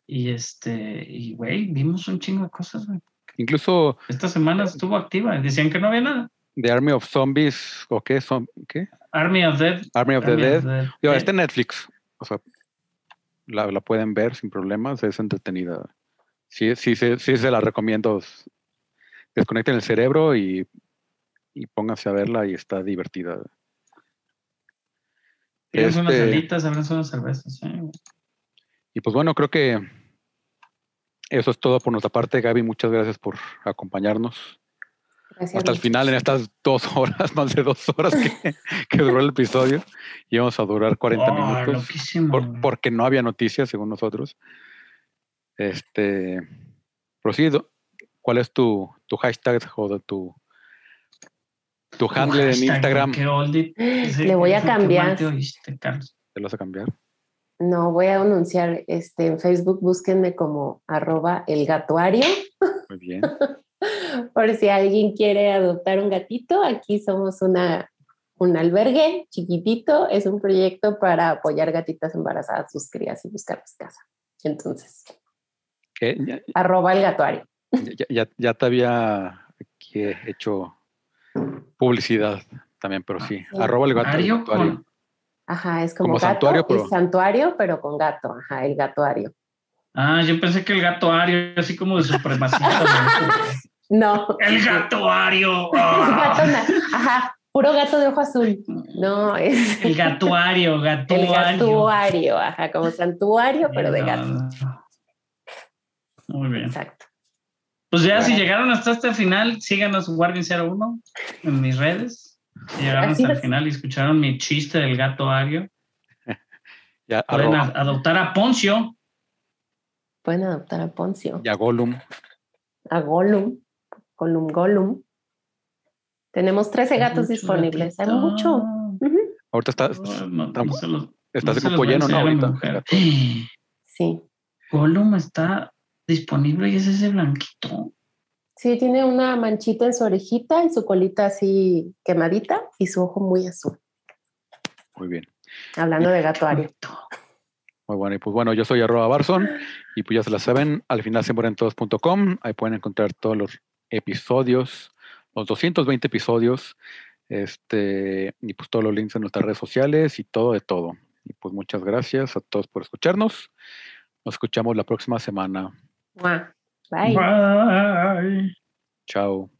Y este, y güey, vimos un chingo de cosas, güey. Incluso Esta semana estuvo activa. Decían que no había nada. The Army of Zombies o qué son qué Army of Dead. Army of the Army Dead. of Dead. Está en Netflix. O sea, la, la pueden ver sin problemas, es entretenida. Sí, sí, sí, sí se la recomiendo. Desconecten el cerebro y, y pónganse a verla y está divertida. Tienes unas Este- alitas, abres unas cervezas. ¿eh? Y pues bueno, creo que eso es todo por nuestra parte. Gaby, muchas gracias por acompañarnos Gracias, hasta el final en estas dos horas, más de dos horas que, que duró el episodio. Y vamos a durar 40 Oh, minutos. por- porque no había noticias, según nosotros. Este, procedo. ¿Cuál es tu, tu hashtag o de tu, tu handle en Hashtag, Instagram? qué oldie. Sí, Le voy a cambiar. te oíste, Carlos. ¿Te lo vas a cambiar? No, voy a anunciar este, en Facebook, búsquenme como arroba el gatuario. Muy bien. Por si alguien quiere adoptar un gatito, aquí somos una, un albergue chiquitito. Es un proyecto para apoyar gatitas embarazadas, sus crías y buscarles casa. Entonces, ¿Qué? Arroba el gatuario. Ya- ya- ya te había aquí hecho publicidad también, pero sí. Sí. Arroba el gato. gatuario. con- Ajá, es como, Como gato santuario, pero- y santuario, pero con gato. Ajá, el gatuario. Ah, yo pensé que el gato Ario, así como de supremacista. No. el gato Ario. Gato ah. na- Ajá, puro gato de ojo azul. No, es El gatuario, el gatuario. gatuario. Ajá, como santuario, pero de gato. Muy bien. Exacto. Pues ya, si llegaron hasta este final, síganos Guardian 01 en mis redes. Si llegaron Así hasta el final y escucharon mi chiste del gato Ario, Ya, pueden a- adoptar a Poncio. Pueden adoptar a Poncio, ya Gollum. a Gollum, Gollum, Gollum. Tenemos 13 gatos Mucho disponibles. Hay mucho. Ahorita está, no, estamos- no se los- estás no voy a lleno, ¿no? a Ahorita. Sí. Gollum está disponible y es ese blanquito. Sí, tiene una manchita en su orejita y su colita así quemadita y su ojo muy azul. Muy bien. Hablando de gatuario. Muy bueno, y pues bueno, yo soy arroba Barson y pues ya se la saben, al final se mueren todos.com, ahí pueden encontrar todos los episodios, los 220 episodios, este, y pues todos los links en nuestras redes sociales y todo de todo. Y pues muchas gracias a todos por escucharnos. Nos escuchamos la próxima semana. Mua. Bye. Bye. Chao.